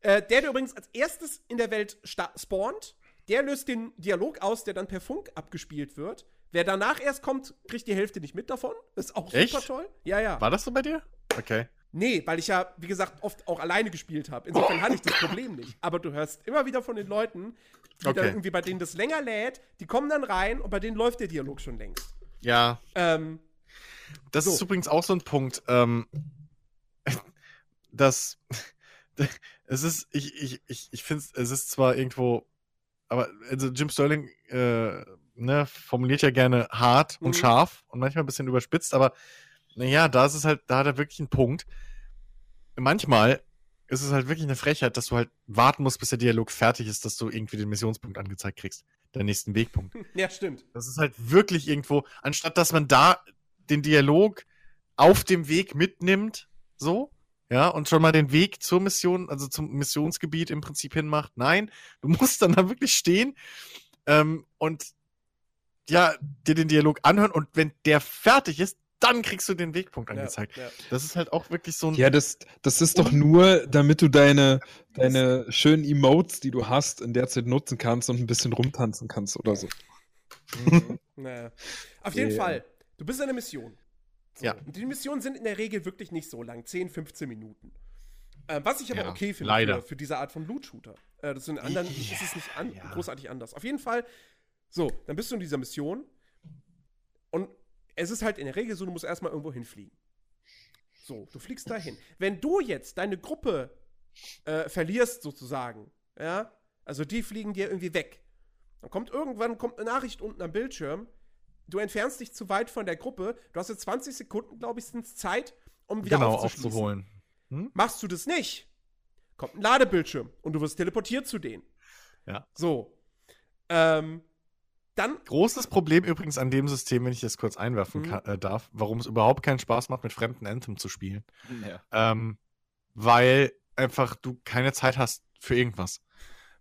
Äh, der, der übrigens als erstes in der Welt spawnt, der löst den Dialog aus, der dann per Funk abgespielt wird. Wer danach erst kommt, kriegt die Hälfte nicht mit davon. Ist auch Echt? super toll. Ja, ja. War das so bei dir? Okay. Nee, weil ich ja, wie gesagt, oft auch alleine gespielt habe. Insofern hatte ich das Problem nicht. Aber du hörst immer wieder von den Leuten, die Okay. dann irgendwie bei denen das länger lädt, die kommen dann rein und bei denen läuft der Dialog schon längst. Ja, Ähm, das So. ist übrigens auch so ein Punkt. Ähm, das. Es ist, ich, ich, ich, ich finde es ist zwar irgendwo, aber also Jim Sterling äh, ne, formuliert ja gerne hart Mhm. und scharf und manchmal ein bisschen überspitzt, aber naja, da ist es halt, da hat er wirklich einen Punkt. Manchmal ist es halt wirklich eine Frechheit, dass du halt warten musst, bis der Dialog fertig ist, dass du irgendwie den Missionspunkt angezeigt kriegst. Den nächsten Wegpunkt. ja, stimmt. Das ist halt wirklich irgendwo, anstatt dass man da den Dialog auf dem Weg mitnimmt, so, ja, und schon mal den Weg zur Mission, also zum Missionsgebiet im Prinzip hinmacht. Nein, du musst dann da wirklich stehen ähm, und ja, dir den Dialog anhören und wenn der fertig ist, dann kriegst du den Wegpunkt angezeigt. Ja, ja. Das ist halt auch wirklich so ein. Ja, das, das ist doch nur, damit du deine, deine schönen Emotes, die du hast, in der Zeit nutzen kannst und ein bisschen rumtanzen kannst oder so. Naja. Auf jeden Ja. Fall, du bist in einer Mission. So. Ja. Und die Missionen sind in der Regel wirklich nicht so lang, 10, 15 Minuten. Ähm, was ich aber Ja, okay finde leider. Für, für diese Art von Loot-Shooter. Äh, das sind anderen, Ja, ist es nicht an, ja. großartig anders. Auf jeden Fall, so, dann bist du in dieser Mission es ist halt in der Regel so, du musst erstmal irgendwo hinfliegen. So, du fliegst dahin. Wenn du jetzt deine Gruppe äh, verlierst, sozusagen, ja, also die fliegen dir irgendwie weg, dann kommt irgendwann kommt eine Nachricht unten am Bildschirm, du entfernst dich zu weit von der Gruppe, du hast jetzt 20 Sekunden, glaube ich, sind Zeit, um wieder genau aufzuholen. Machst du das nicht, kommt ein Ladebildschirm und du wirst teleportiert zu denen. Ja. So. Ähm, dann, Großes Problem übrigens an dem System, wenn ich das kurz einwerfen Mhm. kann, äh, darf, warum es überhaupt keinen Spaß macht, mit fremden Anthem zu spielen. Ja. Ähm, weil einfach du keine Zeit hast für irgendwas.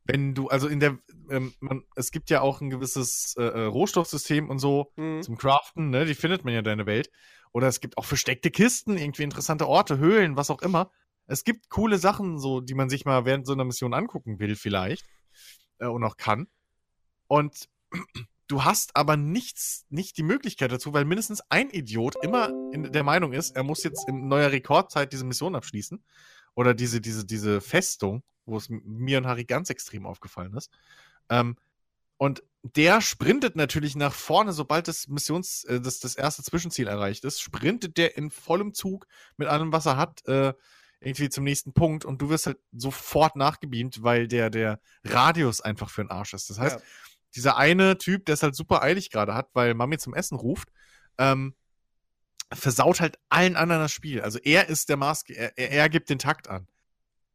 Wenn du, also in der, ähm, man, es gibt ja auch ein gewisses äh, äh, Rohstoffsystem und so mh, zum Craften, ne? Die findet man ja in deiner Welt. Oder es gibt auch versteckte Kisten, irgendwie interessante Orte, Höhlen, was auch immer. Es gibt coole Sachen, so, die man sich mal während so einer Mission angucken will, vielleicht. Äh, und auch kann. Und du hast aber nichts, nicht die Möglichkeit dazu, weil mindestens ein Idiot immer in der Meinung ist, er muss jetzt in neuer Rekordzeit diese Mission abschließen. Oder diese, diese, diese Festung, wo es mir und Harry ganz extrem aufgefallen ist. Ähm, und der sprintet natürlich nach vorne, sobald das Missions, äh, das, das erste Zwischenziel erreicht ist, sprintet der in vollem Zug mit allem, was er hat, äh, irgendwie zum nächsten Punkt und du wirst halt sofort nachgebeamt, weil der, der Radius einfach für den Arsch ist. Das heißt, ja. Dieser eine Typ, der es halt super eilig gerade hat, weil Mami zum Essen ruft, ähm, versaut halt allen anderen das Spiel. Also er ist der Maß, er, er, er gibt den Takt an.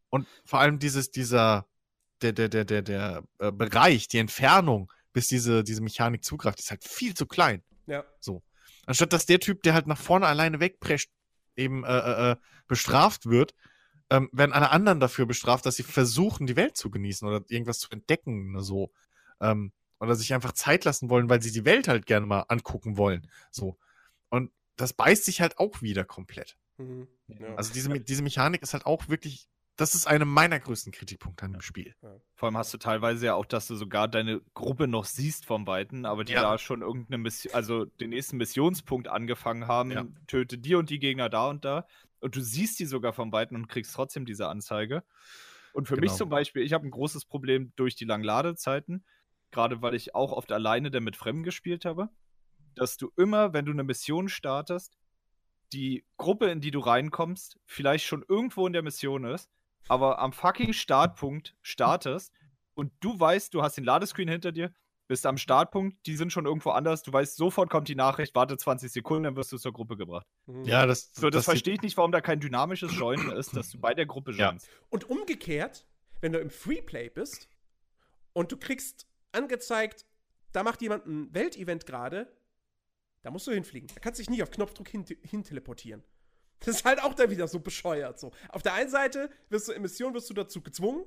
Und vor allem dieses, dieser, der, der, der, der, der äh, Bereich, die Entfernung, bis diese, diese Mechanik zugreift, ist halt viel zu klein. ja. Anstatt dass der Typ, der halt nach vorne alleine wegprescht, eben äh, äh, äh, bestraft wird, ähm, werden alle anderen dafür bestraft, dass sie versuchen, die Welt zu genießen oder irgendwas zu entdecken oder so. Ähm, oder sich einfach Zeit lassen wollen, weil sie die Welt halt gerne mal angucken wollen. So. Und das beißt sich halt auch wieder komplett. Mhm. ja. Also diese, diese Mechanik ist halt auch wirklich, das ist einer meiner größten Kritikpunkte an dem Spiel. Vor allem hast du teilweise ja auch, dass du sogar deine Gruppe noch siehst vom Weiten, aber die Ja. da schon irgendeine Mission, also den nächsten Missionspunkt angefangen haben, Ja. töte die und die Gegner da und da. Und du siehst die sogar vom Weiten und kriegst trotzdem diese Anzeige. Und für mich Genau. zum Beispiel, ich habe ein großes Problem durch die langen Ladezeiten, gerade weil ich auch oft alleine dann mit Fremden gespielt habe, dass du immer, wenn du eine Mission startest, die Gruppe, in die du reinkommst, vielleicht schon irgendwo in der Mission ist, aber am fucking Startpunkt startest und du weißt, du hast den Ladescreen hinter dir, bist am Startpunkt, die sind schon irgendwo anders, du weißt, sofort kommt die Nachricht, warte 20 Sekunden, dann wirst du zur Gruppe gebracht. Mhm. Ja, das, So, das, sieht- verstehe ich nicht, warum da kein dynamisches Joinen ist, dass du bei der Gruppe Ja. joinst. Und umgekehrt, wenn du im Freeplay bist und du kriegst angezeigt, da macht jemand ein Weltevent gerade, da musst du hinfliegen. Da kannst du dich nicht auf Knopfdruck hin, hin teleportieren. Das ist halt auch dann wieder so bescheuert. So. Auf der einen Seite wirst du in Mission wirst du dazu gezwungen,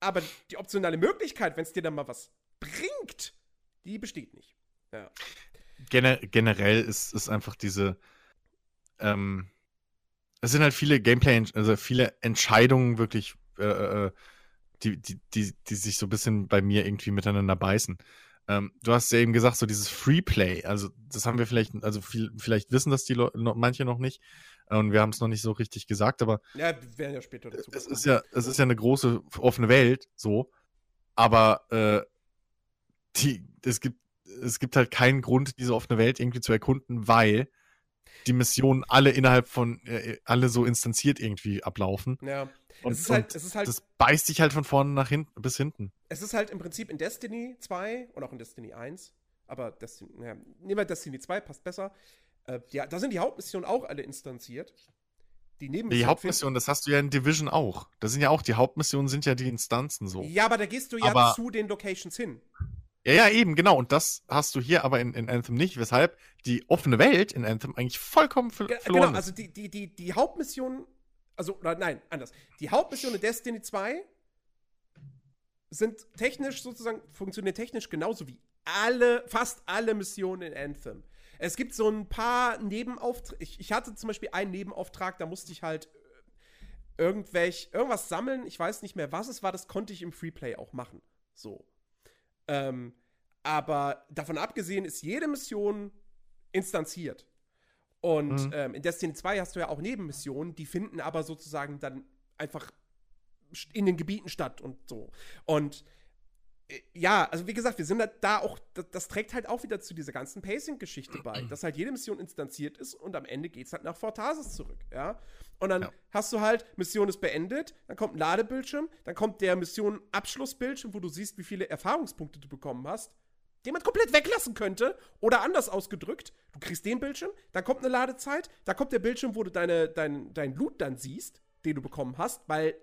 aber die optionale Möglichkeit, wenn es dir dann mal was bringt, die besteht nicht. Ja. gener generell ist, ist einfach diese, ähm, es sind halt viele Gameplay, also viele Entscheidungen wirklich, äh, äh, die, die, die, die sich so ein bisschen bei mir irgendwie miteinander beißen. Ähm, du hast ja eben gesagt, so dieses Freeplay, also das haben wir vielleicht, also viel, vielleicht wissen das die Leute, manche noch nicht und wir haben es noch nicht so richtig gesagt, aber Ja, wir werden ja später dazu es kommen. ist ja, es ist ja eine große offene Welt, so, aber äh, die, es gibt, es gibt halt keinen Grund, diese offene Welt irgendwie zu erkunden, weil die Missionen alle innerhalb von, äh, alle so instanziert irgendwie ablaufen. Ja. Und, es ist halt, es ist halt, das beißt sich halt von vorne nach hinten bis hinten. es ist halt im Prinzip in Destiny 2 und auch in Destiny 1, aber Destiny, naja, nehmen wir Destiny 2, passt besser. Äh, ja, da sind die Hauptmissionen auch alle instanziert. Die Nebenmissionen. Die Hauptmission, das hast du ja in Division auch. Das sind ja auch, die Hauptmissionen sind ja die Instanzen so. Ja, aber da gehst du ja Aber- zu den Locations hin. Ja, ja, eben, genau. Und das hast du hier aber in, in Anthem nicht, weshalb die offene Welt in Anthem eigentlich vollkommen ver verloren Genau, ist. also die, die, die, die Hauptmission, also oder nein, anders. Die Hauptmission in Destiny 2 sind technisch sozusagen, funktionieren technisch genauso wie alle, fast alle Missionen in Anthem. Es gibt so ein paar Nebenaufträge. Ich, ich hatte zum Beispiel einen Nebenauftrag, da musste ich halt äh, irgendwelch, irgendwas sammeln. Ich weiß nicht mehr, was es war, das konnte ich im Freeplay auch machen. So. Ähm, aber davon abgesehen ist jede Mission instanziert. Und Mhm. ähm, in Destiny 2 hast du ja auch Nebenmissionen, die finden aber sozusagen dann einfach in den Gebieten statt und so. Und ja, also wie gesagt, wir sind halt da auch, das, das trägt halt auch wieder zu dieser ganzen Pacing-Geschichte bei, dass halt jede Mission instanziert ist und am Ende geht es halt nach Fortasis zurück, ja. Und dann Ja. hast du halt, Mission ist beendet, dann kommt ein Ladebildschirm, dann kommt der Mission-Abschlussbildschirm, wo du siehst, wie viele Erfahrungspunkte du bekommen hast, den man komplett weglassen könnte. Oder anders ausgedrückt, du kriegst den Bildschirm, dann kommt eine Ladezeit, da kommt der Bildschirm, wo du deine, dein, dein Loot dann siehst, den du bekommen hast, weil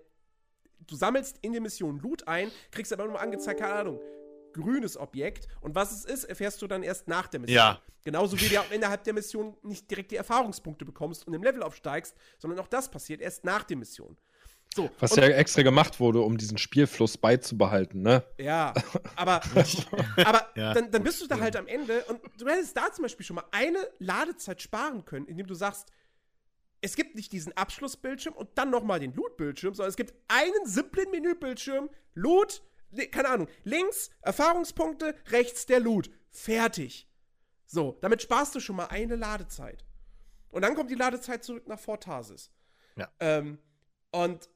du sammelst in der Mission Loot ein, kriegst aber nur angezeigt, keine Ahnung, grünes Objekt. Und was es ist, erfährst du dann erst nach der Mission. Ja. Genauso wie du auch innerhalb der Mission nicht direkt die Erfahrungspunkte bekommst und im Level aufsteigst, sondern auch das passiert erst nach der Mission. So, Was ja extra gemacht wurde, um diesen Spielfluss beizubehalten, ne? Ja, aber, aber Ja. dann, dann bist du da halt am Ende und du hättest da zum Beispiel schon mal eine Ladezeit sparen können, indem du sagst, es gibt nicht diesen Abschlussbildschirm und dann nochmal den Loot-Bildschirm, sondern es gibt einen simplen Menübildschirm, Loot, keine Ahnung, links Erfahrungspunkte, rechts der Loot. Fertig. So, damit sparst du schon mal eine Ladezeit. Und dann kommt die Ladezeit zurück nach Fortasis. Ja. Ähm, und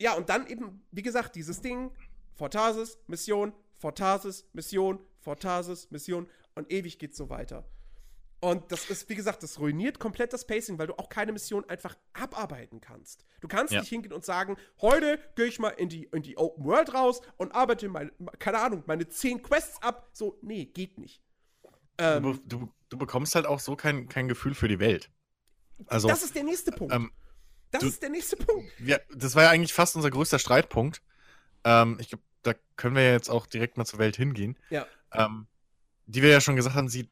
ja, und dann eben, wie gesagt, dieses Ding, Fortasis, Mission, Fortasis, Mission, Fortasis, Mission und ewig geht's so weiter. Und das ist, wie gesagt, das ruiniert komplett das Pacing, weil du auch keine Mission einfach abarbeiten kannst. Du kannst Ja. nicht hingehen und sagen, heute gehe ich mal in die, in die Open World raus und arbeite meine, keine Ahnung, meine 10 Quests ab. So, nee, geht nicht. Du, Ähm, be- du, du bekommst halt auch so kein, kein Gefühl für die Welt. Also, das ist der nächste Punkt. ähm, das du- ist der nächste Punkt. wir, das war ja eigentlich fast unser größter Streitpunkt. Ähm, ich glaube, da können wir ja jetzt auch direkt mal zur Welt hingehen. Ja. Ähm, die wir ja schon gesagt haben, sieht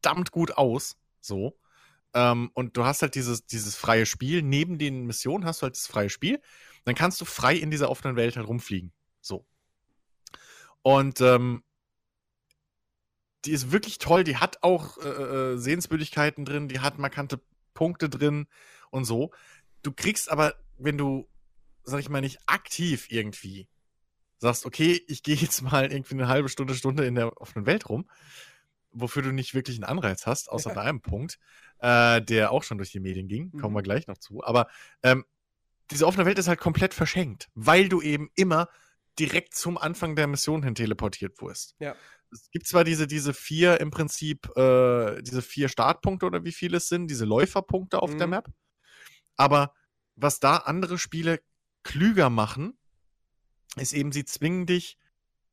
verdammt gut aus. So. Ähm, und du hast halt dieses, dieses freie Spiel. Neben den Missionen hast du halt das freie Spiel. Dann kannst du frei in dieser offenen Welt halt rumfliegen. So. Und ähm, die ist wirklich toll. Die hat auch äh, äh, Sehenswürdigkeiten drin. Die hat markante Punkte drin und so. Du kriegst aber, wenn du, sag ich mal, nicht aktiv irgendwie sagst, okay, ich gehe jetzt mal irgendwie eine halbe Stunde, Stunde in der offenen Welt rum, wofür du nicht wirklich einen Anreiz hast, außer bei einem Punkt, äh, der auch schon durch die Medien ging, kommen Mhm. wir gleich noch zu. Aber ähm, diese offene Welt ist halt komplett verschenkt, weil du eben immer direkt zum Anfang der Mission hin teleportiert wurdest. Ja. Es gibt zwar diese, diese vier im Prinzip, äh, diese vier Startpunkte oder wie viele es sind, diese Läuferpunkte auf der Mhm. Map, aber was da andere Spiele klüger machen, ist eben, sie zwingen dich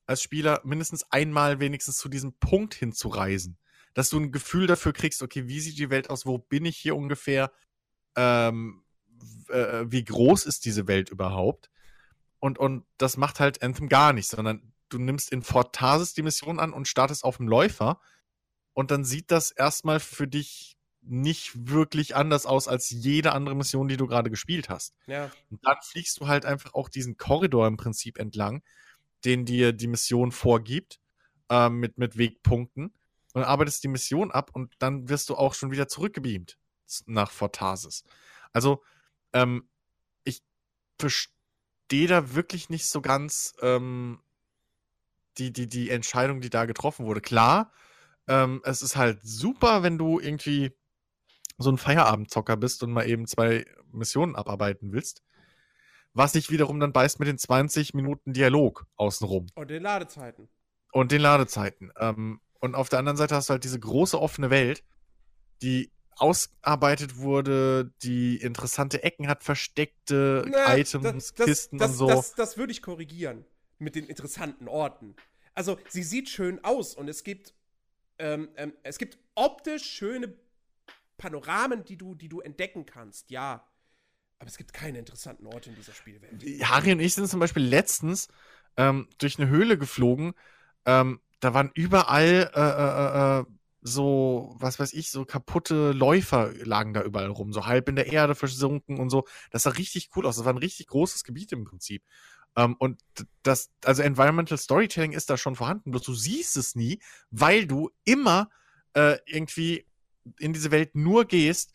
als Spieler mindestens einmal wenigstens zu diesem Punkt hinzureisen. Dass du ein Gefühl dafür kriegst, okay, wie sieht die Welt aus, wo bin ich hier ungefähr, ähm, äh, wie groß ist diese Welt überhaupt? Und, und das macht halt Anthem gar nicht, sondern du nimmst in Fortasis die Mission an und startest auf dem Läufer und dann sieht das erstmal für dich nicht wirklich anders aus als jede andere Mission, die du gerade gespielt hast. Ja. Und dann fliegst du halt einfach auch diesen Korridor im Prinzip entlang, den dir die Mission vorgibt, ähm, mit, mit Wegpunkten. und arbeitest die Mission ab und dann wirst du auch schon wieder zurückgebeamt nach Fortasis. Also, ähm, ich verstehe da wirklich nicht so ganz ähm, die, die, die Entscheidung, die da getroffen wurde. Klar, ähm, es ist halt super, wenn du irgendwie so ein Feierabendzocker bist und mal eben zwei Missionen abarbeiten willst. Was sich wiederum dann beißt mit den 20 Minuten Dialog außenrum. Und den Ladezeiten. Und den Ladezeiten. Ähm, und auf der anderen Seite hast du halt diese große offene Welt, die ausgearbeitet wurde, die interessante Ecken hat, versteckte Na, Items, das, das, Kisten das, und so. Das, das würde ich korrigieren mit den interessanten Orten. Also sie sieht schön aus und es gibt ähm, ähm, es gibt optisch schöne Panoramen, die du, die du entdecken kannst, ja. Aber es gibt keine interessanten Orte in dieser Spielwelt. Harry und ich sind zum Beispiel letztens ähm, durch eine Höhle geflogen. Ähm, da waren überall äh, äh, äh, so, was weiß ich, so kaputte Läufer lagen da überall rum, so halb in der Erde versunken und so. Das sah richtig cool aus. Das war ein richtig großes Gebiet im Prinzip. Ähm, und das, also Environmental Storytelling ist da schon vorhanden, bloß du siehst es nie, weil du immer äh, irgendwie in diese Welt nur gehst,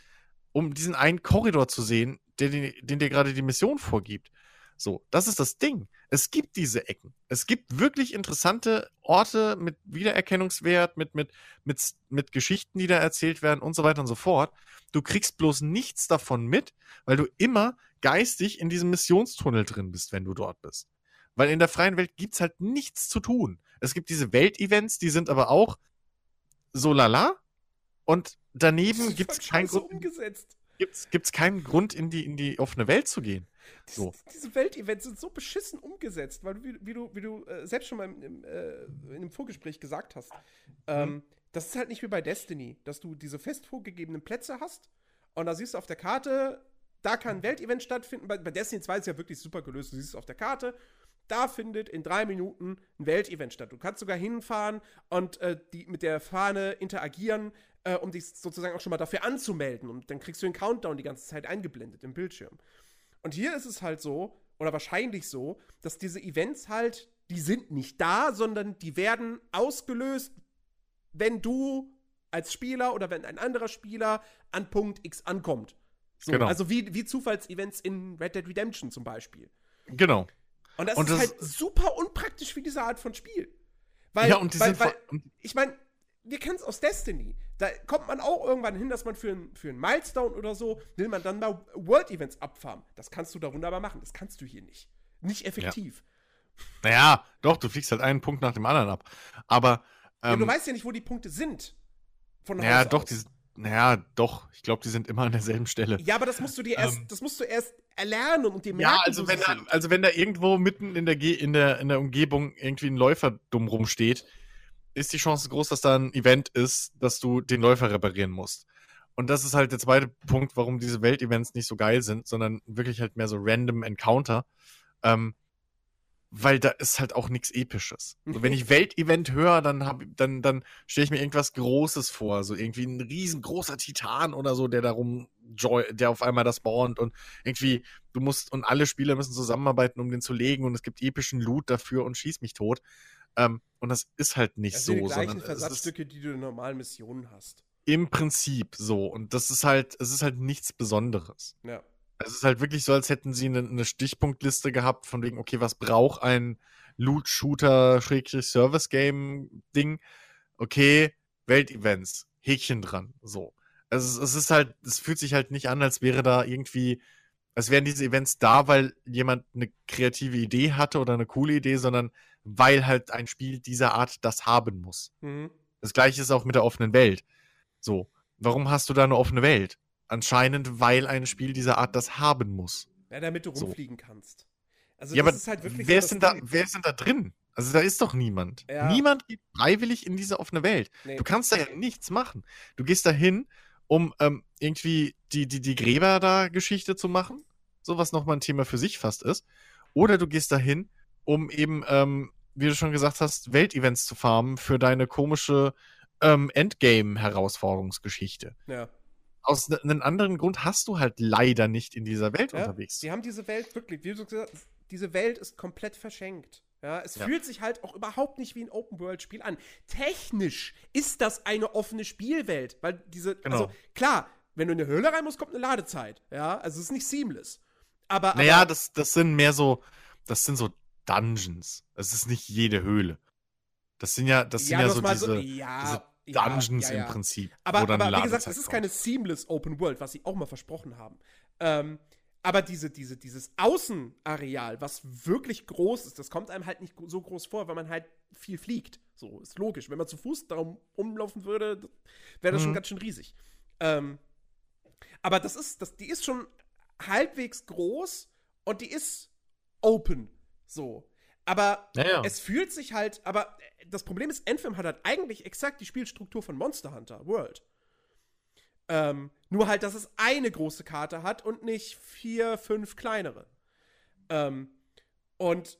um diesen einen Korridor zu sehen, den, den dir gerade die Mission vorgibt. So, das ist das Ding. Es gibt diese Ecken. Es gibt wirklich interessante Orte mit Wiedererkennungswert, mit, mit, mit, mit Geschichten, die da erzählt werden und so weiter und so fort. Du kriegst bloß nichts davon mit, weil du immer geistig in diesem Missionstunnel drin bist, wenn du dort bist. Weil in der freien Welt gibt's halt nichts zu tun. Es gibt diese Weltevents, die sind aber auch so lala. Und daneben gibt's keinen so Grund, umgesetzt. Gibt's, gibt's keinen Grund, in die, in die offene Welt zu gehen. So. Diese, diese Weltevents sind so beschissen umgesetzt, weil du, wie, wie du, wie du äh, selbst schon mal im, im, äh, in dem Vorgespräch gesagt hast. Ähm, das ist halt nicht wie bei Destiny, dass du diese fest vorgegebenen Plätze hast und da siehst du auf der Karte, da kann ein Weltevent stattfinden. Bei, bei Destiny 2 ist es ja wirklich super gelöst. Du siehst es auf der Karte, da findet in drei Minuten ein Weltevent statt. Du kannst sogar hinfahren und äh, die, mit der Fahne interagieren, äh, um dich sozusagen auch schon mal dafür anzumelden. Und dann kriegst du den Countdown die ganze Zeit eingeblendet im Bildschirm. Und hier ist es halt so, oder wahrscheinlich so, dass diese Events halt, die sind nicht da, sondern die werden ausgelöst, wenn du als Spieler oder wenn ein anderer Spieler an Punkt X ankommt. So, Genau. Also wie, wie Zufallsevents in Red Dead Redemption zum Beispiel. Genau. Und das Und ist das- halt super unpraktisch für diese Art von Spiel. Weil, ja, und die weil, sind weil, ich meine, wir kennen es aus Destiny. Da kommt man auch irgendwann hin, dass man für einen für Milestone oder so, will man dann mal World-Events abfarmen. Das kannst du da wunderbar machen. Das kannst du hier nicht. Nicht effektiv. Naja, doch, du fliegst halt einen Punkt nach dem anderen ab. Aber, Ja, ähm, du weißt ja nicht, wo die Punkte sind. Von naja, Haus doch, die, sind- naja, doch, ich glaube, die sind immer an derselben Stelle. Ja, aber das musst du dir erst, Ähm, das musst du erst erlernen und dir merken. Ja, also wenn, da, also wenn da irgendwo mitten in der, Ge in, der, in der Umgebung irgendwie ein Läufer dumm rumsteht, ist die Chance groß, dass da ein Event ist, dass du den Läufer reparieren musst. Und das ist halt der zweite Punkt, warum diese Weltevents nicht so geil sind, sondern wirklich halt mehr so random Encounter. Ähm, weil da ist halt auch nichts Episches. So, wenn ich Weltevent höre, dann, hab, dann, dann stelle ich mir irgendwas Großes vor. So irgendwie ein riesengroßer Titan oder so, der darum, joy, der auf einmal das spawnt und irgendwie, du musst, und alle Spieler müssen zusammenarbeiten, um den zu legen und es gibt epischen Loot dafür und schieß mich tot. Ähm, und das ist halt nicht das so, sind die gleichen sondern Versatzstücke, die du in normalen Missionen hast. im Prinzip so. Und das ist halt, es ist halt nichts Besonderes. Ja. Es ist halt wirklich so, als hätten sie eine, eine Stichpunktliste gehabt, von wegen, okay, was braucht ein Loot-Shooter-Service-Game-Ding? Okay, Weltevents, Häkchen dran, so. Also es, ist halt, es fühlt sich halt nicht an, als wäre da irgendwie, als wären diese Events da, weil jemand eine kreative Idee hatte oder eine coole Idee, sondern weil halt ein Spiel dieser Art das haben muss. Mhm. Das gleiche ist auch mit der offenen Welt. So, warum hast du da eine offene Welt? Anscheinend, weil ein Spiel dieser Art das haben muss. Ja, damit du So. rumfliegen kannst. Also ja, das aber ist halt wirklich wer, so ist denn da, wer ist denn da drin? Also da ist doch niemand. Ja. Niemand geht freiwillig in diese offene Welt. Nee. Du kannst da ja nichts machen. Du gehst da hin, um ähm, irgendwie die, die, die Gräber da Geschichte zu machen. So was nochmal ein Thema für sich fast ist. Oder du gehst da hin, um eben, ähm, wie du schon gesagt hast, Weltevents zu farmen für deine komische ähm, Endgame-Herausforderungsgeschichte. Ja. Aus ne- einem anderen Grund hast du halt leider nicht in dieser Welt ja. unterwegs. Sie haben diese Welt wirklich, wie du gesagt hast, diese Welt ist komplett verschenkt. Ja, es Ja. fühlt sich halt auch überhaupt nicht wie ein Open-World-Spiel an. Technisch ist das eine offene Spielwelt, weil diese, Genau. also klar, wenn du in eine Höhle rein musst, kommt eine Ladezeit. Ja, also es ist nicht seamless. Aber, Naja, aber das, das sind mehr so, das sind so Dungeons. Es ist nicht jede Höhle. Das sind ja, das sind ja, du hast so diese, ja, diese ja, Dungeons ja, ja. im Prinzip. Aber, wo dann aber wie gesagt, es ist keine seamless Open World, was sie auch mal versprochen haben. Ähm, aber diese, diese, dieses Außenareal, was wirklich groß ist, das kommt einem halt nicht so groß vor, weil man halt viel fliegt. So, ist logisch. Wenn man zu Fuß darum umlaufen würde, wäre das schon Mhm. ganz schön riesig. Ähm, aber das ist, das, die ist schon halbwegs groß und die ist open. So. Aber Ja, ja. es fühlt sich halt, aber das Problem ist, Anthem hat halt eigentlich exakt die Spielstruktur von Monster Hunter World. Ähm, nur halt, dass es eine große Karte hat und nicht vier, fünf kleinere. Ähm, und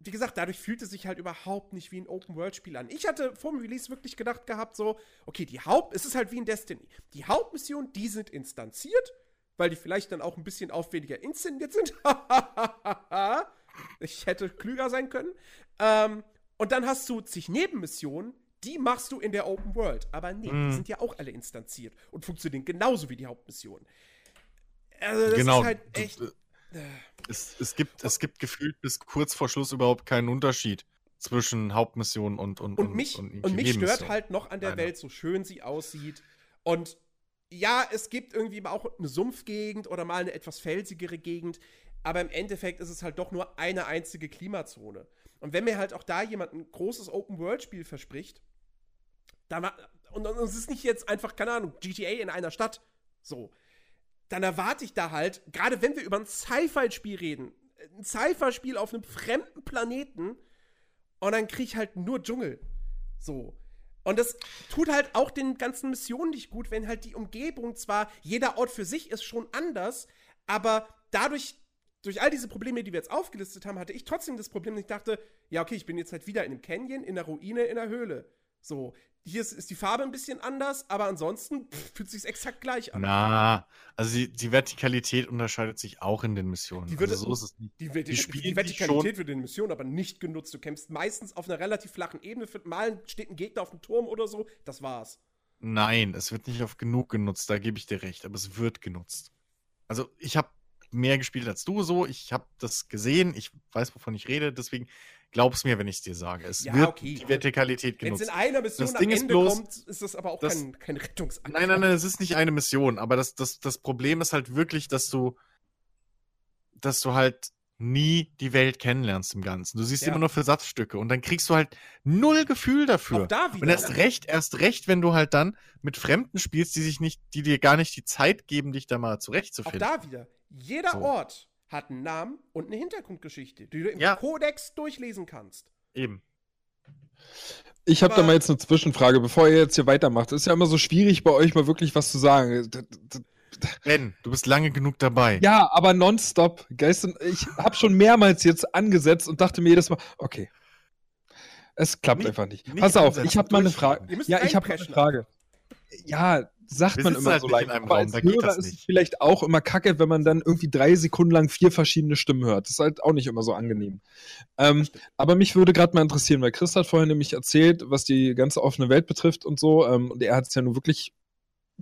wie gesagt, dadurch fühlt es sich halt überhaupt nicht wie ein Open-World-Spiel an. Ich hatte vor dem Release wirklich gedacht gehabt, so, okay, die Haupt, es ist halt wie in Destiny. Die Hauptmissionen, die sind instanziert, weil die vielleicht dann auch ein bisschen aufwendiger inszeniert sind. ich hätte klüger sein können. Ähm, und dann hast du zig Nebenmissionen, die machst du in der Open World. Aber nee, Mhm. die sind ja auch alle instanziert und funktionieren genauso wie die Hauptmissionen. Also das genau. ist halt echt. du- Es, es, gibt, es gibt gefühlt bis kurz vor Schluss überhaupt keinen Unterschied zwischen Hauptmission und und Und mich, irgendwie und mich stört halt noch an der Keiner. Welt, so schön sie aussieht. Und ja, es gibt irgendwie auch eine Sumpfgegend oder mal eine etwas felsigere Gegend. Aber im Endeffekt ist es halt doch nur eine einzige Klimazone. Und wenn mir halt auch da jemand ein großes Open-World-Spiel verspricht, dann, und, und es ist nicht jetzt einfach, keine Ahnung, GTA in einer Stadt, so, dann erwarte ich da halt, gerade wenn wir über ein Sci-Fi-Spiel reden, ein Sci-Fi-Spiel auf einem fremden Planeten, und dann krieg ich halt nur Dschungel. So. Und das tut halt auch den ganzen Missionen nicht gut, wenn halt die Umgebung zwar, jeder Ort für sich ist schon anders, aber dadurch, durch all diese Probleme, die wir jetzt aufgelistet haben, hatte ich trotzdem das Problem, dass ich dachte, ja, okay, ich bin jetzt halt wieder in einem Canyon, in einer Ruine, in einer Höhle. So. Hier ist, ist die Farbe ein bisschen anders, aber ansonsten pff, fühlt sich exakt gleich an. Na, also die, die Vertikalität unterscheidet sich auch in den Missionen. Die wird- also so ist es nicht. Die, die, die, die Vertikalität wird in den Missionen aber nicht genutzt. Du kämpfst meistens auf einer relativ flachen Ebene. Für, mal steht ein Gegner auf dem Turm oder so. Das war's. Nein, es wird nicht oft genug genutzt, da gebe ich dir recht, aber es wird genutzt. Also ich habe mehr gespielt als du so, ich habe das gesehen, ich weiß, wovon ich rede, deswegen glaub's mir, wenn ich es dir sage. Es Ja, wird okay. die Vertikalität Wenn es genutzt. in einer Mission Das am Ding ist Ende bloß, kommt, ist das aber auch das- kein, kein Rettungsanker. Nein, nein, nein, es ist nicht eine Mission, aber das, das, das Problem ist halt wirklich, dass du, dass du halt nie die Welt kennenlernst im Ganzen. Du siehst Ja. immer nur Versatzstücke und dann kriegst du halt null Gefühl dafür. Auch da Und erst recht, erst recht, wenn du halt dann mit Fremden spielst, die sich nicht, die dir gar nicht die Zeit geben, dich da mal Auch zurechtzufinden. da wieder. Jeder So. Ort hat einen Namen und eine Hintergrundgeschichte, die du im Ja. Kodex durchlesen kannst. Eben. Ich habe da mal jetzt eine Zwischenfrage, bevor ihr jetzt hier weitermacht. Ist ja immer so schwierig bei euch mal wirklich was zu sagen. Ben, du bist lange genug dabei. Ja, aber nonstop. Geist, ich habe schon mehrmals jetzt angesetzt und dachte mir jedes Mal, okay. Es klappt Nicht- einfach nicht. nicht Pass auf, ansetzen, ich habe mal eine. Frage. Ja, ich habe eine. Frage. Ja, sagt Wir man immer halt so leicht. Raum, als Hörer ist es vielleicht auch immer kacke, wenn man dann irgendwie drei Sekunden lang vier verschiedene Stimmen hört. Das ist halt auch nicht immer so angenehm. Ähm, aber mich würde gerade mal interessieren, weil Chris hat vorhin nämlich erzählt, was die ganze offene Welt betrifft und so. Ähm, und er hat es ja nur wirklich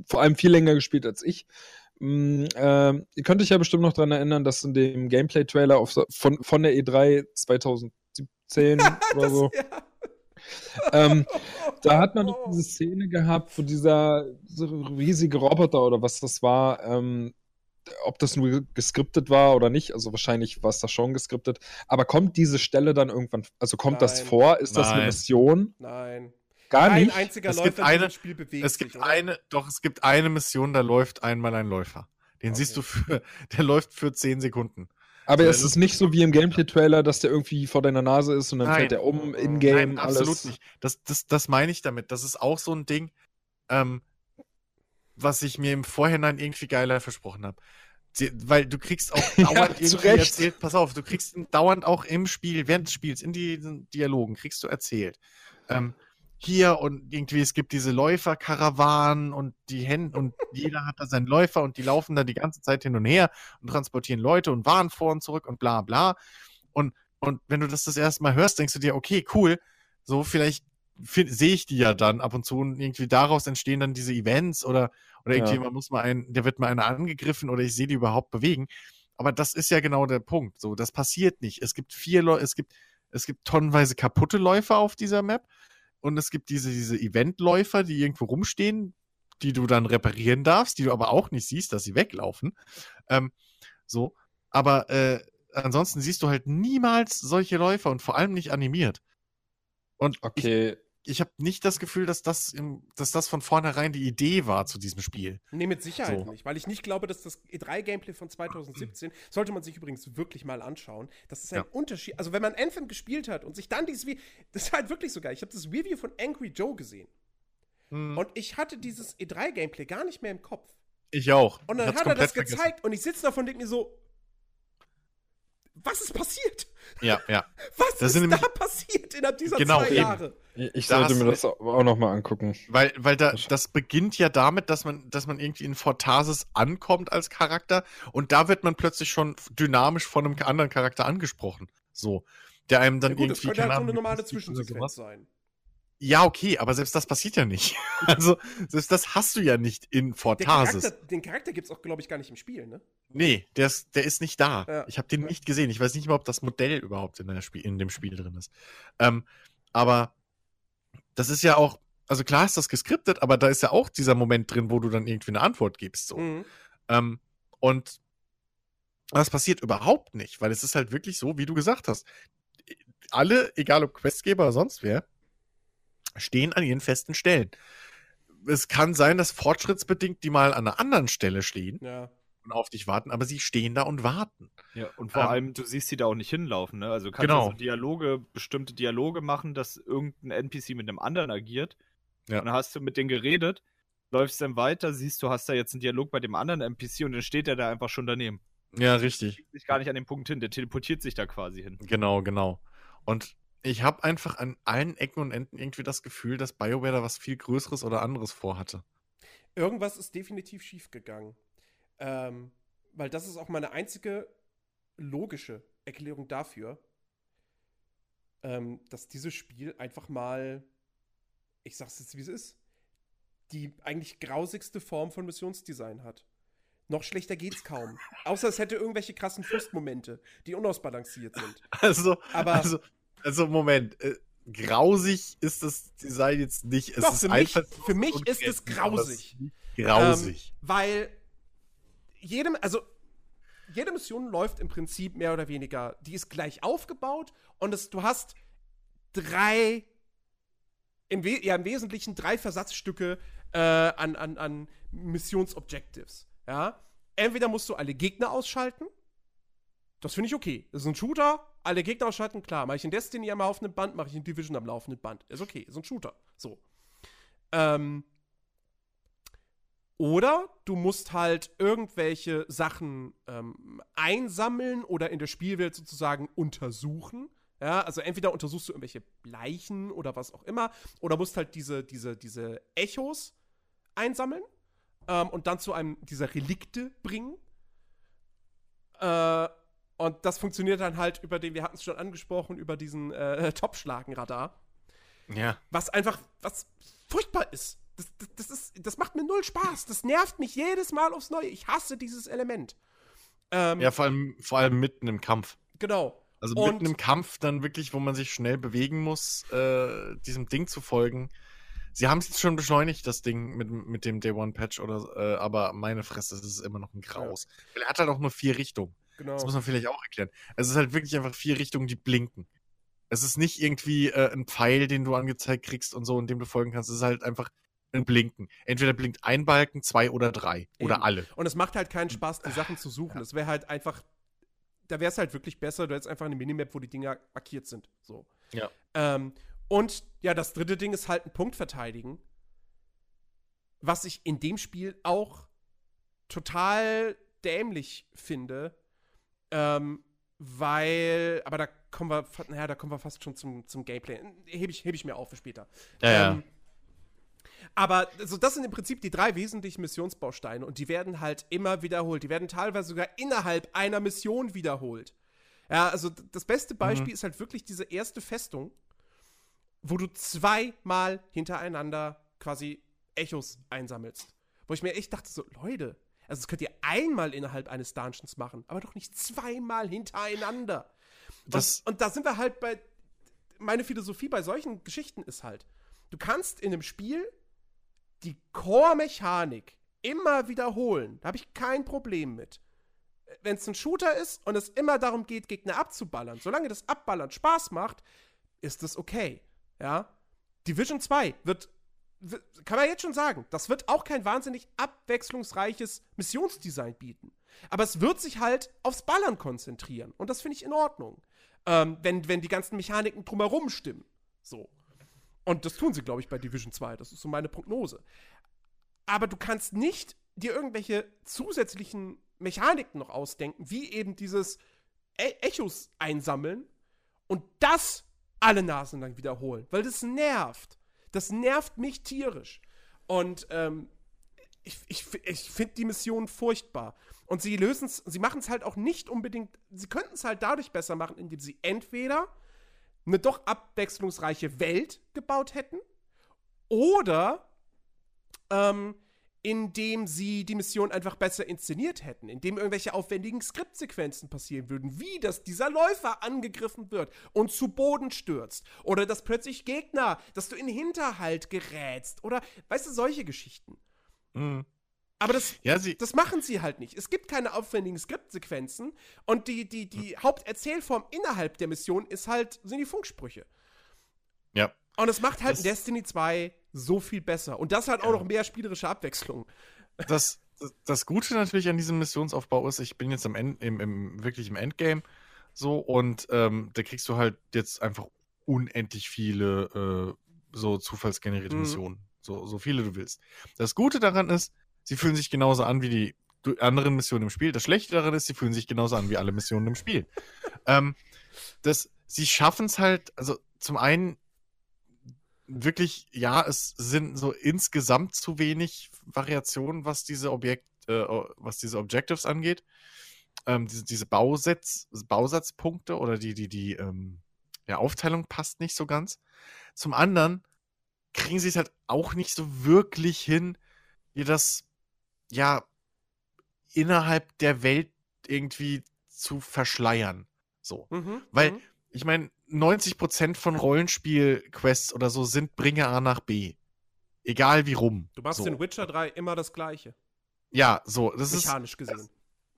vor allem viel länger gespielt als ich. Mm, ähm, ihr könnt euch ja bestimmt noch dran erinnern, dass in dem Gameplay-Trailer von, von der E3 2017 oder so, Ja. Ähm, da hat man doch diese Szene gehabt, wo dieser so riesige Roboter oder was das war, ähm, ob das nur geskriptet war oder nicht, also wahrscheinlich war es da schon geskriptet, aber kommt diese Stelle dann irgendwann, also kommt das Nein. vor? Ist das eine Nein. Mission? Nein. Gar Kein nicht? einziger Es Läufer gibt in eine- diesem Spiel bewegt Es gibt sich, eine, doch, es gibt eine Mission, da läuft einmal ein Läufer. Den Okay. siehst du für, der läuft für 10 Sekunden. Aber Ja, es ist nicht so wie im Gameplay-Trailer, dass der irgendwie vor deiner Nase ist und dann Nein. fällt der um, in-game, Nein, absolut alles. nicht. Das, das, das meine ich damit. Das ist auch so ein Ding, ähm, was ich mir im Vorhinein irgendwie geiler versprochen habe. Weil du kriegst auch Ja, dauernd zu irgendwie Recht. erzählt, pass auf, du kriegst dauernd auch im Spiel, während des Spiels, in diesen Dialogen, kriegst du erzählt. Ähm, hier und irgendwie, es gibt diese Läuferkarawanen und die Hände und jeder hat da seinen Läufer und die laufen da die ganze Zeit hin und her und transportieren Leute und Waren vor und zurück und bla bla. Und Und wenn du das das erste Mal hörst, denkst du dir, okay, cool, so vielleicht sehe ich die ja dann ab und zu und irgendwie daraus entstehen dann diese Events oder, oder irgendwie Ja. man muss mal ein, der wird mal einer angegriffen oder ich sehe die überhaupt bewegen. Aber das ist ja genau der Punkt. So, das passiert nicht. Es gibt vier Leute, es gibt, es gibt tonnenweise kaputte Läufer auf dieser Map und es gibt diese, diese Eventläufer, die irgendwo rumstehen, die du dann reparieren darfst, die du aber auch nicht siehst, dass sie weglaufen. Ähm, so, aber äh, ansonsten siehst du halt niemals solche Läufer und vor allem nicht animiert. Und Okay, ich habe nicht das Gefühl, dass das, im, dass das von vornherein die Idee war zu diesem Spiel. Nee, mit Sicherheit So. nicht, weil ich nicht glaube, dass das E3-Gameplay von 2017, sollte man sich übrigens wirklich mal anschauen, das ist ein Ja. Unterschied. Also, wenn man Anthem gespielt hat und sich dann dieses Video, das ist halt wirklich so geil. Ich habe das Review von Angry Joe gesehen und ich hatte dieses E3-Gameplay gar nicht mehr im Kopf. ich auch. Und Ich dann hab's hat er das komplett vergessen. gezeigt und ich sitze davon und denke mir so, was ist passiert? Ja, ja. Was Das ist sind da passiert innerhalb dieser Genau, zwei eben. Jahre? ich sollte hast mir das auch nochmal angucken. Weil, weil da, Das- das beginnt ja damit, dass man, dass man irgendwie in Fortasis ankommt als Charakter und da wird man plötzlich schon dynamisch von einem anderen Charakter angesprochen. So. Der einem dann Ja gut, das irgendwie. könnte halt so eine normale Zwischensequenz sein. Ja, okay, aber selbst das passiert ja nicht. Also, selbst das hast du ja nicht in Fortasis. Charakter, den Charakter gibt es auch, glaube ich, gar nicht im Spiel, ne? Nee, der ist, der ist nicht da. Ja. Ich habe den nicht gesehen. Ich weiß nicht mal, ob das Modell überhaupt in, der Spiel, in dem Spiel drin ist. Ähm, aber das ist ja auch, also klar ist das geskriptet, aber da ist ja auch dieser Moment drin, wo du dann irgendwie eine Antwort gibst. So. Mhm. Ähm, und das passiert überhaupt nicht, weil es ist halt wirklich so, wie du gesagt hast. Alle, egal ob Questgeber oder sonst wer, stehen an ihren festen Stellen. Es kann sein, dass fortschrittsbedingt die mal an einer anderen Stelle stehen Ja. und auf dich warten, aber sie stehen da und warten. Ja, und vor Ähm, allem, du siehst sie da auch nicht hinlaufen, ne? Also du kannst Genau. also Dialoge, bestimmte Dialoge machen, dass irgendein NPC mit einem anderen agiert. Ja. Und dann hast du mit denen geredet, läufst dann weiter, siehst du, hast da jetzt einen Dialog bei dem anderen NPC und dann steht er da einfach schon daneben. Ja, richtig. Schiebt sich gar nicht an den Punkt hin, der teleportiert sich da quasi hin. Genau, genau. Und ich habe einfach an allen Ecken und Enden irgendwie das Gefühl, dass BioWare da was viel Größeres oder anderes vorhatte. Irgendwas ist definitiv schiefgegangen. Ähm, weil das ist auch meine einzige logische Erklärung dafür, ähm, dass dieses Spiel einfach mal, ich sag's jetzt wie es ist, die eigentlich grausigste Form von Missionsdesign hat. Noch schlechter geht's kaum. Außer es hätte irgendwelche krassen Frustmomente, die unausbalanciert sind. Also, Aber also, also Moment. Äh, grausig ist das Design jetzt nicht. Es Doch, ist für mich- für mich ist es grausig. Grausig. Ähm, weil jedem, also jede Mission läuft im Prinzip mehr oder weniger, die ist gleich aufgebaut und es, du hast drei, im, We ja, im Wesentlichen drei Versatzstücke äh, an, an, an Missionsobjectives. Ja? Entweder musst du alle Gegner ausschalten, das finde ich okay. Das ist ein Shooter, alle Gegner ausschalten, klar. Mache ich in Destiny am laufenden Band, mache ich in Division am laufenden Band. Ist okay, ist ein Shooter. So. Ähm, oder du musst halt irgendwelche Sachen ähm, einsammeln oder in der Spielwelt sozusagen untersuchen. Ja, also entweder untersuchst du irgendwelche Leichen oder was auch immer, oder musst halt diese, diese, diese Echos einsammeln ähm, und dann zu einem dieser Relikte bringen. Äh, und das funktioniert dann halt über den, wir hatten es schon angesprochen, über diesen äh, Topschlagenradar ja. was einfach, was furchtbar ist. Das, das, das, ist, das macht mir null Spaß. Das nervt mich jedes Mal aufs Neue. Ich hasse dieses Element. Ähm, Ja, vor allem, vor allem mitten im Kampf. genau. Also Und- mitten im Kampf dann wirklich, wo man sich schnell bewegen muss, äh, diesem Ding zu folgen. Sie haben es jetzt schon beschleunigt, das Ding mit, mit dem Day One Patch oder, äh, aber meine Fresse, es ist immer noch ein Graus. Weil er hat halt auch nur vier Richtungen. Genau. Das muss man vielleicht auch erklären. Es ist halt wirklich einfach vier Richtungen, die blinken. Es ist nicht irgendwie äh, ein Pfeil, den du angezeigt kriegst und so, in dem du folgen kannst. Es ist halt einfach ein Blinken. Entweder blinkt ein Balken, zwei oder drei. Oder Eben. alle. Und es macht halt keinen Spaß, die Sachen zu suchen. Es wäre halt einfach, da wäre es halt wirklich besser, du hättest einfach eine Minimap, wo die Dinger markiert sind. So. Ja. Ähm, und ja, das dritte Ding ist halt ein Punkt verteidigen. Was ich in dem Spiel auch total dämlich finde. Ähm, weil, aber da kommen wir, naja, da kommen wir fast schon zum, zum Gameplay. Hebe ich, heb ich mir auf für später. Ja, ja. Ähm, aber also das sind im Prinzip die drei wesentlichen Missionsbausteine und die werden halt immer wiederholt. Die werden teilweise sogar innerhalb einer Mission wiederholt. Ja, also das beste Beispiel ist halt wirklich diese erste Festung, wo du zweimal hintereinander quasi Echos einsammelst. Wo ich mir echt dachte, so, Leute, also das könnt ihr einmal innerhalb eines Dungeons machen, aber doch nicht zweimal hintereinander. Das- und, da sind wir halt bei. Meine Philosophie bei solchen Geschichten ist halt, du kannst in einem Spiel die Core-Mechanik immer wiederholen. Da habe ich kein Problem mit. Wenn es ein Shooter ist und es immer darum geht, Gegner abzuballern, solange das Abballern Spaß macht, ist das okay. Ja. Division 2 wird, wird, kann man jetzt schon sagen, das wird auch kein wahnsinnig abwechslungsreiches Missionsdesign bieten. Aber es wird sich halt aufs Ballern konzentrieren. Und das finde ich in Ordnung. Ähm, wenn, wenn die ganzen Mechaniken drumherum stimmen. So. Und das tun sie, glaube ich, bei Division 2. Das ist so meine Prognose. Aber du kannst nicht dir irgendwelche zusätzlichen Mechaniken noch ausdenken, wie eben dieses e Echos einsammeln und das alle Nasen lang wiederholen, weil das nervt. Das nervt mich tierisch. Und ähm, ich, ich, ich finde die Mission furchtbar. Und sie lösen es, sie machen es halt auch nicht unbedingt, sie könnten es halt dadurch besser machen, indem sie entweder eine doch abwechslungsreiche Welt gebaut hätten oder ähm, indem sie die Mission einfach besser inszeniert hätten, indem irgendwelche aufwendigen Skriptsequenzen passieren würden, wie dass dieser Läufer angegriffen wird und zu Boden stürzt oder dass plötzlich Gegner, dass du in Hinterhalt gerätst oder weißt du solche Geschichten. Mhm. Aber das, Ja, das machen sie halt nicht. Es gibt keine aufwendigen Skriptsequenzen und die, die, die Haupterzählform innerhalb der Mission ist halt, sind die Funksprüche. ja. Und es macht halt Das- Destiny 2 so viel besser. Und das hat auch noch mehr spielerische Abwechslung. das, das, das Gute natürlich an diesem Missionsaufbau ist, ich bin jetzt am End, im, im, wirklich im Endgame so und ähm, da kriegst du halt jetzt einfach unendlich viele äh, so zufallsgenerierte Mhm. Missionen. So, so viele du willst. Das Gute daran ist, sie fühlen sich genauso an wie die anderen Missionen im Spiel. Das Schlechte daran ist, sie fühlen sich genauso an wie alle Missionen im Spiel. ähm, das, sie schaffen es halt, also zum einen wirklich, ja, es sind so insgesamt zu wenig Variationen, was diese Objekt, äh, was diese Objectives angeht. Ähm, diese, diese Bausatz, Bausatzpunkte oder die, die, die, ähm, ja, Aufteilung passt nicht so ganz. Zum anderen kriegen sie es halt auch nicht so wirklich hin, dir das, ja, innerhalb der Welt irgendwie zu verschleiern. So. Mhm. Weil- mhm. Ich meine, 90% von Rollenspiel-Quests oder so sind bringe A nach B. Egal wie rum. du machst so. in Witcher 3 immer das Gleiche, Ja, so, das ist mechanisch gesehen.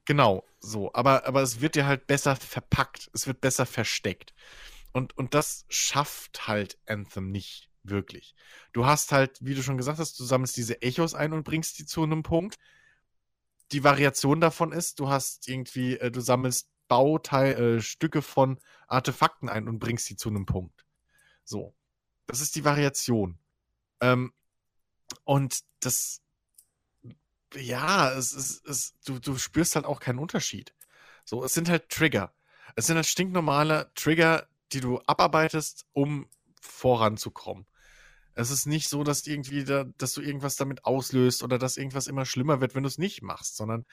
genau so. Aber, aber es wird dir halt besser verpackt. Es wird besser versteckt. Und, und das schafft halt Anthem nicht wirklich. Du hast halt, wie du schon gesagt hast, du sammelst diese Echos ein und bringst die zu einem Punkt. Die Variation davon ist, du hast irgendwie, äh, du sammelst Bauteil, äh, Stücke von Artefakten ein und bringst sie zu einem Punkt. So. Das ist die Variation. Ähm, und das, ja, es ist, es, du, du spürst halt auch keinen Unterschied. So, es sind halt Trigger. Es sind halt stinknormale Trigger, die du abarbeitest, um voranzukommen. Es ist nicht so, dass irgendwie da, dass du irgendwas damit auslöst oder dass irgendwas immer schlimmer wird, wenn du es nicht machst, sondern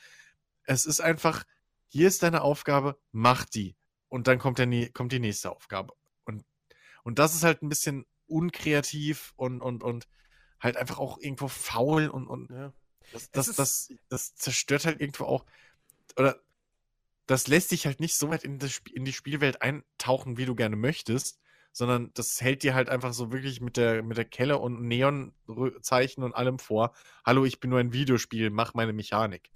es ist einfach, hier ist deine Aufgabe, mach die. Und dann kommt, der, kommt die nächste Aufgabe. Und, und das ist halt ein bisschen unkreativ und, und, und halt einfach auch irgendwo faul und, und Ja. das, das, das, das zerstört halt irgendwo auch, oder das lässt dich halt nicht so weit in, das, in die Spielwelt eintauchen, wie du gerne möchtest, sondern das hält dir halt einfach so wirklich mit der, mit der Kelle und Neonzeichen und allem vor. Hallo, ich bin nur ein Videospiel, mach meine Mechanik.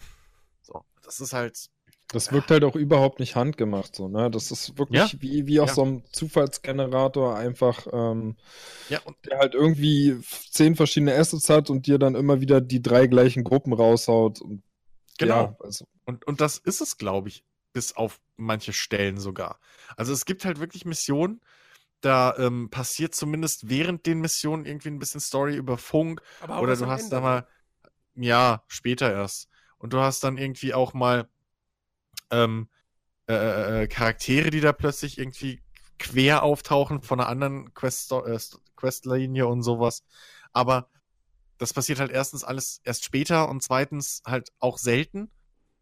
So, das ist halt, Das wirkt halt auch überhaupt nicht handgemacht, so, ne? Das ist wirklich Ja. wie, wie aus Ja. so einem Zufallsgenerator einfach, ähm, ja, und der halt irgendwie zehn verschiedene Assets hat und dir dann immer wieder die drei gleichen Gruppen raushaut. Und, genau. Ja, also, Und, und das ist es, glaube ich, bis auf manche Stellen sogar. Also es gibt halt wirklich Missionen, da ähm, passiert zumindest während den Missionen irgendwie ein bisschen Story über Funk Aber auch oder du hast Ende, da mal, ja, später erst. Und du hast dann irgendwie auch mal ähm, äh, äh, äh, Charaktere, die da plötzlich irgendwie quer auftauchen von einer anderen Quest äh, Questlinie und sowas. Aber das passiert halt erstens alles erst später und zweitens halt auch selten.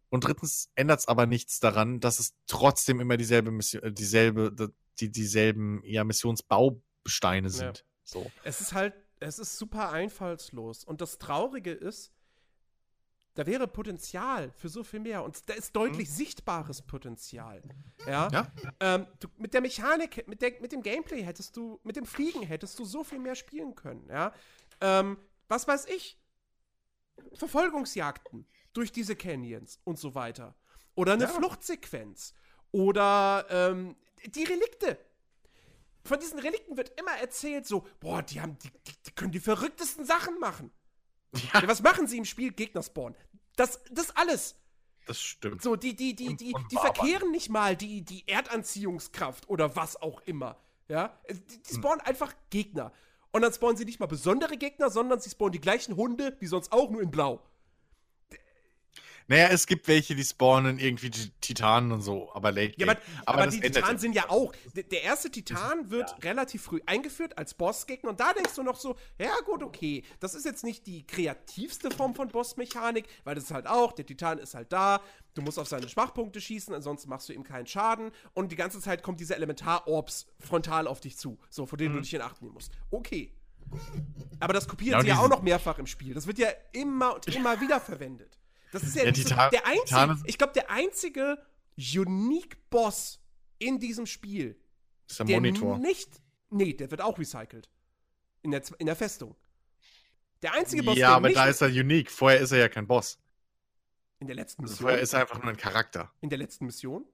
Und drittens ändert es aber nichts daran, dass es trotzdem immer dieselbe Mission, äh, dieselbe, die, dieselben ja, Missionsbausteine sind. Ja. So. Es ist halt, es ist super einfallslos. Und das Traurige ist, da wäre Potenzial für so viel mehr. Und da ist deutlich mhm. sichtbares Potenzial. Ja. ja? Ähm, du, mit der Mechanik, mit, der, mit dem Gameplay hättest du, mit dem Fliegen hättest du so viel mehr spielen können. Ja. Ähm, was weiß ich? Verfolgungsjagden durch diese Canyons und so weiter. Oder eine ja. Fluchtsequenz. Oder ähm, die Relikte. Von diesen Relikten wird immer erzählt, so, boah, die haben, die, die, die können die verrücktesten Sachen machen. Ja. ja. was machen sie im Spiel? Gegner spawnen. Das, das alles. Das stimmt. So, die, die, die, die, die verkehren nicht mal die, die Erdanziehungskraft oder was auch immer. Ja? Die, die hm. spawnen hm. einfach Gegner. Und dann spawnen sie nicht mal besondere Gegner, sondern sie spawnen die gleichen Hunde wie sonst auch, nur in Blau. Naja, es gibt welche, die spawnen irgendwie Titanen und so, aber late. Ja, aber, aber, aber die Titanen sind ja auch. Der erste Titan wird ja. relativ früh eingeführt als Bossgegner und da denkst du noch so, ja gut, okay, das ist jetzt nicht die kreativste Form von Bossmechanik, weil das ist halt auch, der Titan ist halt da, du musst auf seine Schwachpunkte schießen, ansonsten machst du ihm keinen Schaden und die ganze Zeit kommt dieser Elementar-Orbs frontal auf dich zu, so, vor denen mhm. du dich in Acht nehmen musst. Okay. Aber das kopieren ja, sie ja auch noch mehrfach im Spiel. Das wird ja immer und immer wieder verwendet. Das ist ja, ja so, der einzige, ich glaube, der einzige Unique Boss in diesem Spiel. ist der, der Monitor. Nicht, nee, der wird auch recycelt. In der, in der Festung. Der einzige Boss, Ja, aber da ist er unique. Vorher ist er ja kein Boss. In der letzten Mission. Vorher ist er einfach nur ein Charakter. In der letzten Mission?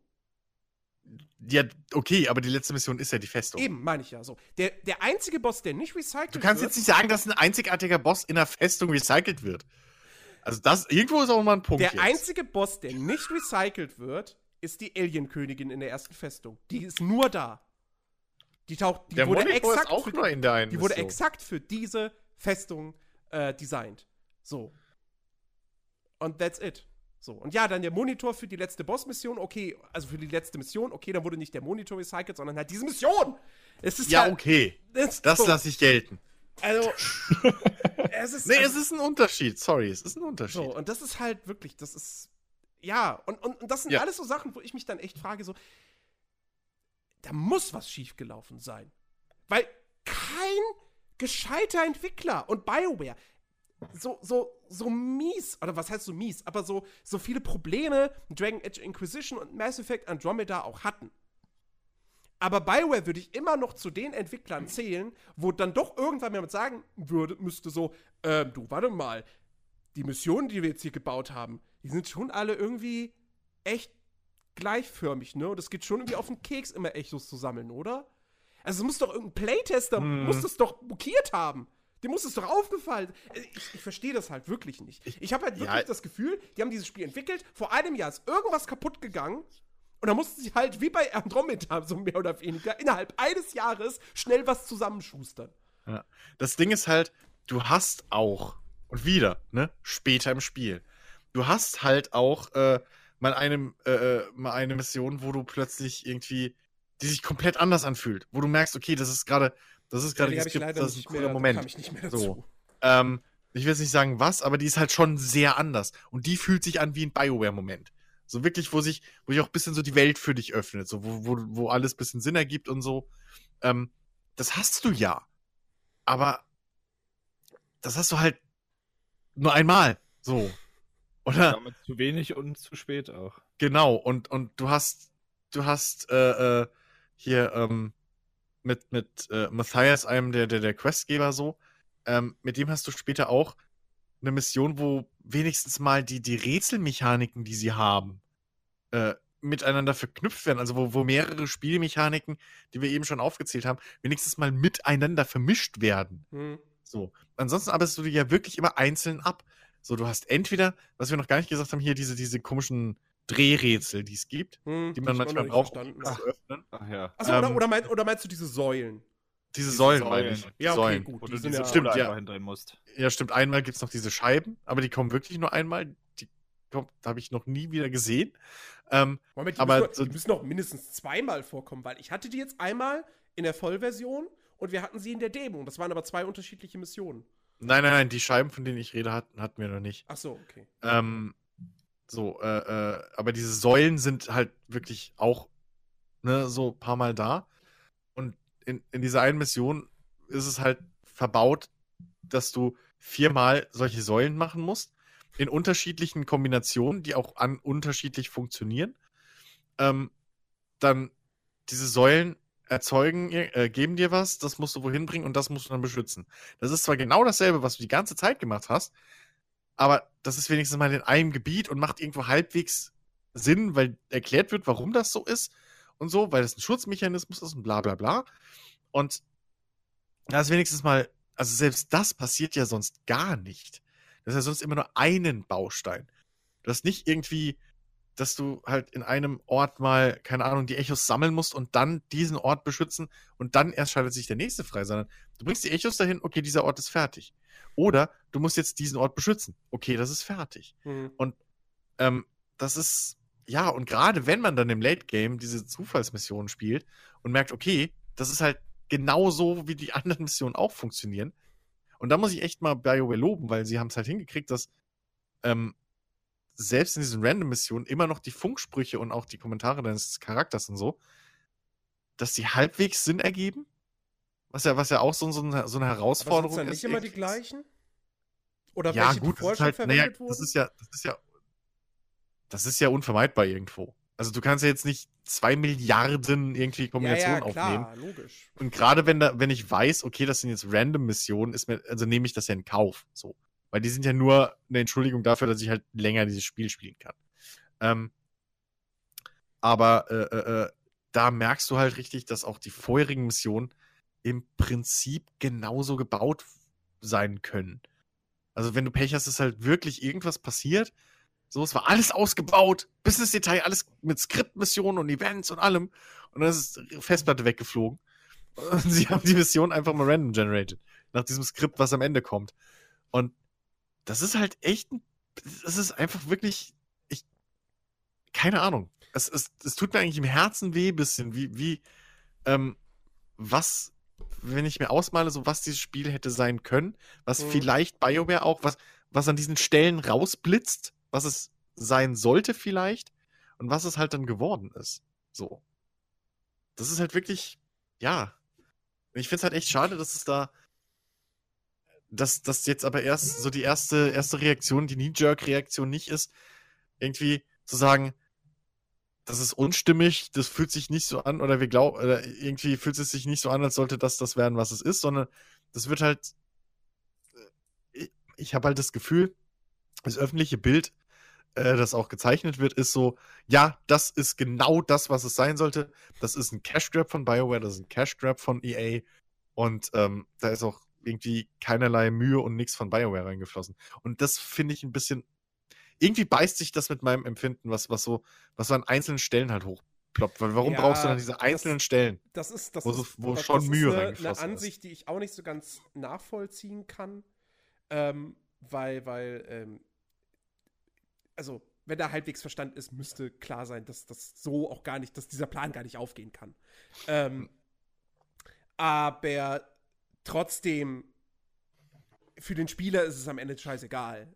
Ja, okay, aber die letzte Mission ist ja die Festung. Eben, meine ich ja so. Der, der einzige Boss, der nicht recycelt wird. Du kannst wird, jetzt nicht sagen, dass ein einzigartiger Boss in der Festung recycelt wird. Also das, irgendwo ist auch mal ein Punkt Der jetzt. einzige Boss, der nicht recycelt wird, ist die Alien-Königin in der ersten Festung. Die ist nur da. Die taucht, die der wurde Monitor exakt auch nur in der einen Die wurde exakt für diese Festung äh, designt. So. Und that's it. So. Und ja, dann der Monitor für die letzte Boss-Mission, okay, also für die letzte Mission, okay, dann wurde nicht der Monitor recycelt, sondern halt diese Mission. Es ist ja, halt, okay. Das, das so. lasse ich gelten. Also, es ist. Nee, also, es ist ein Unterschied, sorry, es ist ein Unterschied. So, und das ist halt wirklich, das ist. Ja, und, und, und das sind ja. alles so Sachen, wo ich mich dann echt frage, so, da muss was schiefgelaufen sein. Weil kein gescheiter Entwickler und BioWare so, so, so mies, oder was heißt so mies, aber so, so viele Probleme Dragon Age Inquisition und Mass Effect Andromeda auch hatten. Aber Bioware würde ich immer noch zu den Entwicklern zählen, wo dann doch irgendwann jemand sagen würde, müsste so, äh, du, warte mal, die Missionen, die wir jetzt hier gebaut haben, die sind schon alle irgendwie echt gleichförmig, ne? Und es geht schon irgendwie auf den Keks, immer Echos zu sammeln, oder? Also es muss doch irgendein Playtester, hm. muss das doch blockiert haben. Dem muss es doch aufgefallen. Äh, ich, ich verstehe das halt wirklich nicht. Ich habe halt wirklich ja. das Gefühl, die haben dieses Spiel entwickelt, vor einem Jahr ist irgendwas kaputt gegangen und da mussten sie halt, wie bei Andromeda, so mehr oder weniger, innerhalb eines Jahres schnell was zusammenschustern. Ja. Das Ding ist halt, du hast auch, und wieder, ne, später im Spiel, du hast halt auch äh, mal, eine, äh, äh, mal eine Mission, wo du plötzlich irgendwie, die sich komplett anders anfühlt, wo du merkst, okay, das ist gerade, das ist gerade, ja, das ist ein cooler Moment. Ich nicht mehr dazu. So. Ähm, ich will jetzt nicht sagen was, aber die ist halt schon sehr anders. Und die fühlt sich an wie ein Bioware-Moment. So wirklich, wo sich, wo sich auch ein bisschen so die Welt für dich öffnet, so wo, wo, wo alles ein bisschen Sinn ergibt und so. Ähm, das hast du ja. Aber das hast du halt nur einmal. So. Oder? Damit zu wenig und zu spät auch. Genau, und, und du hast, du hast äh, äh, hier ähm, mit, mit äh, Matthias, einem der, der, der Questgeber so, ähm, mit dem hast du später auch eine Mission, wo wenigstens mal die, die Rätselmechaniken, die sie haben, äh, miteinander verknüpft werden. Also wo, wo mehrere Spielmechaniken, die wir eben schon aufgezählt haben, wenigstens mal miteinander vermischt werden. Mhm. So. Ansonsten arbeitest du die ja wirklich immer einzeln ab. So, du hast entweder, was wir noch gar nicht gesagt haben, hier diese, diese komischen Drehrätsel, die es gibt, hm, die man manchmal braucht, um zu öffnen. Ach ja. Achso, ähm, oder, oder, meinst, oder meinst du diese Säulen? Diese, Säulen, Säulen, meine ich. Ja, okay, Säulen. gut. die sind ja stimmt, ja. hindrehen musst. Ja, stimmt. Einmal gibt es noch diese Scheiben, aber die kommen wirklich nur einmal. Die habe ich noch nie wieder gesehen. Ähm, Moment, die, aber müssen, so, die müssen noch mindestens zweimal vorkommen, weil ich hatte die jetzt einmal in der Vollversion und wir hatten sie in der Demo. Das waren aber zwei unterschiedliche Missionen. Nein, nein, nein, die Scheiben, von denen ich rede, hatten, hatten wir noch nicht. Ach so, okay. Ähm, So, äh, äh, aber diese Säulen sind halt wirklich auch ne, so ein paar Mal da. In, in dieser einen Mission ist es halt verbaut, dass du viermal solche Säulen machen musst. In unterschiedlichen Kombinationen, die auch an unterschiedlich funktionieren. Ähm, dann diese Säulen erzeugen, äh, geben dir was, das musst du wohin bringen und das musst du dann beschützen. Das ist zwar genau dasselbe, was du die ganze Zeit gemacht hast, aber das ist wenigstens mal in einem Gebiet und macht irgendwo halbwegs Sinn, weil erklärt wird, warum das so ist und so, weil das ein Schutzmechanismus ist und bla bla bla. Und das ist wenigstens mal, also selbst das passiert ja sonst gar nicht. Das ist ja sonst immer nur einen Baustein. Du hast nicht irgendwie dass du halt in einem Ort mal, keine Ahnung, die Echos sammeln musst und dann diesen Ort beschützen und dann erst schaltet sich der nächste frei, sondern du bringst die Echos dahin, okay, dieser Ort ist fertig. Oder du musst jetzt diesen Ort beschützen. Okay, das ist fertig. Mhm. Und ähm, das ist, ja, und gerade wenn man dann im Late Game diese Zufallsmissionen spielt und merkt, okay, das ist halt genauso, wie die anderen Missionen auch funktionieren. Und da muss ich echt mal BioWare loben, weil sie haben es halt hingekriegt, dass ähm, selbst in diesen Random-Missionen immer noch die Funksprüche und auch die Kommentare deines Charakters und so, dass die halbwegs Sinn ergeben. Was ja, was ja auch so, so, eine, so eine Herausforderung Aber sind ist. nicht immer die gleichen? Oder ja, welche, gut, die vorher halt, verwendet naja, wurden? Das ist ja, das ist ja, das ist ja unvermeidbar irgendwo. Also du kannst ja jetzt nicht zwei Milliarden irgendwie Kombinationen ja, ja, klar, aufnehmen. Logisch. Und gerade wenn da, wenn ich weiß, okay, das sind jetzt random Missionen, ist mir, also nehme ich das ja in Kauf. So. Weil die sind ja nur eine Entschuldigung dafür, dass ich halt länger dieses Spiel spielen kann. Ähm, aber äh, äh, äh, da merkst du halt richtig, dass auch die vorherigen Missionen im Prinzip genauso gebaut sein können. Also wenn du Pech hast, ist halt wirklich irgendwas passiert. So, es war alles ausgebaut, bis ins Detail, alles mit Skriptmissionen und Events und allem. Und dann ist die Festplatte weggeflogen. Und sie haben die Mission einfach mal random generated. Nach diesem Skript, was am Ende kommt. Und das ist halt echt, das ist einfach wirklich, ich, keine Ahnung. Es, es, es tut mir eigentlich im Herzen weh, bisschen, wie, wie, ähm, was, wenn ich mir ausmale, so was dieses Spiel hätte sein können, was mhm. vielleicht BioWare auch, was, was an diesen Stellen rausblitzt, was es sein sollte vielleicht und was es halt dann geworden ist. So. Das ist halt wirklich, ja. Ich finde es halt echt schade, dass es da dass das jetzt aber erst so die erste, erste Reaktion, die Knee-Jerk-Reaktion nicht ist, irgendwie zu sagen, das ist unstimmig, das fühlt sich nicht so an, oder wir glauben, irgendwie fühlt es sich nicht so an, als sollte das das werden, was es ist, sondern das wird halt, äh, ich, ich habe halt das Gefühl, das öffentliche Bild, äh, das auch gezeichnet wird, ist so, ja, das ist genau das, was es sein sollte. Das ist ein Cash-Grab von BioWare, das ist ein Cash-Grab von EA. Und ähm, da ist auch irgendwie keinerlei Mühe und nichts von BioWare reingeflossen. Und das finde ich ein bisschen. Irgendwie beißt sich das mit meinem Empfinden, was, was so, was so an einzelnen Stellen halt hochploppt. Weil warum ja, brauchst du dann diese einzelnen das, Stellen? Das ist, das wo, ist, wo das, schon das Mühe ist eine, eine Ansicht, ist. die ich auch nicht so ganz nachvollziehen kann. Ähm, weil, weil, ähm, also, wenn da halbwegs Verstand ist, müsste klar sein, dass das so auch gar nicht, dass dieser Plan gar nicht aufgehen kann. Ähm, hm. aber trotzdem, für den Spieler ist es am Ende scheißegal.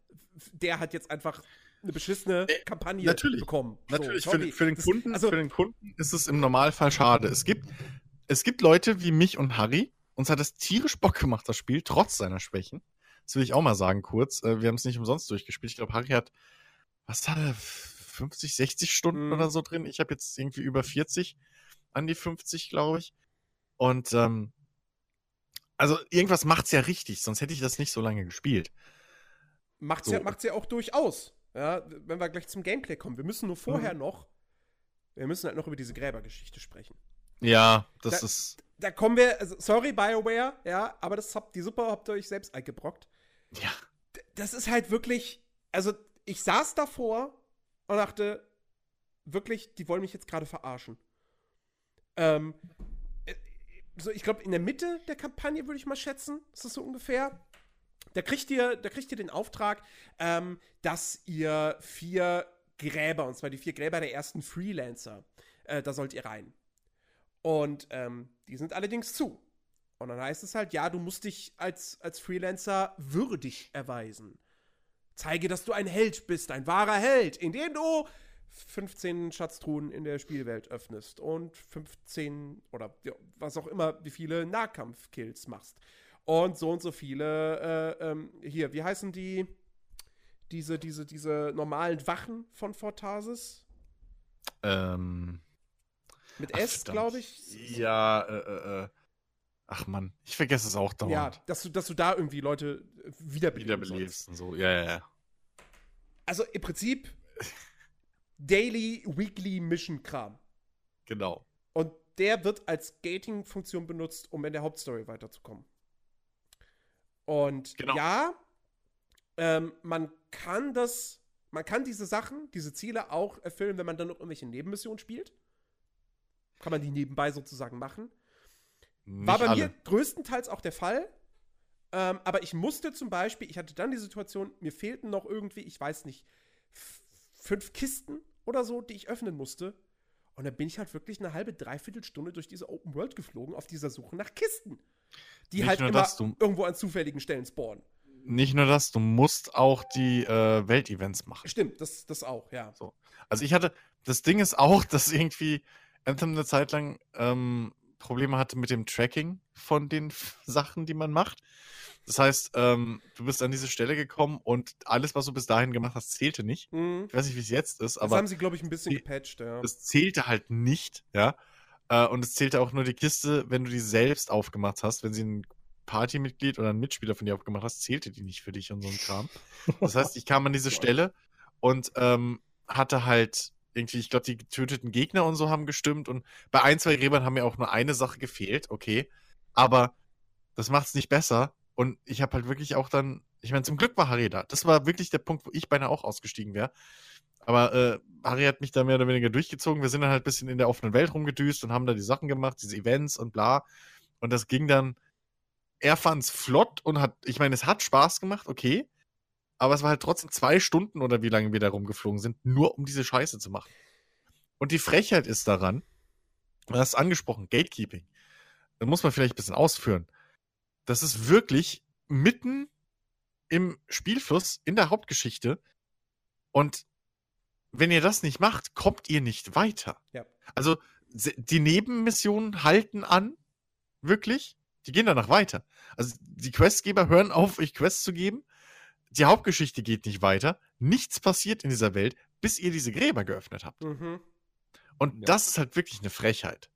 Der hat jetzt einfach eine beschissene äh, Kampagne natürlich, bekommen. Natürlich, so, für, für, den Kunden, also, für den Kunden ist es im Normalfall schade. Es gibt, es gibt Leute wie mich und Harry, uns hat es tierisch Bock gemacht, das Spiel, trotz seiner Schwächen. Das will ich auch mal sagen kurz. Äh, wir haben es nicht umsonst durchgespielt. Ich glaube, Harry hat, was hat er, 50, 60 Stunden mhm. oder so drin. Ich habe jetzt irgendwie über 40, an die 50, glaube ich. Und ähm, also irgendwas macht's ja richtig, sonst hätte ich das nicht so lange gespielt. Macht's, so. ja, macht's ja auch durchaus. Ja, wenn wir gleich zum Gameplay kommen. Wir müssen nur vorher mhm. noch, wir müssen halt noch über diese Gräbergeschichte sprechen. Ja, das da, ist. Da kommen wir, also, sorry, BioWare, ja, aber das habt, die Suppe habt ihr euch selbst eingebrockt. Ja. Das ist halt wirklich, also ich saß davor und dachte, wirklich, die wollen mich jetzt gerade verarschen. Ähm, so, ich glaube, in der Mitte der Kampagne würde ich mal schätzen, ist das so ungefähr. Da kriegt ihr, da kriegt ihr den Auftrag, ähm, dass ihr vier Gräber, und zwar die vier Gräber der ersten Freelancer, äh, da sollt ihr rein. Und ähm, die sind allerdings zu. Und dann heißt es halt, ja, du musst dich als, als Freelancer würdig erweisen. Zeige, dass du ein Held bist, ein wahrer Held, indem du 15 Schatztruhen in der Spielwelt öffnest und 15 oder ja, was auch immer, wie viele Nahkampfkills machst. Und so und so viele, äh, ähm, hier, wie heißen die, diese, diese, diese normalen Wachen von Fortasis? Ähm, Mit ach, S, glaube ich. Ja, äh, äh, äh. Ach man, ich vergesse es auch Ja, dauernd. dass du, dass du da irgendwie Leute äh, wiederbeleben sollst. Wiederbelebst und so. Ja, ja, ja. Also im Prinzip Daily, Weekly Mission-Kram. Genau. Und der wird als Gating-Funktion benutzt, um in der Hauptstory weiterzukommen. Und Genau. ja, ähm, man kann das, man kann diese Sachen, diese Ziele auch erfüllen, wenn man dann noch irgendwelche Nebenmissionen spielt. Kann man die nebenbei sozusagen machen. Nicht War bei alle. mir größtenteils auch der Fall. Ähm, aber ich musste zum Beispiel, ich hatte dann die Situation, mir fehlten noch irgendwie, ich weiß nicht, fünf Kisten oder so, die ich öffnen musste. Und dann bin ich halt wirklich eine halbe, dreiviertel Stunde durch diese Open World geflogen auf dieser Suche nach Kisten. Die Nicht halt immer das, du- irgendwo an zufälligen Stellen spawnen. Nicht nur das, du musst auch die äh, Weltevents machen. Stimmt, das, das auch, ja. Also ich hatte, das Ding ist auch, dass irgendwie Anthem eine Zeit lang ähm, Probleme hatte mit dem Tracking von den Sachen, die man macht. Das heißt, ähm, du bist an diese Stelle gekommen und alles, was du bis dahin gemacht hast, zählte nicht. Mhm. Ich weiß nicht, wie es jetzt ist, Das aber haben sie, glaube ich, ein bisschen gepatcht, ja. es zählte halt nicht, ja. Äh, und es zählte auch nur die Kiste, wenn du die selbst aufgemacht hast. Wenn sie ein Partymitglied oder ein Mitspieler von dir aufgemacht hast, zählte die nicht für dich und so ein Kram. Das heißt, ich kam an diese Stelle und ähm, hatte halt irgendwie, ich glaube, die getöteten Gegner und so haben gestimmt und bei ein, zwei Gräbern haben mir auch nur eine Sache gefehlt, okay. Aber das macht es nicht besser. Und ich habe halt wirklich auch dann, ich meine, zum Glück war Harry da. Das war wirklich der Punkt, wo ich beinahe auch ausgestiegen wäre. Aber äh, Harry hat mich da mehr oder weniger durchgezogen. Wir sind dann halt ein bisschen in der offenen Welt rumgedüst und haben da die Sachen gemacht, diese Events und bla. Und das ging dann. Er fand es flott und hat, ich meine, es hat Spaß gemacht, okay. Aber es war halt trotzdem zwei Stunden oder wie lange wir da rumgeflogen sind, nur um diese Scheiße zu machen. Und die Frechheit ist daran, du hast angesprochen, Gatekeeping. Da muss man vielleicht ein bisschen ausführen. Das ist wirklich mitten im Spielfluss, in der Hauptgeschichte. Und wenn ihr das nicht macht, kommt ihr nicht weiter. Ja. Also die Nebenmissionen halten an, wirklich. Die gehen danach weiter. Also die Questgeber hören auf, euch Quests zu geben. Die Hauptgeschichte geht nicht weiter. Nichts passiert in dieser Welt, bis ihr diese Gräber geöffnet habt. Mhm. Und Ja. das ist halt wirklich eine Frechheit.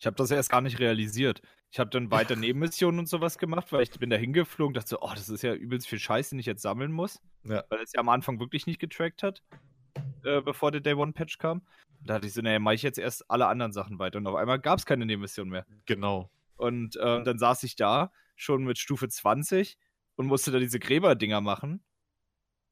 Ich habe das erst gar nicht realisiert. Ich habe dann weiter Nebenmissionen und sowas gemacht, weil ich bin da hingeflogen, dachte so, oh, das ist ja übelst viel Scheiß, den ich jetzt sammeln muss. Ja. Weil es ja am Anfang wirklich nicht getrackt hat, äh, bevor der Day One Patch kam. Da dachte ich so, naja, mache ich jetzt erst alle anderen Sachen weiter. Und auf einmal gab es keine Nebenmission mehr. Genau. Und äh, dann saß ich da schon mit Stufe 20 und musste da diese Gräberdinger machen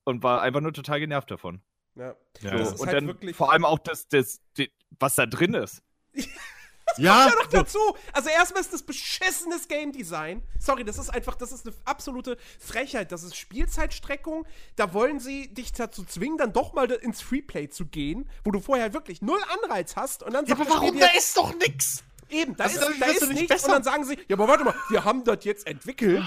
und war einfach nur total genervt davon. Ja. Ja, Das So, ist und halt dann wirklich- vor allem auch das, das, die- was da drin ist. ja, noch dazu. Also erstmal ist das beschissenes Game Design. Sorry, das ist einfach, das ist eine absolute Frechheit. Das ist Spielzeitstreckung. Da wollen sie dich dazu zwingen, dann doch mal ins Freeplay zu gehen, wo du vorher wirklich null Anreiz hast. Und dann ja aber das warum? dir, Da ist doch nix. eben, da Also ist, da ist nicht nichts. besser. Und dann sagen sie, ja, aber warte mal, wir haben das jetzt entwickelt.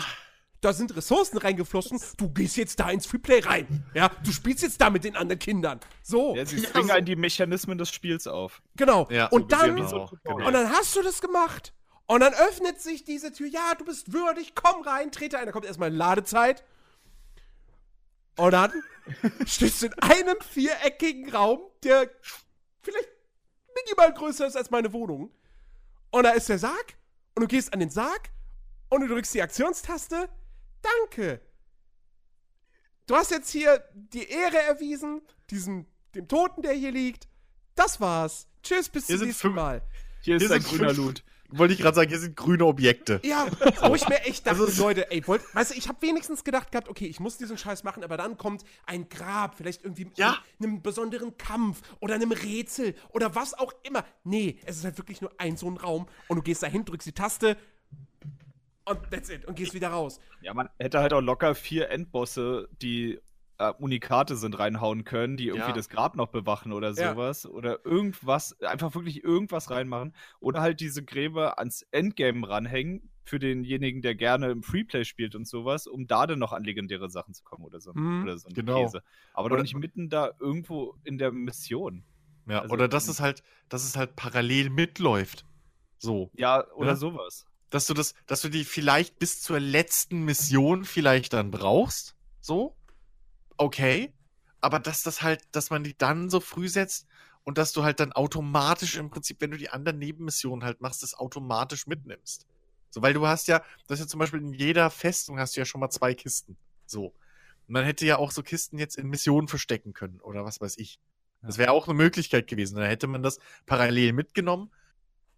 Da sind Ressourcen reingeflossen. Du gehst jetzt da ins Freeplay rein. Ja, du spielst jetzt da mit den anderen Kindern. So. Ja, sie Ja, zwingen so- einen die Mechanismen des Spiels auf. Genau. Ja, und so dann, genau. und dann hast du das gemacht. Und dann öffnet sich diese Tür. Ja, du bist würdig, komm rein, trete ein. Da kommt erstmal Ladezeit. Und dann stehst du in einem viereckigen Raum, der vielleicht minimal größer ist als meine Wohnung. Und da ist der Sarg. Und du gehst an den Sarg. Und du drückst die Aktionstaste. Danke. Du hast jetzt hier die Ehre erwiesen, diesem, dem Toten, der hier liegt. Das war's. Tschüss, bis Hier zum nächsten fünf- Mal. Hier ist Hier ein grüner Loot. Wollte ich gerade sagen, hier sind grüne Objekte. Ja, wo ich mir echt dachte, Also- Leute, ey, wollt, weißt du, ich habe wenigstens gedacht gehabt, okay, ich muss diesen Scheiß machen, aber dann kommt ein Grab, vielleicht irgendwie mit Ja. einem besonderen Kampf oder einem Rätsel oder was auch immer. Nee, es ist halt wirklich nur ein so ein Raum und du gehst dahin, drückst die Taste und that's it und gehst wieder raus. Ja, man hätte halt auch locker vier Endbosse, die äh, Unikate sind, reinhauen können, die irgendwie Ja. das Grab noch bewachen oder Ja. sowas. Oder irgendwas, einfach wirklich irgendwas reinmachen. Oder halt diese Gräber ans Endgame ranhängen für denjenigen, der gerne im Freeplay spielt und sowas, um da dann noch an legendäre Sachen zu kommen oder so, Mhm, oder so ein genau. Käse. Aber Oder- doch nicht mitten da irgendwo in der Mission. Ja, Also, oder dass es halt, dass es halt parallel mitläuft. So. Ja, oder Ja. sowas. Dass du das, dass du die vielleicht bis zur letzten Mission vielleicht dann brauchst. So. Okay. Aber dass das halt, dass man die dann so früh setzt und dass du halt dann automatisch im Prinzip, wenn du die anderen Nebenmissionen halt machst, das automatisch mitnimmst. So, weil du hast ja, das ist ja zum Beispiel in jeder Festung hast du ja schon mal zwei Kisten. So. Und man hätte ja auch so Kisten jetzt in Missionen verstecken können oder was weiß ich. Das wäre auch eine Möglichkeit gewesen. Dann hätte man das parallel mitgenommen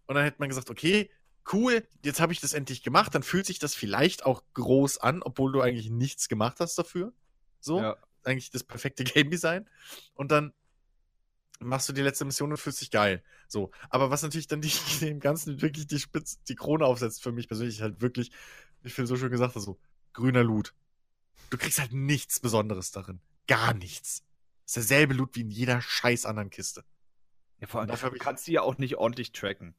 und dann hätte man gesagt, okay, cool, jetzt habe ich das endlich gemacht. Dann fühlt sich das vielleicht auch groß an, obwohl du eigentlich nichts gemacht hast dafür. So, Ja. eigentlich das perfekte Game Design. Und dann machst du die letzte Mission und fühlst dich geil. So, aber was natürlich dann die, dem Ganzen wirklich die Spitze, die Krone aufsetzt, für mich persönlich ist halt wirklich, wie Phil so schön gesagt so grüner Loot. Du kriegst halt nichts Besonderes darin. Gar nichts. ist derselbe Loot wie in jeder scheiß anderen Kiste. Ja, vor allem, Dafür du ich- kannst die ja auch nicht ordentlich tracken.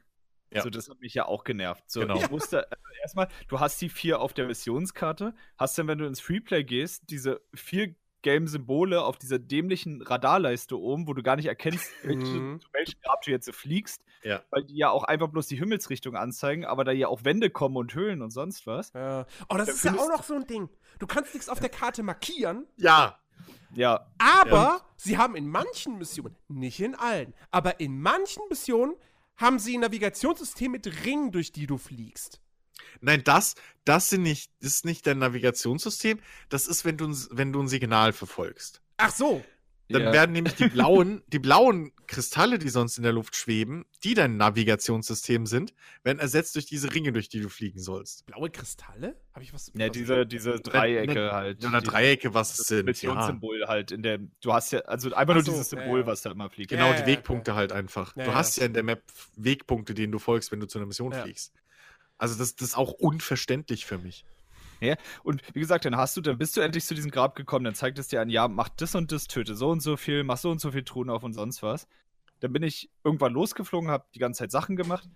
Ja. So, das hat mich ja auch genervt. So, Genau. ich wusste, also erstmal, du hast die vier auf der Missionskarte, hast dann, wenn du ins Freeplay gehst, diese vier Game-Symbole auf dieser dämlichen Radarleiste oben, wo du gar nicht erkennst, welche, Mhm. zu welchem Grab du jetzt so fliegst, Ja. weil die ja auch einfach bloß die Himmelsrichtung anzeigen, aber da ja auch Wände kommen und Höhlen und sonst was. Ja. Oh, das Da ist ja auch noch so ein Ding. Du kannst nichts auf der Karte markieren, Ja, Ja, aber sie haben in manchen Missionen, nicht in allen, aber in manchen Missionen haben sie ein Navigationssystem mit Ringen, durch die du fliegst. Nein, das, das sind nicht, ist nicht dein Navigationssystem. Das ist, wenn du, wenn du ein Signal verfolgst. Ach so. Dann ja. werden nämlich die blauen, die blauen Kristalle, die sonst in der Luft schweben, die dein Navigationssystem sind, werden ersetzt durch diese Ringe, durch die du fliegen sollst. Blaue Kristalle? Habe ich was? ja was- diese, diese Dreiecke ne- halt. Oder Dreiecke, was es sind. Ja. Missionssymbol halt in der, du hast ja, also einfach nur so, dieses ja, Symbol, ja. was da immer fliegt. Genau, Ja, die ja, Wegpunkte halt einfach. Ja, du ja. hast ja in der Map Wegpunkte, denen du folgst, wenn du zu einer Mission Ja. fliegst. Also das, das ist auch unverständlich für mich. Und wie gesagt, dann hast du, dann bist du endlich zu diesem Grab gekommen, dann zeigt es dir an, ja, mach das und das, töte so und so viel, mach so und so viel Truhen auf und sonst was. Dann bin ich irgendwann losgeflogen, hab die ganze Zeit Sachen gemacht,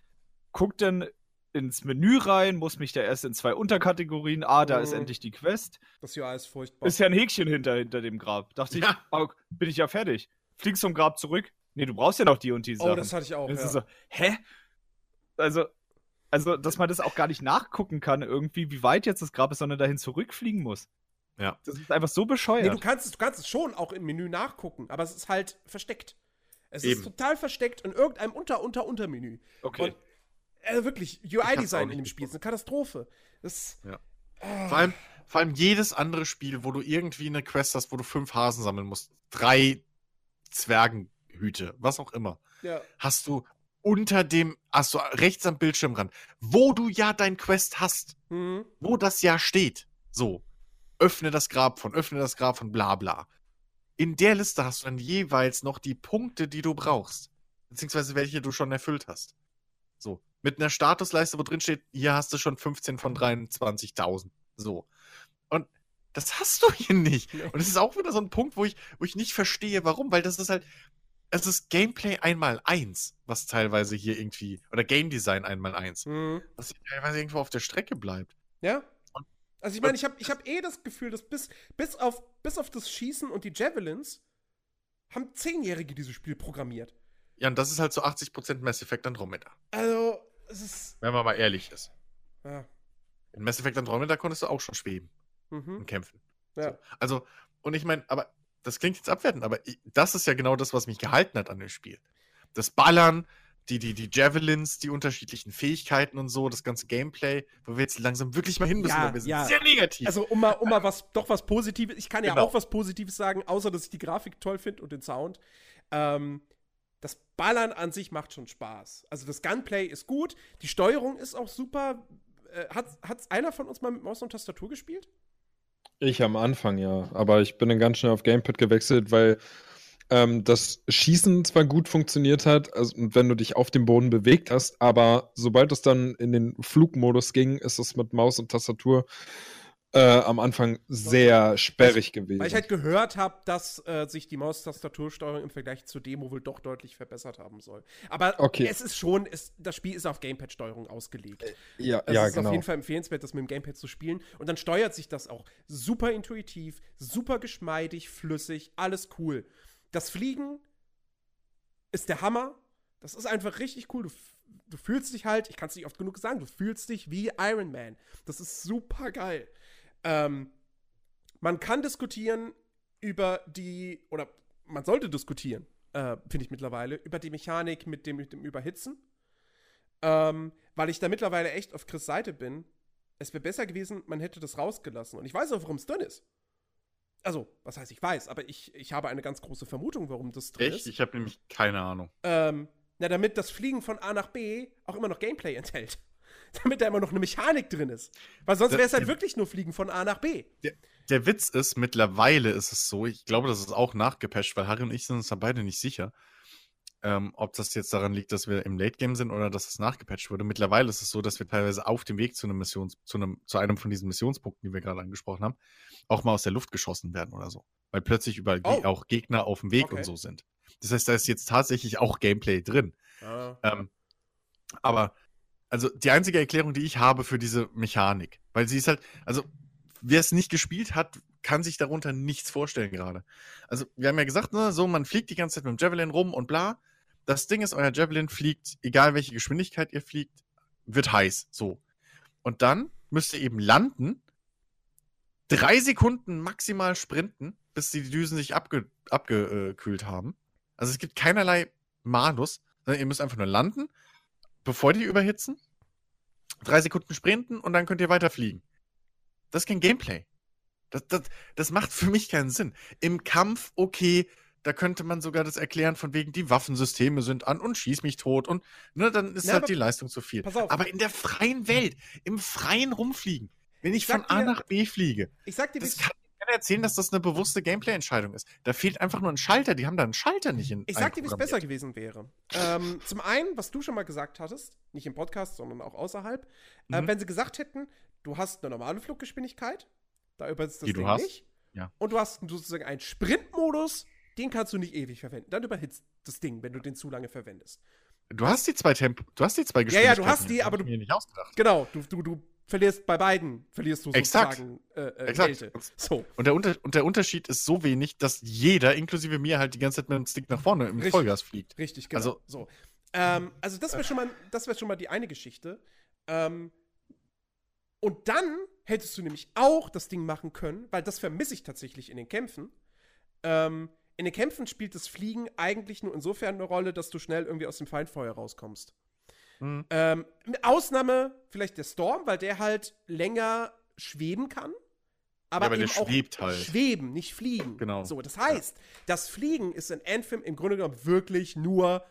guck dann ins Menü rein, muss mich da erst in zwei Unterkategorien, ah, da ist Mhm. endlich die Quest. Das UI ist furchtbar. Ist ja ein Häkchen hinter, hinter dem Grab. Dachte ich, Ja. ah, bin ich ja fertig. Fliegst zum Grab zurück? Nee, du brauchst ja noch die und die Sachen. oh, das hatte ich auch. Ja. so, hä? Also, also, dass man das auch gar nicht nachgucken kann, irgendwie, wie weit jetzt das Grab ist, sondern dahin zurückfliegen muss. Ja. Das ist einfach so Nee, bescheuert. du kannst, es, du kannst es schon auch im Menü nachgucken, aber es ist halt versteckt. Es Eben. ist total versteckt in irgendeinem Unter-Unter-Untermenü. okay. Und äh, wirklich, UI-Design in dem Spiel ist eine Katastrophe. Das, Ja. Ah. Vor allem, vor allem jedes andere Spiel, wo du irgendwie eine Quest hast, wo du fünf Hasen sammeln musst, drei Zwergenhüte, was auch immer, ja. hast du unter dem, du rechts am Bildschirmrand, wo du ja dein Quest hast, Hm. wo das ja steht. So, öffne das Grab von, öffne das Grab von, bla bla. In der Liste hast du dann jeweils noch die Punkte, die du brauchst. Beziehungsweise welche du schon erfüllt hast. So, mit einer Statusleiste, wo drin steht, hier hast du schon 15 von 23.000. So. Und das hast du hier nicht. Und es ist auch wieder so ein Punkt, wo ich, wo ich nicht verstehe, warum, weil das ist halt, es ist Gameplay einmal eins, was teilweise hier irgendwie, oder Game Design einmal eins, Hm. was hier teilweise irgendwo auf der Strecke bleibt. Ja. Und- Also ich meine, ich habe ich hab eh das Gefühl, dass bis, bis, auf, bis auf das Schießen und die Javelins haben Zehnjährige dieses Spiel programmiert. Ja, und das ist halt so 80% Mass Effect Andromeda. Also, es ist. Wenn man mal ehrlich ist. Ja. In Mass Effect Andromeda konntest du auch schon schweben Mhm. und kämpfen. Ja. Also, und ich meine, aber das klingt jetzt abwertend, aber ich, das ist ja genau das, was mich gehalten hat an dem Spiel. Das Ballern, die, die, die Javelins, die unterschiedlichen Fähigkeiten und so, das ganze Gameplay, wo wir jetzt langsam wirklich mal hin müssen, Ja, weil wir sind ja. sehr negativ. Also, um mal, um mal was, doch was Positives, ich kann ja Genau. auch was Positives sagen, außer dass ich die Grafik toll finde und den Sound. Ähm, das Ballern an sich macht schon Spaß. Also, das Gunplay ist gut, die Steuerung ist auch super. Äh, hat hat's einer von uns mal mit Maus und Tastatur gespielt? Ich am Anfang, ja. Aber ich bin dann ganz schnell auf Gamepad gewechselt, weil ähm, das Schießen zwar gut funktioniert hat, also wenn du dich auf dem Boden bewegt hast, aber sobald es dann in den Flugmodus ging, ist es mit Maus und Tastatur äh, am Anfang sehr sperrig gewesen. Weil ich halt gehört habe, dass äh, sich die Maustastatursteuerung im Vergleich zur Demo wohl doch deutlich verbessert haben soll. Aber Okay. es ist schon, es, das Spiel ist auf Gamepad-Steuerung ausgelegt. ja, Es ja, ist genau. auf jeden Fall empfehlenswert, das mit dem Gamepad zu spielen. Und dann steuert sich das auch super intuitiv, super geschmeidig, flüssig, alles cool. Das Fliegen ist der Hammer. Das ist einfach richtig cool. Du, du fühlst dich halt, ich kann es nicht oft genug sagen, du fühlst dich wie Iron Man. Das ist super geil. Ähm, man kann diskutieren über die, oder man sollte diskutieren, äh, finde ich mittlerweile, über die Mechanik mit dem, mit dem Überhitzen. Ähm, weil ich da mittlerweile echt auf Chris Seite bin. Es wäre besser gewesen, man hätte das rausgelassen. Und ich weiß auch, warum es drin ist. Also, was heißt, ich weiß, aber ich, ich habe eine ganz große Vermutung, warum das drin Echt? ist. Ich habe nämlich keine Ahnung. Ähm, na, damit das Fliegen von A nach B auch immer noch Gameplay enthält. damit da immer noch eine Mechanik drin ist. Weil sonst wäre es halt wirklich nur Fliegen von A nach B. Der Witz ist, mittlerweile ist es so, ich glaube, das ist auch nachgepatcht, weil Harry und ich sind uns da beide nicht sicher, ähm, ob das jetzt daran liegt, dass wir im Late Game sind oder dass es nachgepatcht wurde. Mittlerweile ist es so, dass wir teilweise auf dem Weg zu einem Missions, zu einem, zu einem von diesen Missionspunkten, die wir gerade angesprochen haben, auch mal aus der Luft geschossen werden oder so. Weil plötzlich überall Oh. Auch Gegner auf dem Weg Okay. und so sind. Das heißt, da ist jetzt tatsächlich auch Gameplay drin. Ähm, aber, also die einzige Erklärung, die ich habe für diese Mechanik, weil sie ist halt, also wer es nicht gespielt hat, kann sich darunter nichts vorstellen gerade. Also wir haben ja gesagt, ne, so man fliegt die ganze Zeit mit dem Javelin rum und bla. Das Ding ist, euer Javelin fliegt, egal welche Geschwindigkeit ihr fliegt, wird heiß, so. Und dann müsst ihr eben landen, drei Sekunden maximal sprinten, bis die Düsen sich abge abgekühlt haben. Also es gibt keinerlei Malus, sondern ihr müsst einfach nur landen, bevor die überhitzen, drei Sekunden sprinten und dann könnt ihr weiter fliegen. Das ist kein Gameplay. Das, das, das macht für mich keinen Sinn. Im Kampf, okay, da könnte man sogar das erklären, von wegen die Waffensysteme sind an und schieß mich tot und ne, dann ist Na, halt die Leistung zu viel. Aber in der freien Welt, im freien Rumfliegen, wenn ich von sag A dir- nach B fliege, Ich sag dir, das kann keiner erzählen, dass das eine bewusste Gameplay-Entscheidung ist. Da fehlt einfach nur ein Schalter. Die haben da einen Schalter nicht in. Ich sag dir, wie es besser gewesen wäre. Ähm, zum einen, was du schon mal gesagt hattest, nicht im Podcast, sondern auch außerhalb, äh, Mhm. wenn sie gesagt hätten, du hast eine normale Fluggeschwindigkeit, da überhitzt das Die du Ding hast, nicht. ja. Und du hast sozusagen einen Sprintmodus, den kannst du nicht ewig verwenden. Dann überhitzt das Ding, wenn du den zu lange verwendest. Du hast die zwei Tempo, du hast die zwei Ja, ja, du Geschwindigkeiten. hast die, aber du- mir nicht ausgedacht. Genau, du, du, du verlierst bei beiden, verlierst du Exakt. sozusagen äh, äh, Exakt. Kälte. So. Und der, Unter und der Unterschied ist so wenig, dass jeder, inklusive mir, halt die ganze Zeit mit dem Stick nach vorne im Richtig. Vollgas fliegt. Richtig, genau. Also- so. Ähm, also das wäre schon mal, das wäre schon mal die eine Geschichte. Ähm, und dann hättest du nämlich auch das Ding machen können, weil das vermisse ich tatsächlich in den Kämpfen. Ähm, in den Kämpfen spielt das Fliegen eigentlich nur insofern eine Rolle, dass du schnell irgendwie aus dem Feindfeuer rauskommst. Mhm. Ähm, mit Ausnahme vielleicht der Storm, weil der halt länger schweben kann. Aber, Ja, aber der eben auch schwebt halt. schweben, nicht fliegen. Genau. So, das heißt, das Fliegen ist in Anthem im Grunde genommen wirklich nur,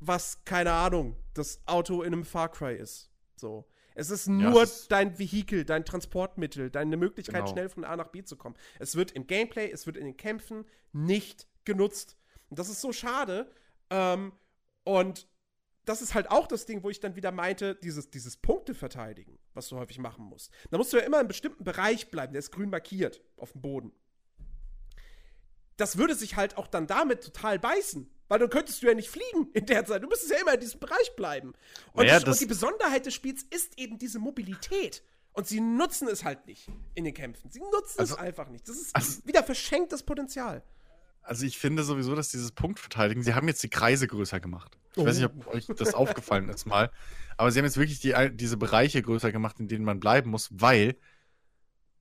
was, keine Ahnung, das Auto in einem Far Cry ist. So. Es ist nur es ist- dein Vehikel, dein Transportmittel, deine Möglichkeit, Genau. schnell von A nach B zu kommen. Es wird im Gameplay, es wird in den Kämpfen nicht genutzt. Und das ist so schade. Ähm, und das ist halt auch das Ding, wo ich dann wieder meinte, dieses, dieses Punkte verteidigen, was du häufig machen musst. Da musst du ja immer in einem bestimmten Bereich bleiben, der ist grün markiert auf dem Boden. Das würde sich halt auch dann damit total beißen. Weil dann könntest du ja nicht fliegen in der Zeit. Du müsstest ja immer in diesem Bereich bleiben. Und, Naja, das, und die Besonderheit des Spiels ist eben diese Mobilität. Und sie nutzen es halt nicht in den Kämpfen. Sie nutzen Also- es einfach nicht. Das ist also- wieder verschenktes Potenzial. Also ich finde sowieso, dass dieses Punktverteidigen, sie haben jetzt die Kreise größer gemacht. Ich weiß nicht, ob euch das aufgefallen ist mal. Aber sie haben jetzt wirklich die, diese Bereiche größer gemacht, in denen man bleiben muss, weil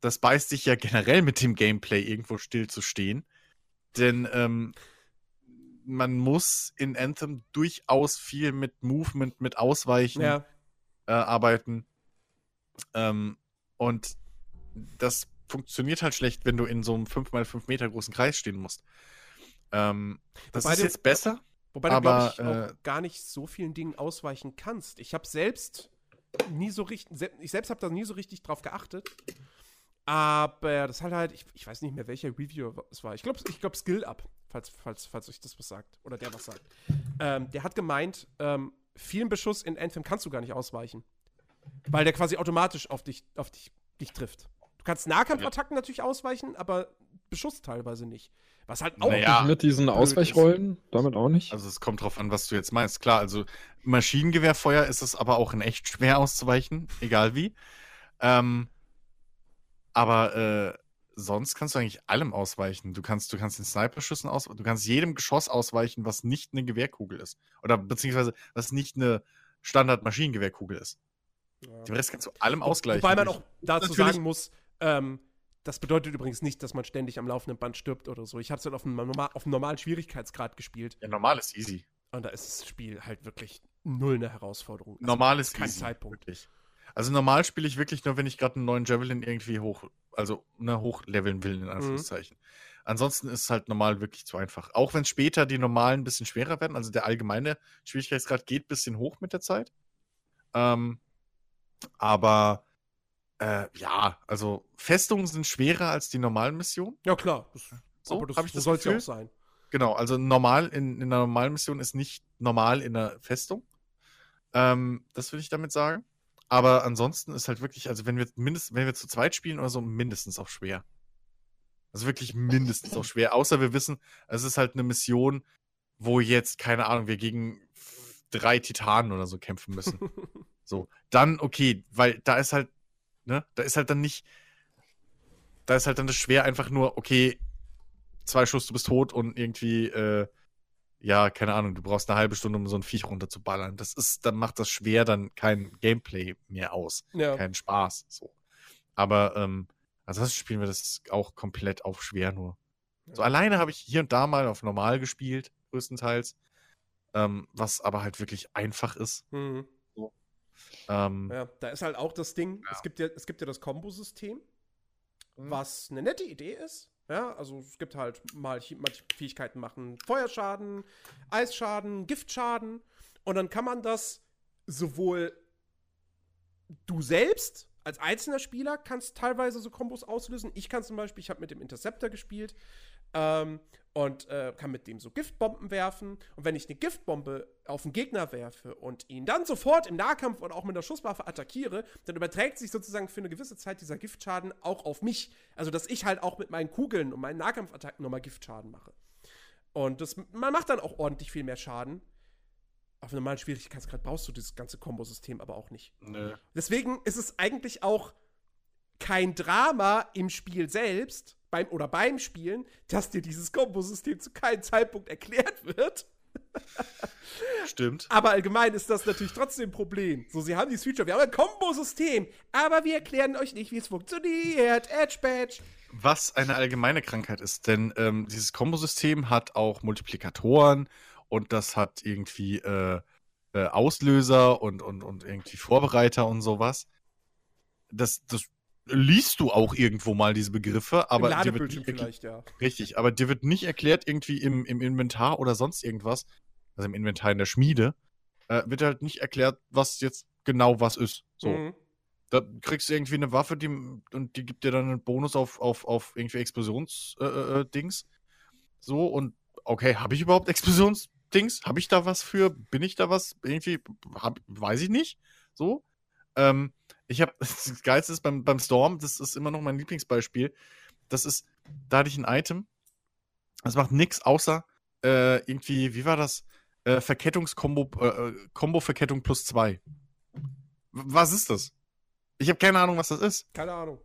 das beißt sich ja generell mit dem Gameplay irgendwo still zu stehen. Denn ähm, man muss in Anthem durchaus viel mit Movement, mit Ausweichen Ja. äh, arbeiten. Ähm, und das funktioniert halt schlecht, wenn du in so einem 5x5 Meter großen Kreis stehen musst. Ähm, das Wobei ist jetzt besser. Wobei du, Aber, glaube ich, auch äh, gar nicht so vielen Dingen ausweichen kannst. Ich habe selbst nie so richtig, se ich selbst habe da nie so richtig drauf geachtet. Aber das hat halt, ich, ich weiß nicht mehr, welcher Review es war. Ich glaube, ich glaub Skill Up, falls, falls, falls euch das was sagt. Oder der was sagt. Ähm, der hat gemeint, ähm, vielen Beschuss in Anthem kannst du gar nicht ausweichen. Weil der quasi automatisch auf dich, auf dich dich trifft. Du kannst Nahkampfattacken natürlich ausweichen, aber Beschuss teilweise nicht. Was halt auch Naja. Mit diesen Ausweichrollen, damit auch nicht. Also es kommt drauf an, was du jetzt meinst. Klar, also Maschinengewehrfeuer ist es aber auch in echt schwer auszuweichen, egal wie. Ähm, aber äh, sonst kannst du eigentlich allem ausweichen. Du kannst, du kannst den Sniperschüssen ausweichen, du kannst jedem Geschoss ausweichen, was nicht eine Gewehrkugel ist. Oder beziehungsweise was nicht eine Standard-Maschinengewehrkugel ist. Ja. Den Rest kannst du allem ausgleichen. Wobei man auch dazu sagen muss, ähm, das bedeutet übrigens nicht, dass man ständig am laufenden Band stirbt oder so. Ich habe es halt auf einem, normal, auf einem normalen Schwierigkeitsgrad gespielt Ja, normal ist easy. und da ist das Spiel halt wirklich null eine Herausforderung. Also, Normal ist kein easy. Zeitpunkt. Wirklich. Also normal spiele ich wirklich nur, wenn ich gerade einen neuen Javelin irgendwie hoch, also ne, hochleveln will, Mhm. in Anführungszeichen. Ansonsten ist es halt normal wirklich zu einfach. Auch wenn später die normalen ein bisschen schwerer werden, also der allgemeine Schwierigkeitsgrad geht ein bisschen hoch mit der Zeit. Ähm, aber äh, ja, also Festungen sind schwerer als die normalen Missionen. Ja, klar. Das, So aber das, ich das soll es ja auch sein. Genau, also normal in, in einer normalen Mission ist nicht normal in einer Festung. Ähm, das will ich damit sagen. Aber ansonsten ist halt wirklich, also wenn wir mindestens, wenn wir zu zweit spielen oder so, mindestens auch schwer. Also wirklich mindestens auch schwer. Außer wir wissen, es ist halt eine Mission, wo jetzt, keine Ahnung, wir gegen drei Titanen oder so kämpfen müssen. So, dann okay, weil da ist halt, ne, da ist halt dann nicht, da ist halt dann das schwer einfach nur, okay, zwei Schuss, du bist tot und irgendwie, äh, ja, keine Ahnung, du brauchst eine halbe Stunde, um so ein Viech runterzuballern. Das ist, dann macht das schwer dann kein Gameplay mehr aus. ja. Keinen Spaß. So. Aber, ähm, ansonsten spielen wir das auch komplett auf schwer nur. So alleine habe ich hier und da mal auf normal gespielt, größtenteils. Ähm, was aber halt wirklich einfach ist. Mhm. Ähm, ja. Da ist halt auch das Ding, Ja. es, gibt ja, es gibt ja das Kombosystem, Mhm. was eine nette Idee ist. Ja, also es gibt halt mal manche Fähigkeiten machen Feuerschaden, Eisschaden, Giftschaden und dann kann man das sowohl du selbst als einzelner Spieler kannst teilweise so Kombos auslösen. Ich kann zum Beispiel, ich habe mit dem Interceptor gespielt ähm, und äh, kann mit dem so Giftbomben werfen. Und wenn ich eine Giftbombe auf einen Gegner werfe und ihn dann sofort im Nahkampf und auch mit der Schusswaffe attackiere, dann überträgt sich sozusagen für eine gewisse Zeit dieser Giftschaden auch auf mich. Also, dass ich halt auch mit meinen Kugeln und meinen Nahkampfattacken nochmal Giftschaden mache. Und das, man macht dann auch ordentlich viel mehr Schaden. Auf einem normalen Schwierigkeitsgrad brauchst du dieses ganze Kombosystem aber auch nicht. Nö. Deswegen ist es eigentlich auch kein Drama im Spiel selbst, beim oder beim Spielen, dass dir dieses Kombosystem zu keinem Zeitpunkt erklärt wird. Stimmt. Aber allgemein ist das natürlich trotzdem ein Problem. So, sie haben dieses Feature, wir haben ein Kombosystem, aber wir erklären euch nicht, wie es funktioniert. Edge Badge. Was eine allgemeine Krankheit ist, denn ähm, dieses Kombosystem hat auch Multiplikatoren und das hat irgendwie äh, äh, Auslöser und, und, und irgendwie Vorbereiter und sowas. Das, das liest du auch irgendwo mal, diese Begriffe, aber Im dir wird Ladebildschirm nicht erklärt, vielleicht, ja. richtig, aber dir wird nicht erklärt, irgendwie im, im Inventar oder sonst irgendwas, also im Inventar in der Schmiede, äh, wird halt nicht erklärt, was jetzt genau was ist. So. Mhm. Da kriegst du irgendwie eine Waffe, die, und die gibt dir dann einen Bonus auf, auf, auf irgendwie Explosionsdings. Äh, äh, Dings. so, und okay, habe ich überhaupt Explosionsdings? Habe ich da was für? Bin ich da was? Irgendwie, hab, weiß ich nicht. So. Ähm, ich habe, das Geilste ist beim, beim Storm, das ist immer noch mein Lieblingsbeispiel. Das ist, da hatte ich ein Item, das macht nix außer äh, irgendwie, wie war das? Äh, Verkettungskombo, äh, äh, Kombo-Verkettung plus zwei. W- Was ist das? Ich habe keine Ahnung, was das ist. Keine Ahnung.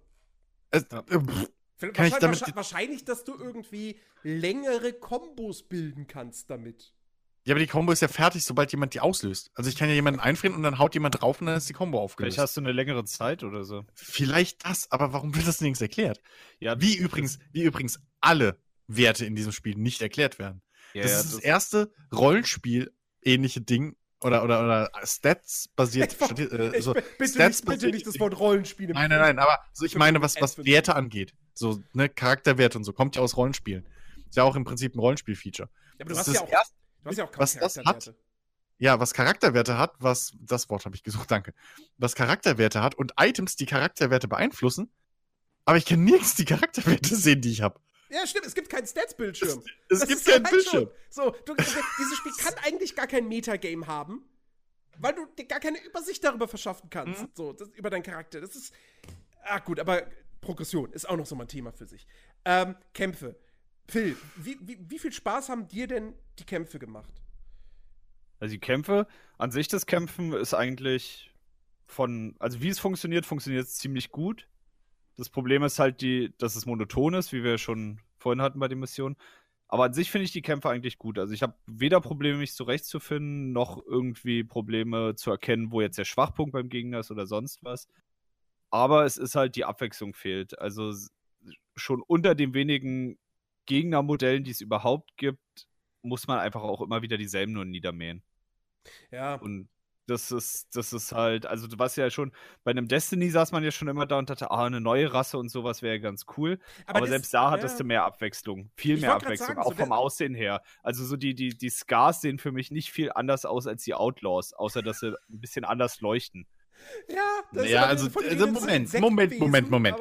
Es, Ja. äh, pff, Vielleicht- Kann ich wahrscheinlich, damit- wahrscheinlich- wahrscheinlich, dass du irgendwie längere Kombos bilden kannst damit. Ja, aber die Kombo ist ja fertig, sobald jemand die auslöst. Also ich kann ja jemanden einfrieren und dann haut jemand drauf und dann ist die Kombo aufgelöst. Vielleicht hast du eine längere Zeit oder so. Vielleicht das, aber warum wird das nirgends erklärt? Ja, Wie übrigens, wie übrigens alle Werte in diesem Spiel nicht erklärt werden. Ja, das ja, ist das erste Rollenspiel-ähnliche Ding oder, oder, oder war- stati- äh, so bitte, nicht, Stats bitte nicht das Wort Rollenspiel. im Nein, nein, nein, aber so, ich meine, was, was. Werte angeht. So, ne, Charakterwerte und so, kommt ja aus Rollenspielen. Ist ja auch im Prinzip ein Rollenspiel-Feature. Ja, aber du Das hast ist ja das auch, erste- hast ja auch was das hat, Charakterwerte. Ja, was Charakterwerte hat, was, das Wort habe ich gesucht, danke. Was Charakterwerte hat und Items, die Charakterwerte beeinflussen, aber ich kann nirgends die Charakterwerte sehen, die ich habe. Ja, stimmt, es gibt keinen Stats-Bildschirm. Es Das gibt keinen halt Bildschirm. schon. So, du, dieses Spiel kann eigentlich gar kein Metagame haben, weil du dir gar keine Übersicht darüber verschaffen kannst. Mhm. So, das, über deinen Charakter. Das ist. Ah, gut, aber Progression ist auch noch so mal ein Thema für sich. Ähm, Kämpfe. Phil, wie, wie, wie viel Spaß haben dir denn die Kämpfe gemacht? Also die Kämpfe, an sich das Kämpfen ist eigentlich von, also wie es funktioniert, funktioniert es ziemlich gut. Das Problem ist halt die, dass es monoton ist, wie wir schon vorhin hatten bei den Missionen. Aber an sich finde ich die Kämpfe eigentlich gut. Also ich habe weder Probleme, mich zurechtzufinden, noch irgendwie Probleme zu erkennen, wo jetzt der Schwachpunkt beim Gegner ist oder sonst was. Aber es ist halt die Abwechslung fehlt. Also schon unter den wenigen Gegnermodellen, die es überhaupt gibt, muss man einfach auch immer wieder dieselben nur niedermähen. Ja. Und das ist, das ist halt, also du warst ja schon, bei einem Destiny saß man ja schon immer da und dachte, ah, eine neue Rasse und sowas wäre ganz cool. Aber, Aber selbst da hattest ja. du mehr Abwechslung, viel ich mehr Abwechslung, sagen, auch so vom Aussehen her. Also so die, die, die Scars sehen für mich nicht viel anders aus als die Outlaws, außer dass sie ein bisschen anders leuchten. Ja, das ja, also, also Moment, Moment, Moment, Moment.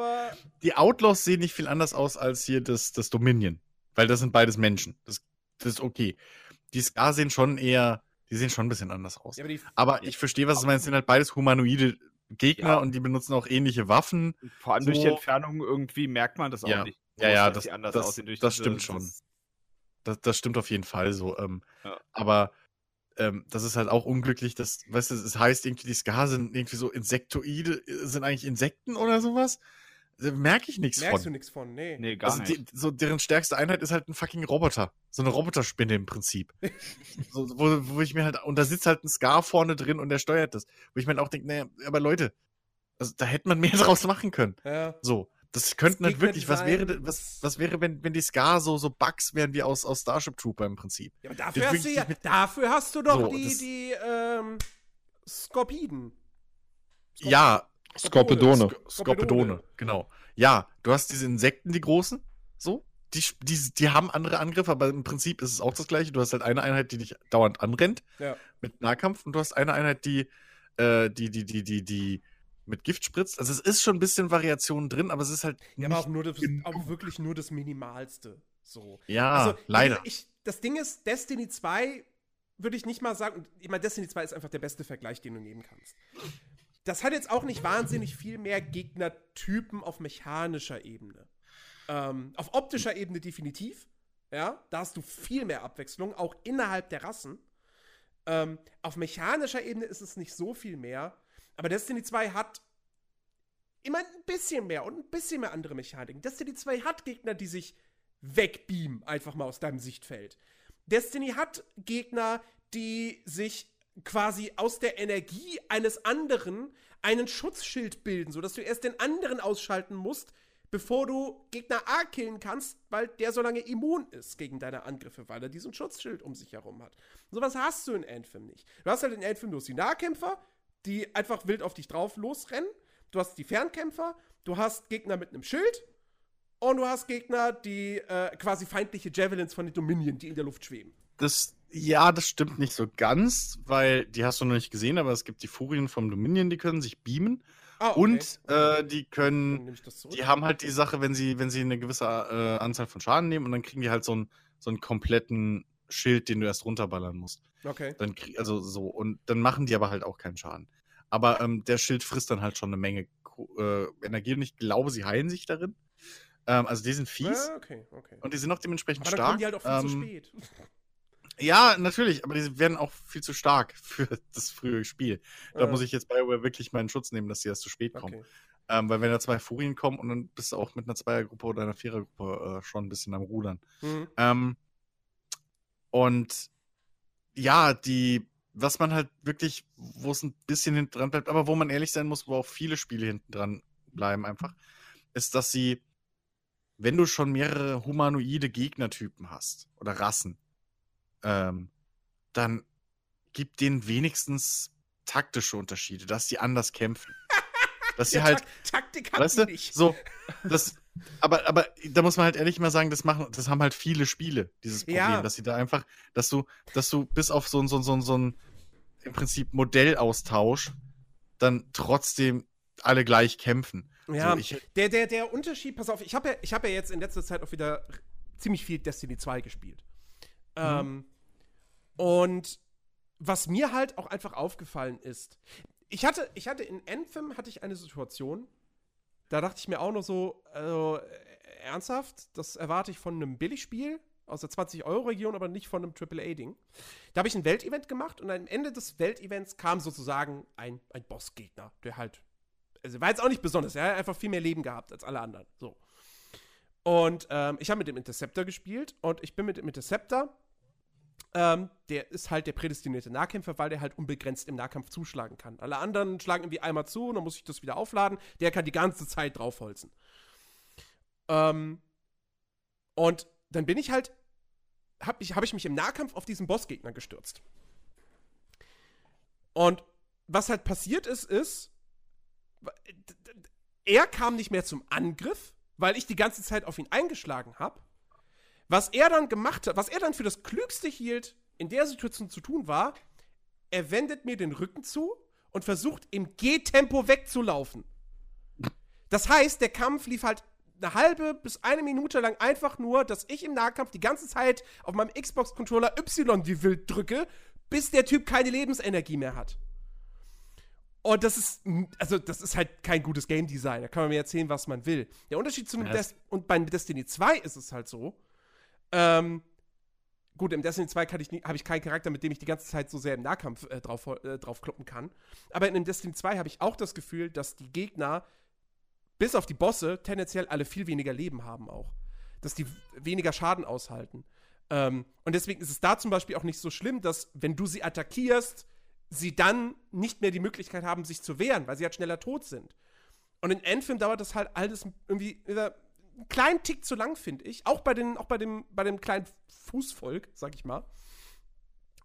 Die Outlaws sehen nicht viel anders aus als hier das, das Dominion, weil das sind beides Menschen. Das, das ist okay. Die Scars sehen schon eher die sehen schon ein bisschen anders aus. Ja, aber, aber, ich verstehe, was du meinst. sind halt beides humanoide Gegner ja. und die benutzen auch ähnliche Waffen. Vor allem so. durch die Entfernung irgendwie merkt man das auch ja. nicht. Ja, ja, das, das, das, das diese, stimmt schon. Das, das stimmt auf jeden Fall so. Ähm, ja. Aber ähm, das ist halt auch unglücklich, dass, weißt du, es heißt irgendwie, die Ska sind irgendwie so Insektoide, sind eigentlich Insekten oder sowas merke ich nichts von. Merkst du nichts von, nee. Nee, gar also nicht. Die, so deren stärkste Einheit ist halt ein fucking Roboter. So eine Roboterspinne im Prinzip. so, wo, wo ich mir halt, und da sitzt halt ein Scar vorne drin und der steuert das. Wo ich mir halt auch denke, naja, aber Leute, also da hätte man mehr draus machen können. Ja. So. Das könnten halt wirklich, was wäre, was, was wäre, wenn, wenn die Scar so, so Bugs wären wie aus, aus Starship Trooper im Prinzip? Ja, aber dafür, hast du, ja, dafür hast du doch so, die, die, ähm, Skorpiden. Skorpiden. Ja, Skorpedone. Skorpedone, genau. Ja, du hast diese Insekten, die großen, so. Die, die, die haben andere Angriffe, aber im Prinzip ist es auch das gleiche. Du hast halt eine Einheit, die dich dauernd anrennt ja. mit Nahkampf und du hast eine Einheit, die, äh, die, die, die, die, die mit Gift spritzt. Also es ist schon ein bisschen Variation drin, aber es ist halt. Ja, aber auch, nur das, auch wirklich nur das Minimalste. So. Ja, also, leider. Ich, das Ding ist, Destiny 2 würde ich nicht mal sagen, ich meine, Destiny 2 ist einfach der beste Vergleich, den du nehmen kannst das hat jetzt auch nicht wahnsinnig viel mehr Gegnertypen auf mechanischer Ebene. Ähm, auf optischer Ebene definitiv. Ja, da hast du viel mehr Abwechslung, auch innerhalb der Rassen. Ähm, auf mechanischer Ebene ist es nicht so viel mehr. Aber Destiny 2 hat immer ein bisschen mehr und ein bisschen mehr andere Mechaniken. Destiny 2 hat Gegner, die sich wegbeamen, einfach mal aus deinem Sichtfeld. Destiny hat Gegner, die sich quasi aus der Energie eines anderen einen Schutzschild bilden, sodass du erst den anderen ausschalten musst, bevor du Gegner A killen kannst, weil der so lange immun ist gegen deine Angriffe, weil er diesen Schutzschild um sich herum hat. sowas hast du in Anthem nicht. Du hast halt in Anthem bloß die Nahkämpfer, die einfach wild auf dich drauf losrennen. Du hast die Fernkämpfer, du hast Gegner mit einem Schild und du hast Gegner, die äh, quasi feindliche Javelins von den Dominion, die in der Luft schweben. Das ja, das stimmt nicht so ganz, weil die hast du noch nicht gesehen, aber es gibt die Furien vom Dominion, die können sich beamen. Ah, okay. Und äh, die können, die haben halt die Sache, wenn sie, wenn sie eine gewisse äh, Anzahl von Schaden nehmen und dann kriegen die halt so einen, so einen kompletten Schild, den du erst runterballern musst. Okay. Dann also so, und dann machen die aber halt auch keinen Schaden. Aber ähm, der Schild frisst dann halt schon eine Menge äh, Energie und ich glaube, sie heilen sich darin. Ähm, also die sind fies. Ja, okay, okay. Und die sind auch dementsprechend aber stark. Dann kommen die halt auch viel ähm, zu spät. Ja, natürlich, aber die werden auch viel zu stark für das frühe Spiel. Da ja. muss ich jetzt BioWare wirklich meinen Schutz nehmen, dass sie erst zu spät kommen. Okay. Ähm, weil wenn da zwei Furien kommen und dann bist du auch mit einer Zweiergruppe oder einer Vierergruppe äh, schon ein bisschen am Rudern. Mhm. Ähm, und ja, die, was man halt wirklich, wo es ein bisschen hinten dran bleibt, aber wo man ehrlich sein muss, wo auch viele Spiele hinten dran bleiben einfach, ist, dass sie, wenn du schon mehrere humanoide Gegnertypen hast oder Rassen, ähm, dann gibt denen wenigstens taktische Unterschiede, dass sie anders kämpfen. Dass sie ja, halt. Taktik weißt du, nicht. So, das, aber, aber da muss man halt ehrlich mal sagen, das machen, das haben halt viele Spiele, dieses Problem, ja. dass sie da einfach, dass du, dass du bis auf so ein, so, so, so ein im Prinzip Modellaustausch dann trotzdem alle gleich kämpfen. Ja, so, ich, der, der, der Unterschied, pass auf, ich habe ja, hab ja jetzt in letzter Zeit auch wieder ziemlich viel Destiny 2 gespielt. Mhm. Ähm, und was mir halt auch einfach aufgefallen ist, ich hatte, ich hatte in Anthem hatte ich eine Situation, da dachte ich mir auch noch so, also, äh, ernsthaft, das erwarte ich von einem Billigspiel aus der 20-Euro-Region, aber nicht von einem AAA-Ding. Da habe ich ein Weltevent gemacht und am Ende des Weltevents kam sozusagen ein, ein Bossgegner, der halt, also war jetzt auch nicht besonders, er hat einfach viel mehr Leben gehabt als alle anderen. So. Und ähm, ich habe mit dem Interceptor gespielt und ich bin mit dem Interceptor ähm, der ist halt der prädestinierte Nahkämpfer, weil der halt unbegrenzt im Nahkampf zuschlagen kann. Alle anderen schlagen irgendwie einmal zu und dann muss ich das wieder aufladen. Der kann die ganze Zeit draufholzen. Ähm, und dann bin ich halt, habe ich, hab ich mich im Nahkampf auf diesen Bossgegner gestürzt. Und was halt passiert ist, ist, er kam nicht mehr zum Angriff, weil ich die ganze Zeit auf ihn eingeschlagen habe. Was er dann gemacht hat, was er dann für das Klügste hielt, in der Situation zu tun war, er wendet mir den Rücken zu und versucht im Gehtempo wegzulaufen. Das heißt, der Kampf lief halt eine halbe bis eine Minute lang einfach nur, dass ich im Nahkampf die ganze Zeit auf meinem Xbox-Controller Y wie wild drücke, bis der Typ keine Lebensenergie mehr hat. Und das ist, also das ist halt kein gutes Game Design. Da kann man mir erzählen, was man will. Der Unterschied zu ja, Des und bei Destiny 2 ist es halt so, ähm, gut, im Destiny 2 habe ich keinen Charakter, mit dem ich die ganze Zeit so sehr im Nahkampf äh, drauf, äh, drauf kloppen kann. Aber in Destiny 2 habe ich auch das Gefühl, dass die Gegner, bis auf die Bosse, tendenziell alle viel weniger Leben haben auch. Dass die weniger Schaden aushalten. Ähm, und deswegen ist es da zum Beispiel auch nicht so schlimm, dass, wenn du sie attackierst, sie dann nicht mehr die Möglichkeit haben, sich zu wehren, weil sie halt schneller tot sind. Und in Endfilm dauert das halt alles irgendwie einen kleinen Tick zu lang, finde ich. Auch bei, den, auch bei, dem, bei dem kleinen Fußvolk, sag ich mal.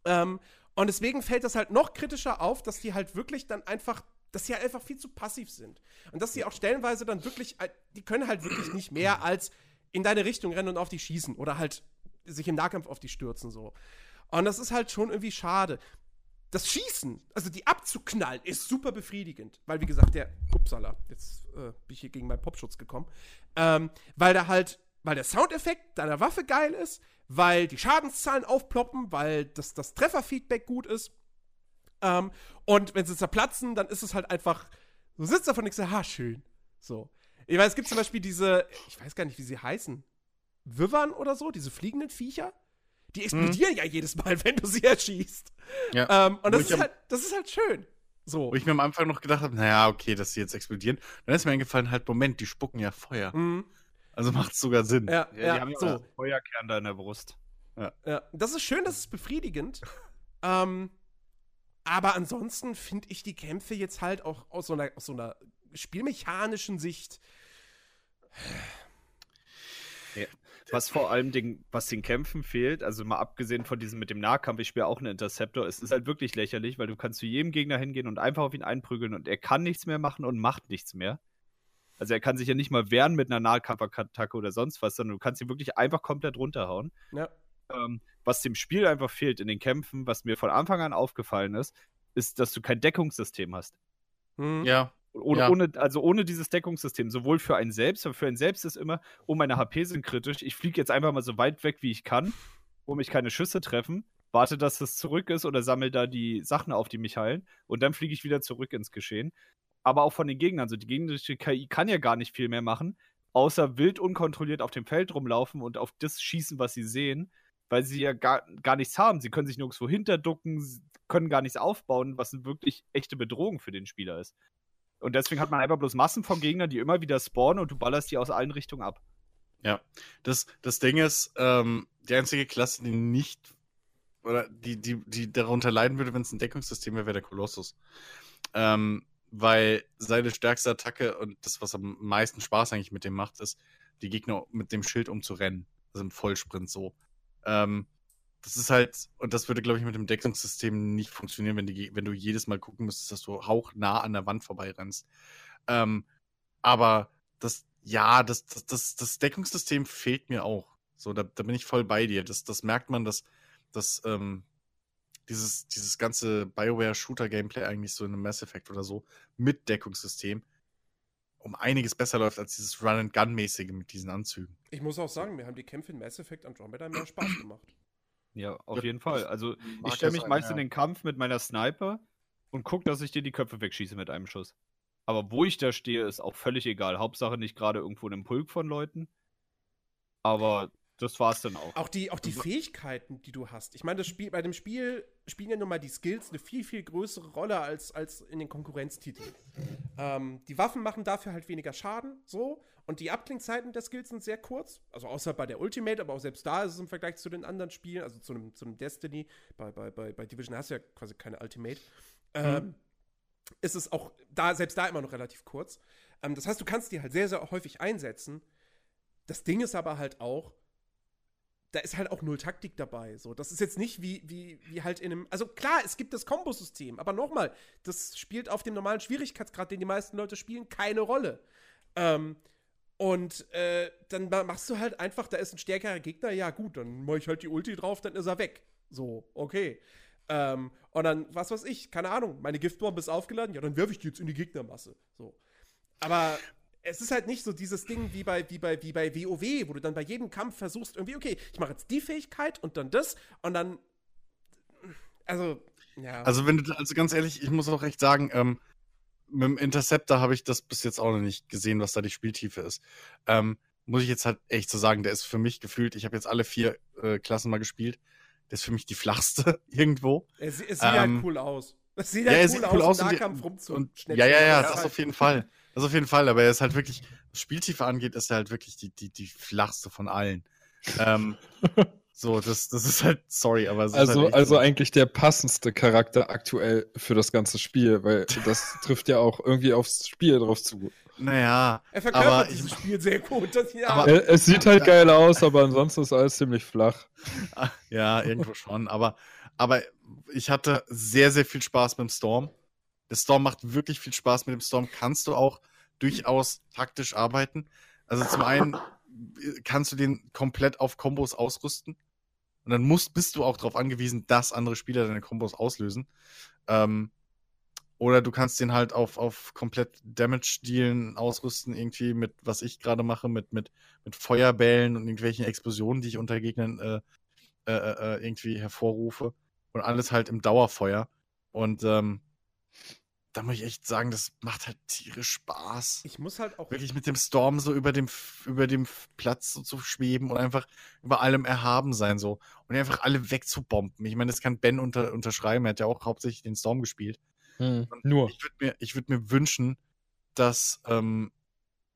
Ähm, und deswegen fällt das halt noch kritischer auf, dass die halt wirklich dann einfach, dass sie halt einfach viel zu passiv sind. Und dass sie auch stellenweise dann wirklich, die können halt wirklich nicht mehr als in deine Richtung rennen und auf die schießen oder halt sich im Nahkampf auf die stürzen so. Und das ist halt schon irgendwie schade das Schießen, also die abzuknallen, ist super befriedigend. Weil, wie gesagt, der. Upsala, jetzt äh, bin ich hier gegen meinen Popschutz gekommen. Ähm, weil da halt, weil der Soundeffekt deiner Waffe geil ist, weil die Schadenszahlen aufploppen, weil das, das Trefferfeedback gut ist. Ähm, und wenn sie zerplatzen, dann ist es halt einfach. Du sitzt davon und denkst, ha, schön. So. Ich weiß, es gibt zum Beispiel diese, ich weiß gar nicht, wie sie heißen. Wivern oder so, diese fliegenden Viecher. Die explodieren mhm. ja jedes Mal, wenn du sie erschießt. Ja. Ähm, und das ist, halt, das ist halt schön. So. Wo ich mir am Anfang noch gedacht habe, naja, okay, dass sie jetzt explodieren. Dann ist mir eingefallen, halt, Moment, die spucken ja Feuer. Mhm. Also macht es sogar Sinn. Ja, ja, ja die haben ja so. Feuerkern da in der Brust. Ja. ja. Das ist schön, das ist befriedigend. ähm, aber ansonsten finde ich die Kämpfe jetzt halt auch aus so einer, aus so einer spielmechanischen Sicht was vor allem den, was den Kämpfen fehlt, also mal abgesehen von diesem mit dem Nahkampf, ich spiele auch einen Interceptor, es ist halt wirklich lächerlich, weil du kannst zu jedem Gegner hingehen und einfach auf ihn einprügeln und er kann nichts mehr machen und macht nichts mehr. Also er kann sich ja nicht mal wehren mit einer Nahkampfattacke oder sonst was, sondern du kannst ihn wirklich einfach komplett runterhauen. Ja. Ähm, was dem Spiel einfach fehlt in den Kämpfen, was mir von Anfang an aufgefallen ist, ist, dass du kein Deckungssystem hast. Mhm. Ja. Ohne, ja. ohne, also ohne dieses Deckungssystem, sowohl für einen selbst, aber für einen selbst ist immer, oh, meine HP sind kritisch, ich fliege jetzt einfach mal so weit weg, wie ich kann, wo mich keine Schüsse treffen, warte, dass es zurück ist oder sammle da die Sachen auf, die mich heilen und dann fliege ich wieder zurück ins Geschehen. Aber auch von den Gegnern, also die gegnerische KI kann ja gar nicht viel mehr machen, außer wild unkontrolliert auf dem Feld rumlaufen und auf das schießen, was sie sehen, weil sie ja gar, gar nichts haben. Sie können sich nirgendwo hinterducken, können gar nichts aufbauen, was eine wirklich echte Bedrohung für den Spieler ist. Und deswegen hat man einfach bloß Massen von Gegnern, die immer wieder spawnen und du ballerst die aus allen Richtungen ab. Ja, das, das Ding ist, ähm, die einzige Klasse, die nicht oder die, die, die darunter leiden würde, wenn es ein Deckungssystem wäre, wäre der Kolossus. Ähm, weil seine stärkste Attacke und das, was am meisten Spaß eigentlich mit dem macht, ist, die Gegner mit dem Schild umzurennen. Also im Vollsprint so. Ähm, das ist halt, und das würde, glaube ich, mit dem Deckungssystem nicht funktionieren, wenn, die, wenn du jedes Mal gucken müsstest, dass du hauchnah an der Wand vorbeirennst. Ähm, aber das, ja, das, das, das, das Deckungssystem fehlt mir auch. So, da, da bin ich voll bei dir. Das, das merkt man, dass, dass ähm, dieses, dieses ganze BioWare-Shooter-Gameplay eigentlich so in einem Mass Effect oder so mit Deckungssystem um einiges besser läuft als dieses Run-and-Gun-mäßige mit diesen Anzügen. Ich muss auch sagen, mir haben die Kämpfe in Mass Effect Andromeda mehr Spaß gemacht. Ja, auf jeden Fall. Also ich stelle mich meist in den Kampf mit meiner Sniper und gucke, dass ich dir die Köpfe wegschieße mit einem Schuss. Aber wo ich da stehe, ist auch völlig egal. Hauptsache nicht gerade irgendwo in einem Pulk von Leuten. Aber das war's dann auch. Auch die, auch die Fähigkeiten, die du hast. Ich meine, das Spiel, bei dem Spiel spielen ja nun mal die Skills eine viel, viel größere Rolle als, als in den Konkurrenztiteln. Ähm, die Waffen machen dafür halt weniger Schaden, so. Und die Abklingzeiten der Skills sind sehr kurz. Also außer bei der Ultimate, aber auch selbst da ist es im Vergleich zu den anderen Spielen, also zu einem, zu einem Destiny, bei, bei, bei, bei Division hast du ja quasi keine Ultimate. Ähm, ist es auch da, selbst da immer noch relativ kurz. Ähm, das heißt, du kannst die halt sehr, sehr häufig einsetzen. Das Ding ist aber halt auch, da ist halt auch null Taktik dabei. So, das ist jetzt nicht wie, wie, wie halt in einem. Also klar, es gibt das Kombosystem, aber nochmal, das spielt auf dem normalen Schwierigkeitsgrad, den die meisten Leute spielen, keine Rolle. Ähm, und äh, dann ma- machst du halt einfach, da ist ein stärkerer Gegner, ja gut, dann mach ich halt die Ulti drauf, dann ist er weg. So, okay. Ähm, und dann, was weiß ich, keine Ahnung, meine Giftbombe ist aufgeladen, ja, dann werfe ich die jetzt in die Gegnermasse. So. Aber es ist halt nicht so dieses Ding wie bei, wie bei, wie bei WoW, wo du dann bei jedem Kampf versuchst, irgendwie, okay, ich mache jetzt die Fähigkeit und dann das und dann. Also, ja. Also, wenn du, also ganz ehrlich, ich muss auch echt sagen, ähm, mit dem Interceptor habe ich das bis jetzt auch noch nicht gesehen, was da die Spieltiefe ist. Ähm, muss ich jetzt halt echt so sagen, der ist für mich gefühlt, ich habe jetzt alle vier äh, Klassen mal gespielt, der ist für mich die flachste irgendwo. es, es sieht ähm, halt cool aus. Es sieht ja, halt er cool sieht cool aus im und die- Nahkampf rumzu. Und, ja, ja, ja, das halt- auf jeden Fall. Das auf jeden Fall, aber er ist halt wirklich, was Spieltiefe angeht, ist er halt wirklich die, die, die flachste von allen. ähm, so, das, das ist halt, sorry, aber es ist Also, halt also so. eigentlich der passendste Charakter aktuell für das ganze Spiel, weil das trifft ja auch irgendwie aufs Spiel drauf zu. Naja, Er verkörpert aber dieses ich- Spiel sehr gut. Das, ja. Aber- Äh, Es sieht halt geil aus, aber ansonsten ist alles ziemlich flach. Ja, irgendwo schon. Aber, aber ich hatte sehr, sehr viel Spaß mit dem Storm. Der Storm macht wirklich viel Spaß. Mit dem Storm kannst du auch durchaus taktisch arbeiten. Also zum einen äh, kannst du den komplett auf Kombos ausrüsten. Und dann musst, bist du auch darauf angewiesen, dass andere Spieler deine Kombos auslösen. Ähm, oder du kannst den halt auf, auf komplett Damage-Dealen ausrüsten, irgendwie mit, was ich gerade mache, mit, mit, mit Feuerbällen und irgendwelchen Explosionen, die ich unter Gegnern äh, äh, äh, irgendwie hervorrufe. Und alles halt im Dauerfeuer. Und ähm, da muss ich echt sagen, das macht halt tierisch Spaß. ich muss halt auch. Wirklich mit dem Storm so über dem, über dem Platz so zu schweben und einfach über allem erhaben sein so. Und einfach alle wegzubomben. Ich meine, das kann Ben unter, unterschreiben. Er hat ja auch hauptsächlich den Storm gespielt. Hm, Nur. Ich würde mir, ich würd mir wünschen, dass, ähm,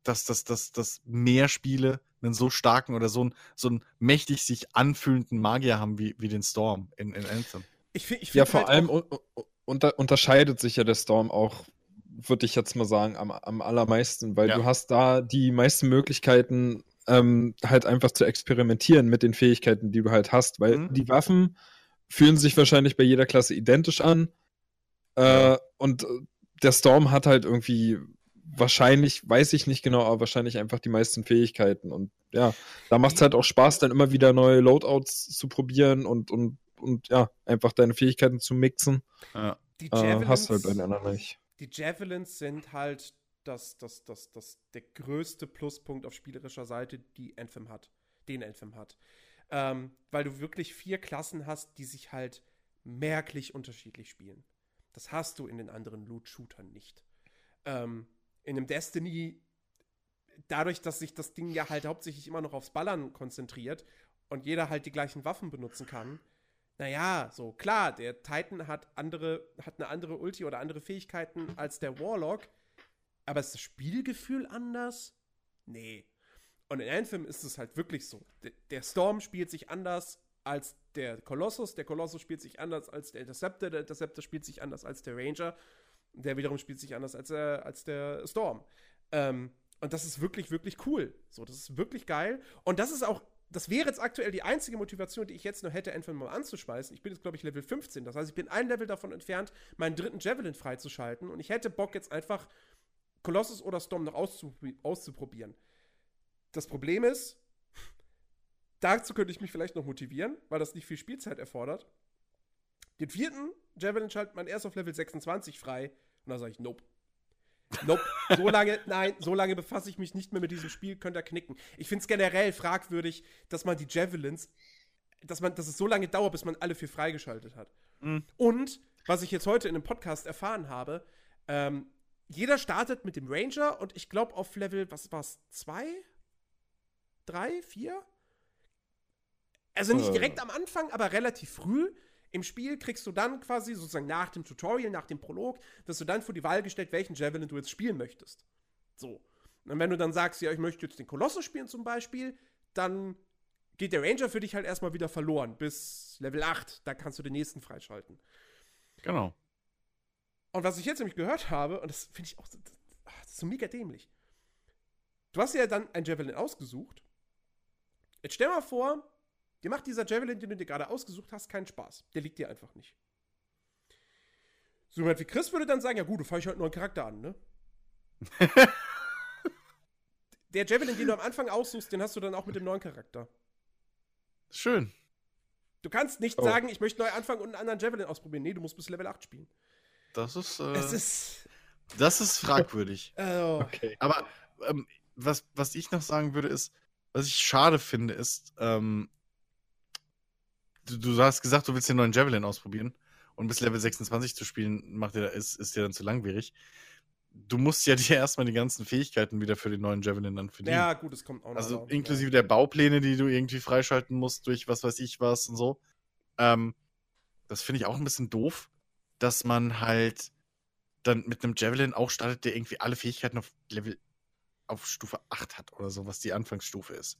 dass, dass, dass, dass mehr Spiele einen so starken oder so einen, so einen mächtig sich anfühlenden Magier haben wie, wie den Storm in, in Anthem. Ich, fi- ich Ja, find vor halt allem unter unterscheidet sich ja der Storm auch, würde ich jetzt mal sagen, am, am allermeisten, weil Ja. du hast da die meisten Möglichkeiten, ähm, halt einfach zu experimentieren mit den Fähigkeiten, die du halt hast, weil Mhm. die Waffen fühlen sich wahrscheinlich bei jeder Klasse identisch an. Äh, und äh, der Storm hat halt irgendwie wahrscheinlich, weiß ich nicht genau, aber wahrscheinlich einfach die meisten Fähigkeiten. Und ja, da macht es halt auch Spaß, dann immer wieder neue Loadouts zu probieren und, und, und ja, einfach deine Fähigkeiten zu mixen. Ja. die Äh, Javelins, hast du halt bei den anderen nicht. die Javelins sind halt das, das, das, das, der größte Pluspunkt auf spielerischer Seite, die Anthem hat. Den Anthem hat. Ähm, weil du wirklich vier Klassen hast, die sich halt merklich unterschiedlich spielen. Das hast du in den anderen Loot-Shootern nicht. Ähm, in einem Destiny, dadurch, dass sich das Ding ja halt hauptsächlich immer noch aufs Ballern konzentriert und jeder halt die gleichen Waffen benutzen kann, naja, so klar, der Titan hat andere, hat eine andere Ulti oder andere Fähigkeiten als der Warlock, aber ist das Spielgefühl anders? Nee. Und in Anthem ist es halt wirklich so. Der Storm spielt sich anders als der Colossus, der Colossus spielt sich anders als der Interceptor, der Interceptor spielt sich anders als der Ranger, der wiederum spielt sich anders als, äh, als der Storm. Ähm, und das ist wirklich, wirklich cool. So, das ist wirklich geil. Und das ist auch, das wäre jetzt aktuell die einzige Motivation, die ich jetzt noch hätte, Anthem mal anzuschmeißen. Ich bin jetzt, glaube ich, Level 15. Das heißt, ich bin ein Level davon entfernt, meinen dritten Javelin freizuschalten. Und ich hätte Bock jetzt einfach Colossus oder Storm noch auszuprobi- auszuprobieren. Das Problem ist, dazu könnte ich mich vielleicht noch motivieren, weil das nicht viel Spielzeit erfordert. Den vierten Javelin schaltet man erst auf Level 26 frei. Und da sage ich, nope. Nope. So lange, nein, so lange befasse ich mich nicht mehr mit diesem Spiel, könnt ihr knicken. Ich finde es generell fragwürdig, dass man die Javelins, dass man, dass es so lange dauert, bis man alle vier freigeschaltet hat. Mhm. Und, was ich jetzt heute in einem Podcast erfahren habe, ähm, jeder startet mit dem Ranger und ich glaube auf Level, was war's, zwei? Drei? Vier? Also nicht Äh. direkt am Anfang, aber relativ früh im Spiel kriegst du dann quasi sozusagen nach dem Tutorial, nach dem Prolog, wirst du dann vor die Wahl gestellt, welchen Javelin du jetzt spielen möchtest. So. Und wenn du dann sagst, ja, ich möchte jetzt den Kolossus spielen zum Beispiel, dann geht der Ranger für dich halt erstmal wieder verloren bis Level 8. Da kannst du den nächsten freischalten. Genau. Und was ich jetzt nämlich gehört habe, und das finde ich auch so- das, ah, das ist so mega dämlich. Du hast ja dann ein Javelin ausgesucht. Jetzt stell mal vor, dir macht dieser Javelin, den du dir gerade ausgesucht hast, keinen Spaß. Der liegt dir einfach nicht. So jemand wie Chris würde dann sagen, ja gut, du fahre ich halt einen neuen Charakter an, ne? Der Javelin, den du am Anfang aussuchst, den hast du dann auch mit dem neuen Charakter. Schön. Du kannst nicht Oh. sagen, ich möchte neu anfangen und einen anderen Javelin ausprobieren. Nee, du musst bis Level 8 spielen. Das ist, äh, Es ist. das ist fragwürdig. Oh. Okay. Aber ähm, was, was ich noch sagen würde, ist, was ich schade finde, ist, ähm, du, du hast gesagt, du willst den neuen Javelin ausprobieren und bis Level 26 zu spielen, macht dir, ist, ist dir dann zu langwierig. Du musst ja dir erstmal die ganzen Fähigkeiten wieder für den neuen Javelin dann verdienen. Ja, gut, es kommt auch noch. Also drauf, inklusive der Baupläne, die du irgendwie freischalten musst durch was weiß ich was und so. Ähm, das finde ich auch ein bisschen doof, dass man halt dann mit einem Javelin auch startet, der irgendwie alle Fähigkeiten auf Level auf Stufe 8 hat oder so, was die Anfangsstufe ist.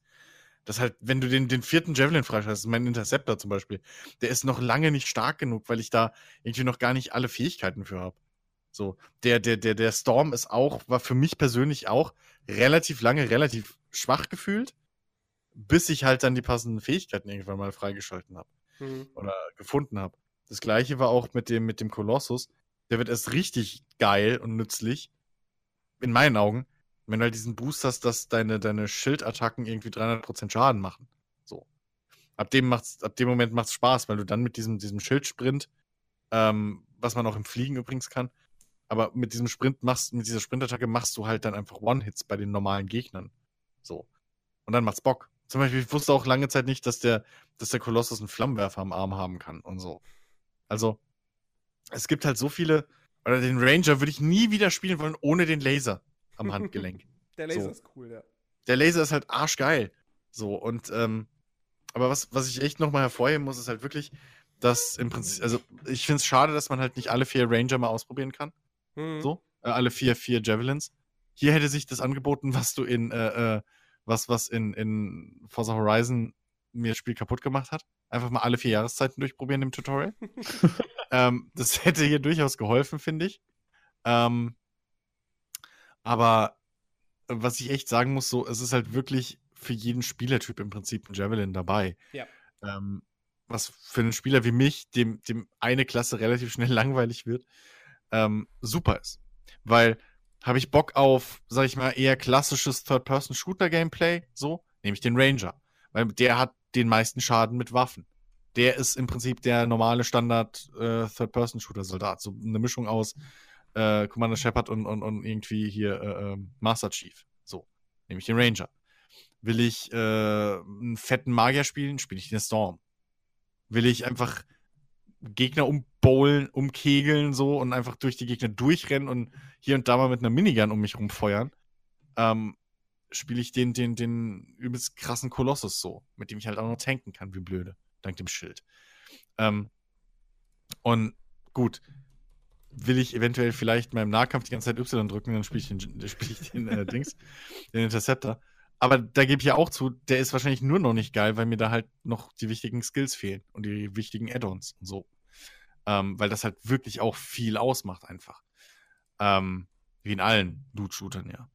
Das halt, wenn du den, den vierten Javelin freischaltest, mein Interceptor zum Beispiel, der ist noch lange nicht stark genug, weil ich da irgendwie noch gar nicht alle Fähigkeiten für habe. So, der, der, der, der Storm ist auch, war für mich persönlich auch relativ lange, relativ schwach gefühlt, bis ich halt dann die passenden Fähigkeiten irgendwann mal freigeschalten habe. Mhm. oder gefunden habe. Das gleiche war auch mit dem, mit dem Kolossus. Der wird erst richtig geil und nützlich, in meinen Augen, wenn du halt diesen Boost hast, dass deine, deine Schildattacken irgendwie 300% Schaden machen. So. Ab dem, macht's, ab dem Moment macht's Spaß, weil du dann mit diesem, diesem Schildsprint, ähm, was man auch im Fliegen übrigens kann, aber mit diesem Sprint machst, mit dieser Sprintattacke machst du halt dann einfach One-Hits bei den normalen Gegnern. So. Und dann macht's Bock. Zum Beispiel, ich wusste auch lange Zeit nicht, dass der, dass der Kolossus einen Flammenwerfer am Arm haben kann und so. Also, es gibt halt so viele, oder den Ranger würde ich nie wieder spielen wollen ohne den Laser am Handgelenk. Der Laser So. ist cool, ja. der Laser ist halt arschgeil. So, und, ähm, aber was, was ich echt nochmal hervorheben muss, ist halt wirklich, dass im Prinzip, also ich finde es schade, dass man halt nicht alle vier Ranger mal ausprobieren kann. Mhm. So, äh, alle vier, vier Javelins. Hier hätte sich das angeboten, was du in, äh, äh, was, was in, in Forza Horizon mir das Spiel kaputt gemacht hat. Einfach mal alle vier Jahreszeiten durchprobieren im Tutorial. ähm, das hätte hier durchaus geholfen, finde ich. Ähm, aber äh, was ich echt sagen muss, so, es ist halt wirklich für jeden Spielertyp im Prinzip ein Javelin dabei. Ja. Ähm, was für einen Spieler wie mich, dem, dem eine Klasse relativ schnell langweilig wird, ähm, super ist. Weil habe ich Bock auf, sag ich mal, eher klassisches Third-Person-Shooter-Gameplay, so, nehme ich den Ranger. Weil der hat den meisten Schaden mit Waffen. Der ist im Prinzip der normale Standard äh, Third-Person-Shooter-Soldat. So eine Mischung aus äh, Commander Shepard und, und, und irgendwie hier äh, ähm, Master Chief. So, nehme ich den Ranger. Will ich äh, einen fetten Magier spielen, spiele ich den Storm. Will ich einfach Gegner umbowlen, umkegeln so und einfach durch die Gegner durchrennen und hier und da mal mit einer Minigun um mich rumfeuern, ähm, spiele ich den, den, den übelst krassen Kolossus so, mit dem ich halt auch noch tanken kann, wie blöde, dank dem Schild. Ähm, und gut, will ich eventuell vielleicht mal im Nahkampf die ganze Zeit Y drücken, dann spiele ich den, spiel ich den äh, Dings, den Interceptor. Aber da gebe ich ja auch zu, der ist wahrscheinlich nur noch nicht geil, weil mir da halt noch die wichtigen Skills fehlen und die wichtigen Add-ons und so. Ähm, weil das halt wirklich auch viel ausmacht einfach. Ähm, wie in allen Loot-Shootern, ja.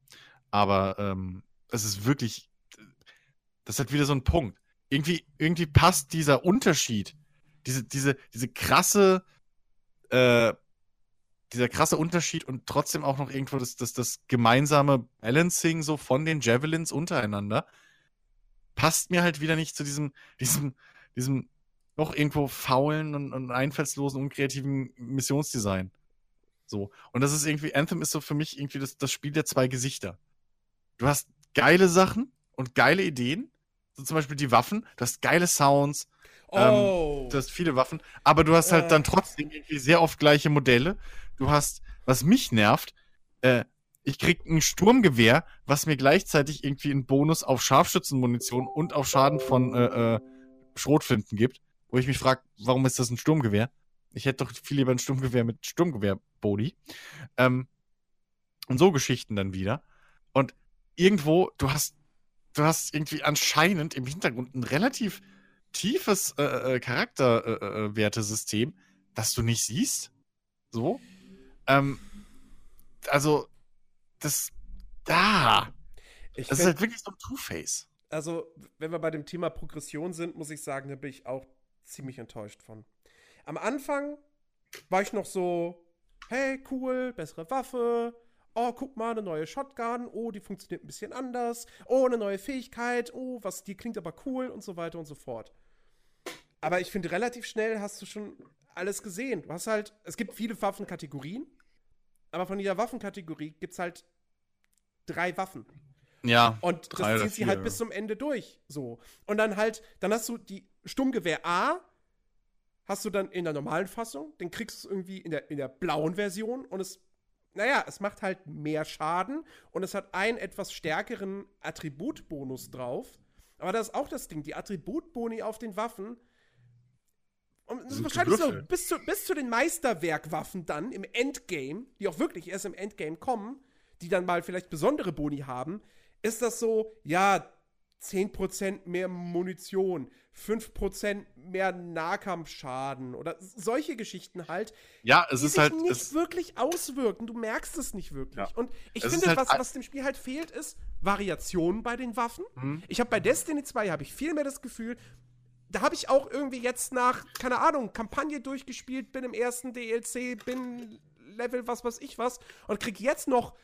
Aber ähm, es ist wirklich, das halt wieder so ein Punkt. Irgendwie, irgendwie passt dieser Unterschied, diese, diese, diese krasse, äh, dieser krasse Unterschied und trotzdem auch noch irgendwo das, das, das gemeinsame Balancing so von den Javelins untereinander, passt mir halt wieder nicht zu diesem, diesem, diesem noch irgendwo faulen und, und einfallslosen, unkreativen Missionsdesign. So. Und das ist irgendwie, Anthem ist so für mich irgendwie das, das Spiel der zwei Gesichter. Du hast geile Sachen und geile Ideen, so zum Beispiel die Waffen, du hast geile Sounds, Oh. du hast viele Waffen, aber du hast halt Äh. dann trotzdem irgendwie sehr oft gleiche Modelle. Du hast, was mich nervt, äh, ich krieg ein Sturmgewehr, was mir gleichzeitig irgendwie einen Bonus auf Scharfschützenmunition und auf Schaden von äh, äh, Schrotflinten gibt, wo ich mich frage, warum ist das ein Sturmgewehr? Ich hätte doch viel lieber ein Sturmgewehr mit Sturmgewehr-Body. Ähm, und so Geschichten dann wieder. Und irgendwo, du hast, du hast irgendwie anscheinend im Hintergrund ein relativ tiefes äh, äh, Charakterwertesystem, äh, das du nicht siehst. So. Ähm, also, das. Da. Ich Das ist find- halt wirklich so ein Two-Face. also, wenn wir bei dem Thema Progression sind, muss ich sagen, da bin ich auch ziemlich enttäuscht von. Am Anfang war ich noch so, hey, cool, bessere Waffe. Oh, guck mal, eine neue Shotgun. Oh, die funktioniert ein bisschen anders. Oh, eine neue Fähigkeit. Oh, was, die klingt aber cool und so weiter und so fort. Aber ich finde, relativ schnell hast du schon alles gesehen. Du hast halt, es gibt viele Waffenkategorien, aber von jeder Waffenkategorie gibt es halt drei Waffen. Ja. Und das zieht sie vier, halt ja. bis zum Ende durch. So. Und dann halt, dann hast du die Sturmgewehr A, hast du dann in der normalen Fassung, den kriegst du irgendwie in der, in der blauen Version und es, naja, es macht halt mehr Schaden und es hat einen etwas stärkeren Attributbonus drauf. Aber das ist auch das Ding, die Attributboni auf den Waffen. Und das wahrscheinlich so bis zu, bis zu den Meisterwerkwaffen dann im Endgame, die auch wirklich erst im Endgame kommen, die dann mal vielleicht besondere Boni haben, ist das so, ja, 10% mehr Munition, 5% mehr Nahkampfschaden oder solche Geschichten halt, Ja, es die ist sich halt. nicht Es, wirklich auswirken. Du merkst es nicht wirklich. Ja. Und ich Es finde, halt was, was dem Spiel halt fehlt, ist Variationen bei den Waffen. Mhm. Ich habe bei Destiny 2 habe ich viel mehr das Gefühl, da habe ich auch irgendwie jetzt nach, keine Ahnung, Kampagne durchgespielt, bin im ersten DLC, bin Level was weiß ich was und krieg jetzt noch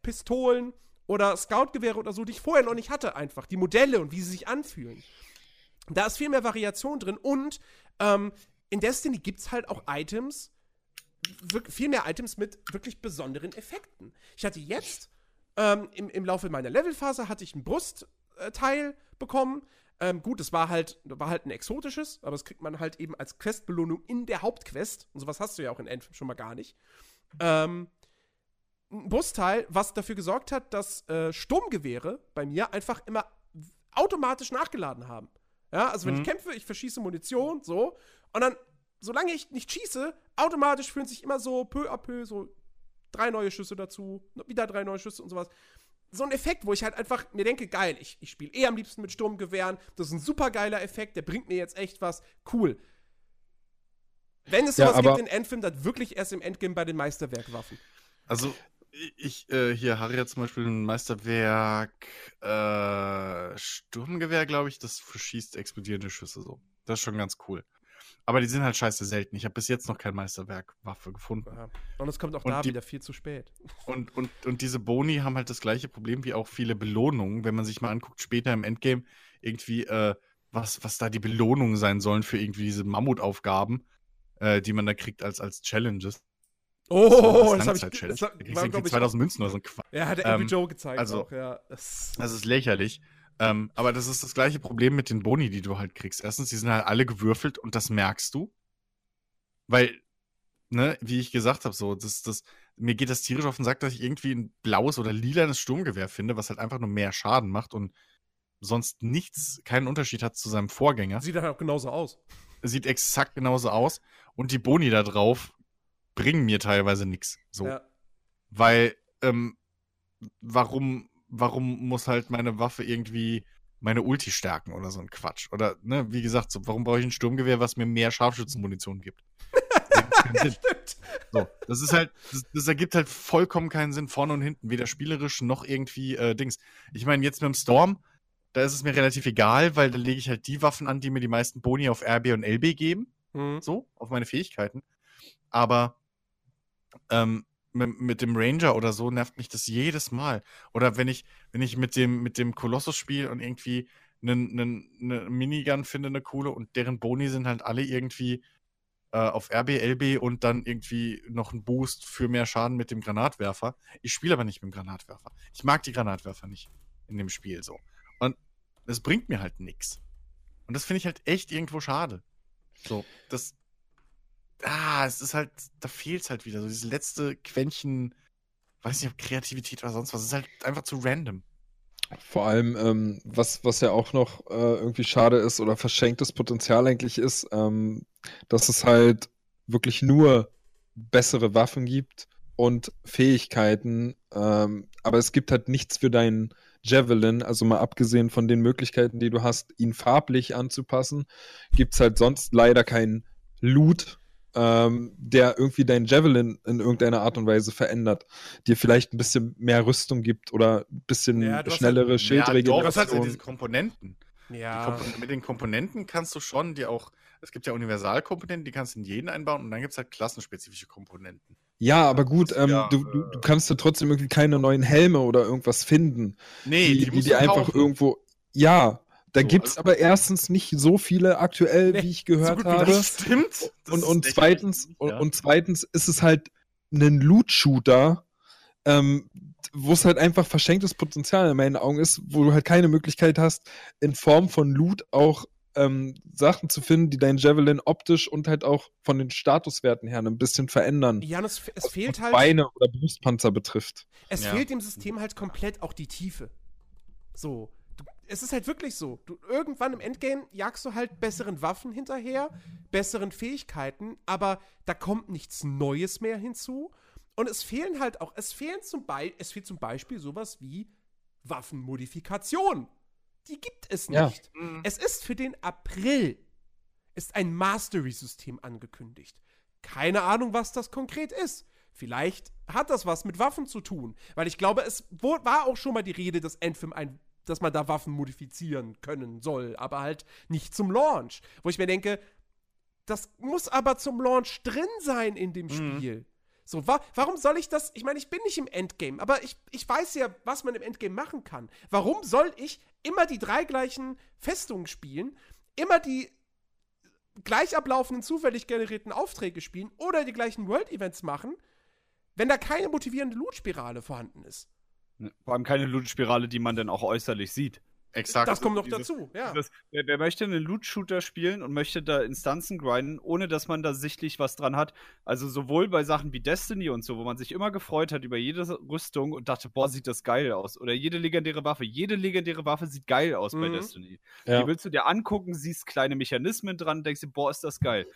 Pistolen oder Scoutgewehre oder so, die ich vorher noch nicht hatte einfach. Die Modelle und wie sie sich anfühlen. Da ist viel mehr Variation drin und ähm, in Destiny gibt es halt auch Items, viel mehr Items mit wirklich besonderen Effekten. Ich hatte jetzt ähm, im, im Laufe meiner Levelphase hatte ich ein Brustteil bekommen. Ähm, gut, es war halt, war halt ein exotisches, aber das kriegt man halt eben als Questbelohnung in der Hauptquest. Und sowas hast du ja auch in Anthem schon mal gar nicht. Ähm, ein Brustteil, was dafür gesorgt hat, dass äh, Sturmgewehre bei mir einfach immer automatisch nachgeladen haben. Ja, also wenn Mhm. ich kämpfe, ich verschieße Munition, so. Und dann, solange ich nicht schieße, automatisch fühlen sich immer so peu à peu so drei neue Schüsse dazu, wieder drei neue Schüsse und sowas. So ein Effekt, wo ich halt einfach mir denke, geil, ich, ich spiele eh am liebsten mit Sturmgewehren. Das ist ein super geiler Effekt, der bringt mir jetzt echt was. Cool. Wenn es Ja, sowas aber- gibt in Anthem, dann wirklich erst im Endgame bei den Meisterwerkwaffen. Also, ich, äh, hier, Harry hat zum Beispiel ein Meisterwerk, äh, Sturmgewehr, glaube ich, das verschießt explodierende Schüsse so. Das ist schon ganz cool. Aber die sind halt scheiße selten. Ich habe bis jetzt noch kein Meisterwerkwaffe gefunden. Ja. Und es kommt auch Und da die- wieder viel zu spät. Und, und, und diese Boni haben halt das gleiche Problem wie auch viele Belohnungen, wenn man sich mal anguckt, später im Endgame, irgendwie, äh, was, was da die Belohnungen sein sollen für irgendwie diese Mammutaufgaben, äh, die man da kriegt als, als Challenges. Oh, als das habe ich. Das Da war, kriegst du war, irgendwie glaub ich, 2000 Münzen oder so ein Quatsch. Ja, hat der Ähm, Joe gezeigt also- auch, ja. Das, Das ist lächerlich. Ähm, aber das ist das gleiche Problem mit den Boni, die du halt kriegst. Erstens, die sind halt alle gewürfelt und das merkst du. Weil, ne, wie ich gesagt habe, so, das, das, mir geht das tierisch auf den Sack, dass ich irgendwie ein blaues oder lilanes Sturmgewehr finde, was halt einfach nur mehr Schaden macht und sonst nichts, keinen Unterschied hat zu seinem Vorgänger. sieht halt auch genauso aus. Sieht exakt genauso aus. Und die Boni da drauf bringen mir teilweise nichts. So. Ja. Weil, ähm, warum, warum muss halt meine Waffe irgendwie meine Ulti stärken oder so ein Quatsch? Oder, ne, wie gesagt, so, warum brauche ich ein Sturmgewehr, was mir mehr Scharfschützenmunition gibt? Stimmt. So, das ist halt, das, das ergibt halt vollkommen keinen Sinn, vorne und hinten, weder spielerisch noch irgendwie äh, Dings. Ich meine, jetzt mit dem Storm, da ist es mir relativ egal, weil da lege ich halt die Waffen an, die mir die meisten Boni auf RB und LB geben Hm. so, auf meine Fähigkeiten. Aber ähm, mit, dem Ranger oder so nervt mich das jedes Mal. Oder wenn ich, wenn ich mit dem, mit dem Kolossus spiele und irgendwie einen, einen, eine Minigun finde, eine coole, und deren Boni sind halt alle irgendwie äh, auf RB, LB und dann irgendwie noch ein Boost für mehr Schaden mit dem Granatwerfer. Ich spiele aber nicht mit dem Granatwerfer. Ich mag die Granatwerfer nicht in dem Spiel so. Und es bringt mir halt nichts. Und das finde ich halt echt irgendwo schade. So, das. Ah, es ist halt, da fehlt es halt wieder. So dieses letzte Quäntchen weiß nicht, ob Kreativität oder sonst was. Es ist halt einfach zu random. Vor allem, ähm, was, was ja auch noch äh, irgendwie schade ist oder verschenktes Potenzial eigentlich ist, ähm, dass es halt wirklich nur bessere Waffen gibt und Fähigkeiten, ähm, aber es gibt halt nichts für deinen Javelin, also mal abgesehen von den Möglichkeiten, die du hast, ihn farblich anzupassen, gibt es halt sonst leider keinen Loot, ähm, der irgendwie dein Javelin in irgendeiner Art und Weise verändert, dir vielleicht ein bisschen mehr Rüstung gibt oder ein bisschen Ja, schnellere halt- Ja, Schildregeneration. das hat ja diese Komponenten. Die Ja. Kompon mit den Komponenten kannst du schon dir auch, es gibt ja Universalkomponenten, die kannst du in jeden einbauen und dann gibt es halt klassenspezifische Komponenten. Ja, aber gut, ähm, Ja, du, du, du kannst ja trotzdem irgendwie keine neuen Helme oder irgendwas finden, Nee, die, die, die du einfach irgendwo. Ja, da So, gibt's also- aber erstens nicht so viele aktuell, Nee, wie ich gehört gut wie habe. Das stimmt. Das und, und zweitens, richtig, und, ja. und zweitens ist es halt ein Loot-Shooter, ähm, wo es halt einfach verschenktes Potenzial in meinen Augen ist, wo du halt keine Möglichkeit hast, in Form von Loot auch ähm, Sachen zu finden, die dein Javelin optisch und halt auch von den Statuswerten her ein bisschen verändern. Ja, es, es was fehlt was halt. Beine oder Brustpanzer betrifft. Es Ja. fehlt dem System halt komplett auch die Tiefe. So. Es ist halt wirklich so. Du, irgendwann im Endgame jagst du halt besseren Waffen hinterher, besseren Fähigkeiten, aber da kommt nichts Neues mehr hinzu. Und es fehlen halt auch, es fehlen zum Beispiel, es fehlt zum Beispiel sowas wie Waffenmodifikation. Die gibt es Ja. nicht. Es ist für den April ist ein Mastery-System angekündigt. Keine Ahnung, was das konkret ist. Vielleicht hat das was mit Waffen zu tun, weil ich glaube, es war auch schon mal die Rede, dass Anthem ein, dass man da Waffen modifizieren können soll, aber halt nicht zum Launch. Wo ich mir denke, das muss aber zum Launch drin sein in dem Spiel. So, wa warum soll ich das? Ich meine, ich bin nicht im Endgame, aber ich, ich weiß ja, was man im Endgame machen kann. Warum soll ich immer die drei gleichen Festungen spielen, immer die gleich ablaufenden zufällig generierten Aufträge spielen oder die gleichen World-Events machen, wenn da keine motivierende Loot-Spirale vorhanden ist? Vor allem keine Loot-Spirale, die man dann auch äußerlich sieht. Exakt. Das kommt noch dieses- dazu, ja. Das, wer, wer möchte einen Loot-Shooter spielen und möchte da Instanzen grinden, ohne dass man da sichtlich was dran hat? Also sowohl bei Sachen wie Destiny und so, wo man sich immer gefreut hat über jede Rüstung und dachte, boah, sieht das geil aus. Oder jede legendäre Waffe. Jede legendäre Waffe sieht geil aus bei Mhm. Destiny. Ja. Die willst du dir angucken, siehst kleine Mechanismen dran, denkst dir, boah, ist das geil.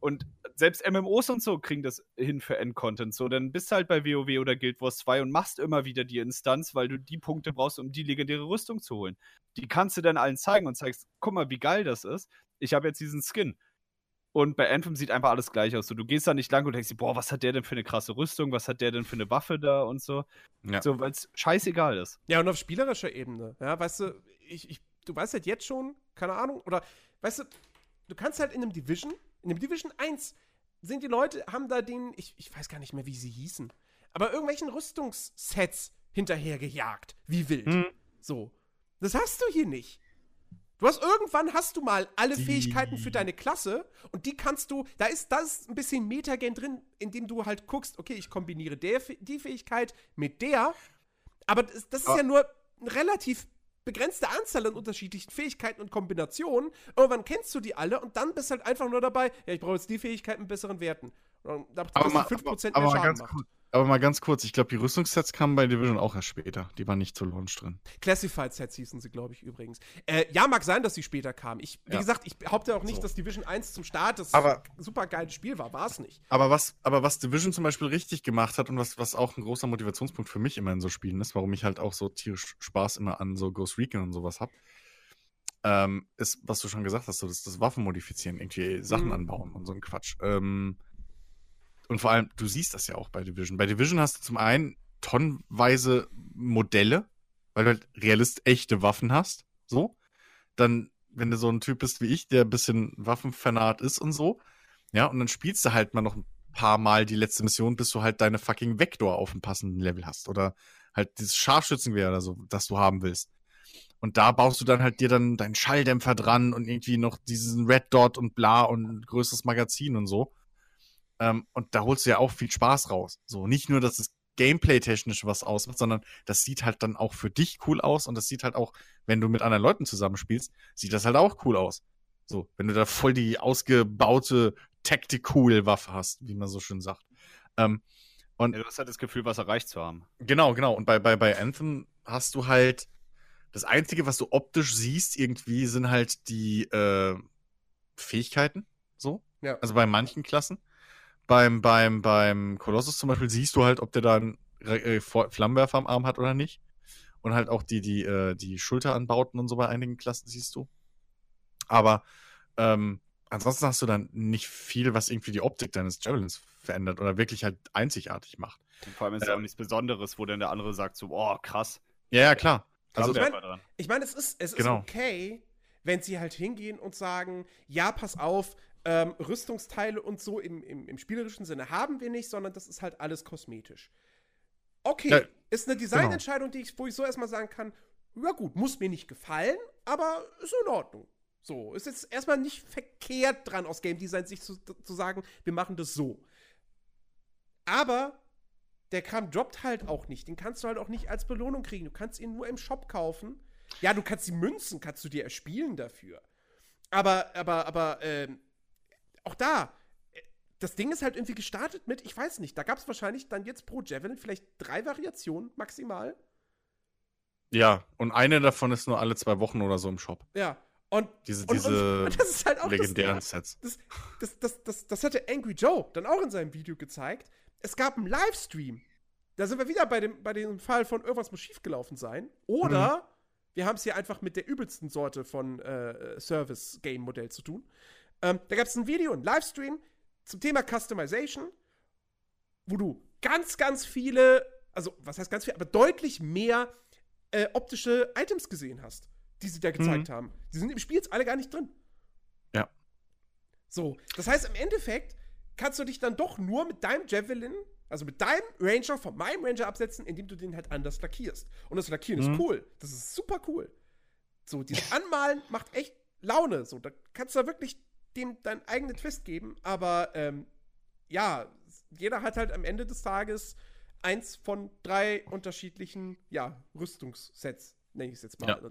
Und selbst MMOs und so kriegen das hin für Endcontent. So, dann bist du halt bei WoW oder Guild Wars 2 und machst immer wieder die Instanz, weil du die Punkte brauchst, um die legendäre Rüstung zu holen. Die kannst du dann allen zeigen und zeigst, guck mal, wie geil das ist. Ich habe jetzt diesen Skin. Und bei Anthem sieht einfach alles gleich aus. So, du gehst da nicht lang und denkst dir, boah, was hat der denn für eine krasse Rüstung? Was hat der denn für eine Waffe da und so. Ja. So, weil es scheißegal ist. Ja, und auf spielerischer Ebene, ja, weißt du, ich, ich, du weißt halt jetzt schon, keine Ahnung, oder, weißt du, du kannst halt in einem Division, in einem Division 1 sind die Leute, haben da den, ich, ich weiß gar nicht mehr, wie sie hießen, aber irgendwelchen Rüstungssets hinterhergejagt, wie wild. Hm. So. Das hast du hier nicht. Du hast irgendwann hast du mal alle Die- Fähigkeiten für deine Klasse und die kannst du, da ist das ein bisschen Metagame drin, indem du halt guckst, okay, ich kombiniere der, die Fähigkeit mit der, aber das, das ist Aber- ja nur eine relativ begrenzte Anzahl an unterschiedlichen Fähigkeiten und Kombinationen. Irgendwann kennst du die alle und dann bist halt einfach nur dabei, ja, ich brauche jetzt die Fähigkeit mit besseren Werten. Und da aber, mal, die 5% aber, mehr Schaden ganz macht. kurz, aber mal ganz kurz, ich glaube, die Rüstungssets kamen bei Division auch erst später. Die waren nicht zu Launch drin. Classified Sets hießen sie, glaube ich, übrigens. Äh, ja, mag sein, dass sie später kamen. Ich, wie Ja. gesagt, ich behaupte auch nicht, So. dass Division 1 zum Start das Aber- super geiles Spiel war. War es nicht. Aber was, aber was Division zum Beispiel richtig gemacht hat und was, was auch ein großer Motivationspunkt für mich immer in so Spielen ist, warum ich halt auch so tierisch Spaß immer an so Ghost Recon und sowas habe, ähm, ist, was du schon gesagt hast, so das, das Waffenmodifizieren, irgendwie Sachen Mhm. anbauen und so ein Quatsch. Ähm, und vor allem, du siehst das ja auch bei Division. Bei Division hast du zum einen tonnenweise Modelle, weil du halt realist echte Waffen hast, so. Dann, wenn du so ein Typ bist wie ich, der ein bisschen Waffenfanat ist und so, ja, und dann spielst du halt mal noch ein paar Mal die letzte Mission, bis du halt deine fucking Vektor auf dem passenden Level hast. Oder halt dieses Scharfschützengewehr oder so, das du haben willst. Und da baust du dann halt dir dann deinen Schalldämpfer dran und irgendwie noch diesen Red Dot und bla und ein größeres Magazin und so. Ähm, und da holst du ja auch viel Spaß raus. So, nicht nur, dass es gameplay-technisch was ausmacht, sondern das sieht halt dann auch für dich cool aus und das sieht halt auch, wenn du mit anderen Leuten zusammenspielst, sieht das halt auch cool aus. So, wenn du da voll die ausgebaute Tactical-Waffe hast, wie man so schön sagt. Ähm, Und Ja, du hast halt das Gefühl, was erreicht zu haben. Genau, genau. Und bei, bei, bei Anthem hast du halt das Einzige, was du optisch siehst, irgendwie, sind halt die äh, Fähigkeiten. So. Ja. Also bei manchen Klassen. Beim, beim, beim Colossus zum Beispiel siehst du halt, ob der da einen äh, Flammenwerfer am Arm hat oder nicht. Und halt auch die, die, äh, die Schulteranbauten und so bei einigen Klassen siehst du. Aber ähm, ansonsten hast du dann nicht viel, was irgendwie die Optik deines Javelins verändert oder wirklich halt einzigartig macht. Und vor allem ist Ähm. ja auch nichts Besonderes, wo dann der andere sagt so, oh, krass. Ja, ja, klar. Also, ich mein- dran. Ich meine, es ist, es Genau. ist okay, wenn sie halt hingehen und sagen, ja, pass auf, ähm, Rüstungsteile und so im, im, im spielerischen Sinne haben wir nicht, sondern das ist halt alles kosmetisch. Okay, Ja, genau. ist eine Designentscheidung, die ich, wo ich so erstmal sagen kann, ja gut, muss mir nicht gefallen, aber ist in Ordnung. So, ist jetzt erstmal nicht verkehrt dran aus Game Design, sich zu, zu sagen, wir machen das so. Aber der Kram droppt halt auch nicht. Den kannst du halt auch nicht als Belohnung kriegen. Du kannst ihn nur im Shop kaufen. Ja, du kannst die Münzen, kannst du dir erspielen dafür. Aber, aber, aber, ähm, auch da, äh, das Ding ist halt irgendwie gestartet mit, ich weiß nicht, da gab es wahrscheinlich dann jetzt pro Javelin vielleicht drei Variationen maximal. Ja, und eine davon ist nur alle zwei Wochen oder so im Shop. Ja. Und, Diese, und, diese und, das ist halt auch legendären das, Sets. das, das, das, das, das hatte Angry Joe dann auch in seinem Video gezeigt. Es gab einen Livestream. Da sind wir wieder bei dem, bei dem Fall von irgendwas muss schiefgelaufen sein. Oder wir haben es hier einfach mit der übelsten Sorte von äh, Service-Game-Modell zu tun. Ähm, da gab es ein Video, ein Livestream zum Thema Customization, wo du ganz, ganz viele, also was heißt ganz viel, aber deutlich mehr äh, optische Items gesehen hast, die sie da gezeigt haben. Die sind im Spiel jetzt alle gar nicht drin. Ja. So, das heißt, im Endeffekt kannst du dich dann doch nur mit deinem Javelin, also mit deinem Ranger von meinem Ranger absetzen, indem du den halt anders lackierst. Und das Lackieren Mhm. ist cool. Das ist super cool. So, dieses Anmalen macht echt Laune. So, da kannst du da wirklich dem deinen eigenen Twist geben. Aber ähm, ja, jeder hat halt am Ende des Tages eins von drei unterschiedlichen, ja, Rüstungssets, nenne ich es jetzt mal. Ja.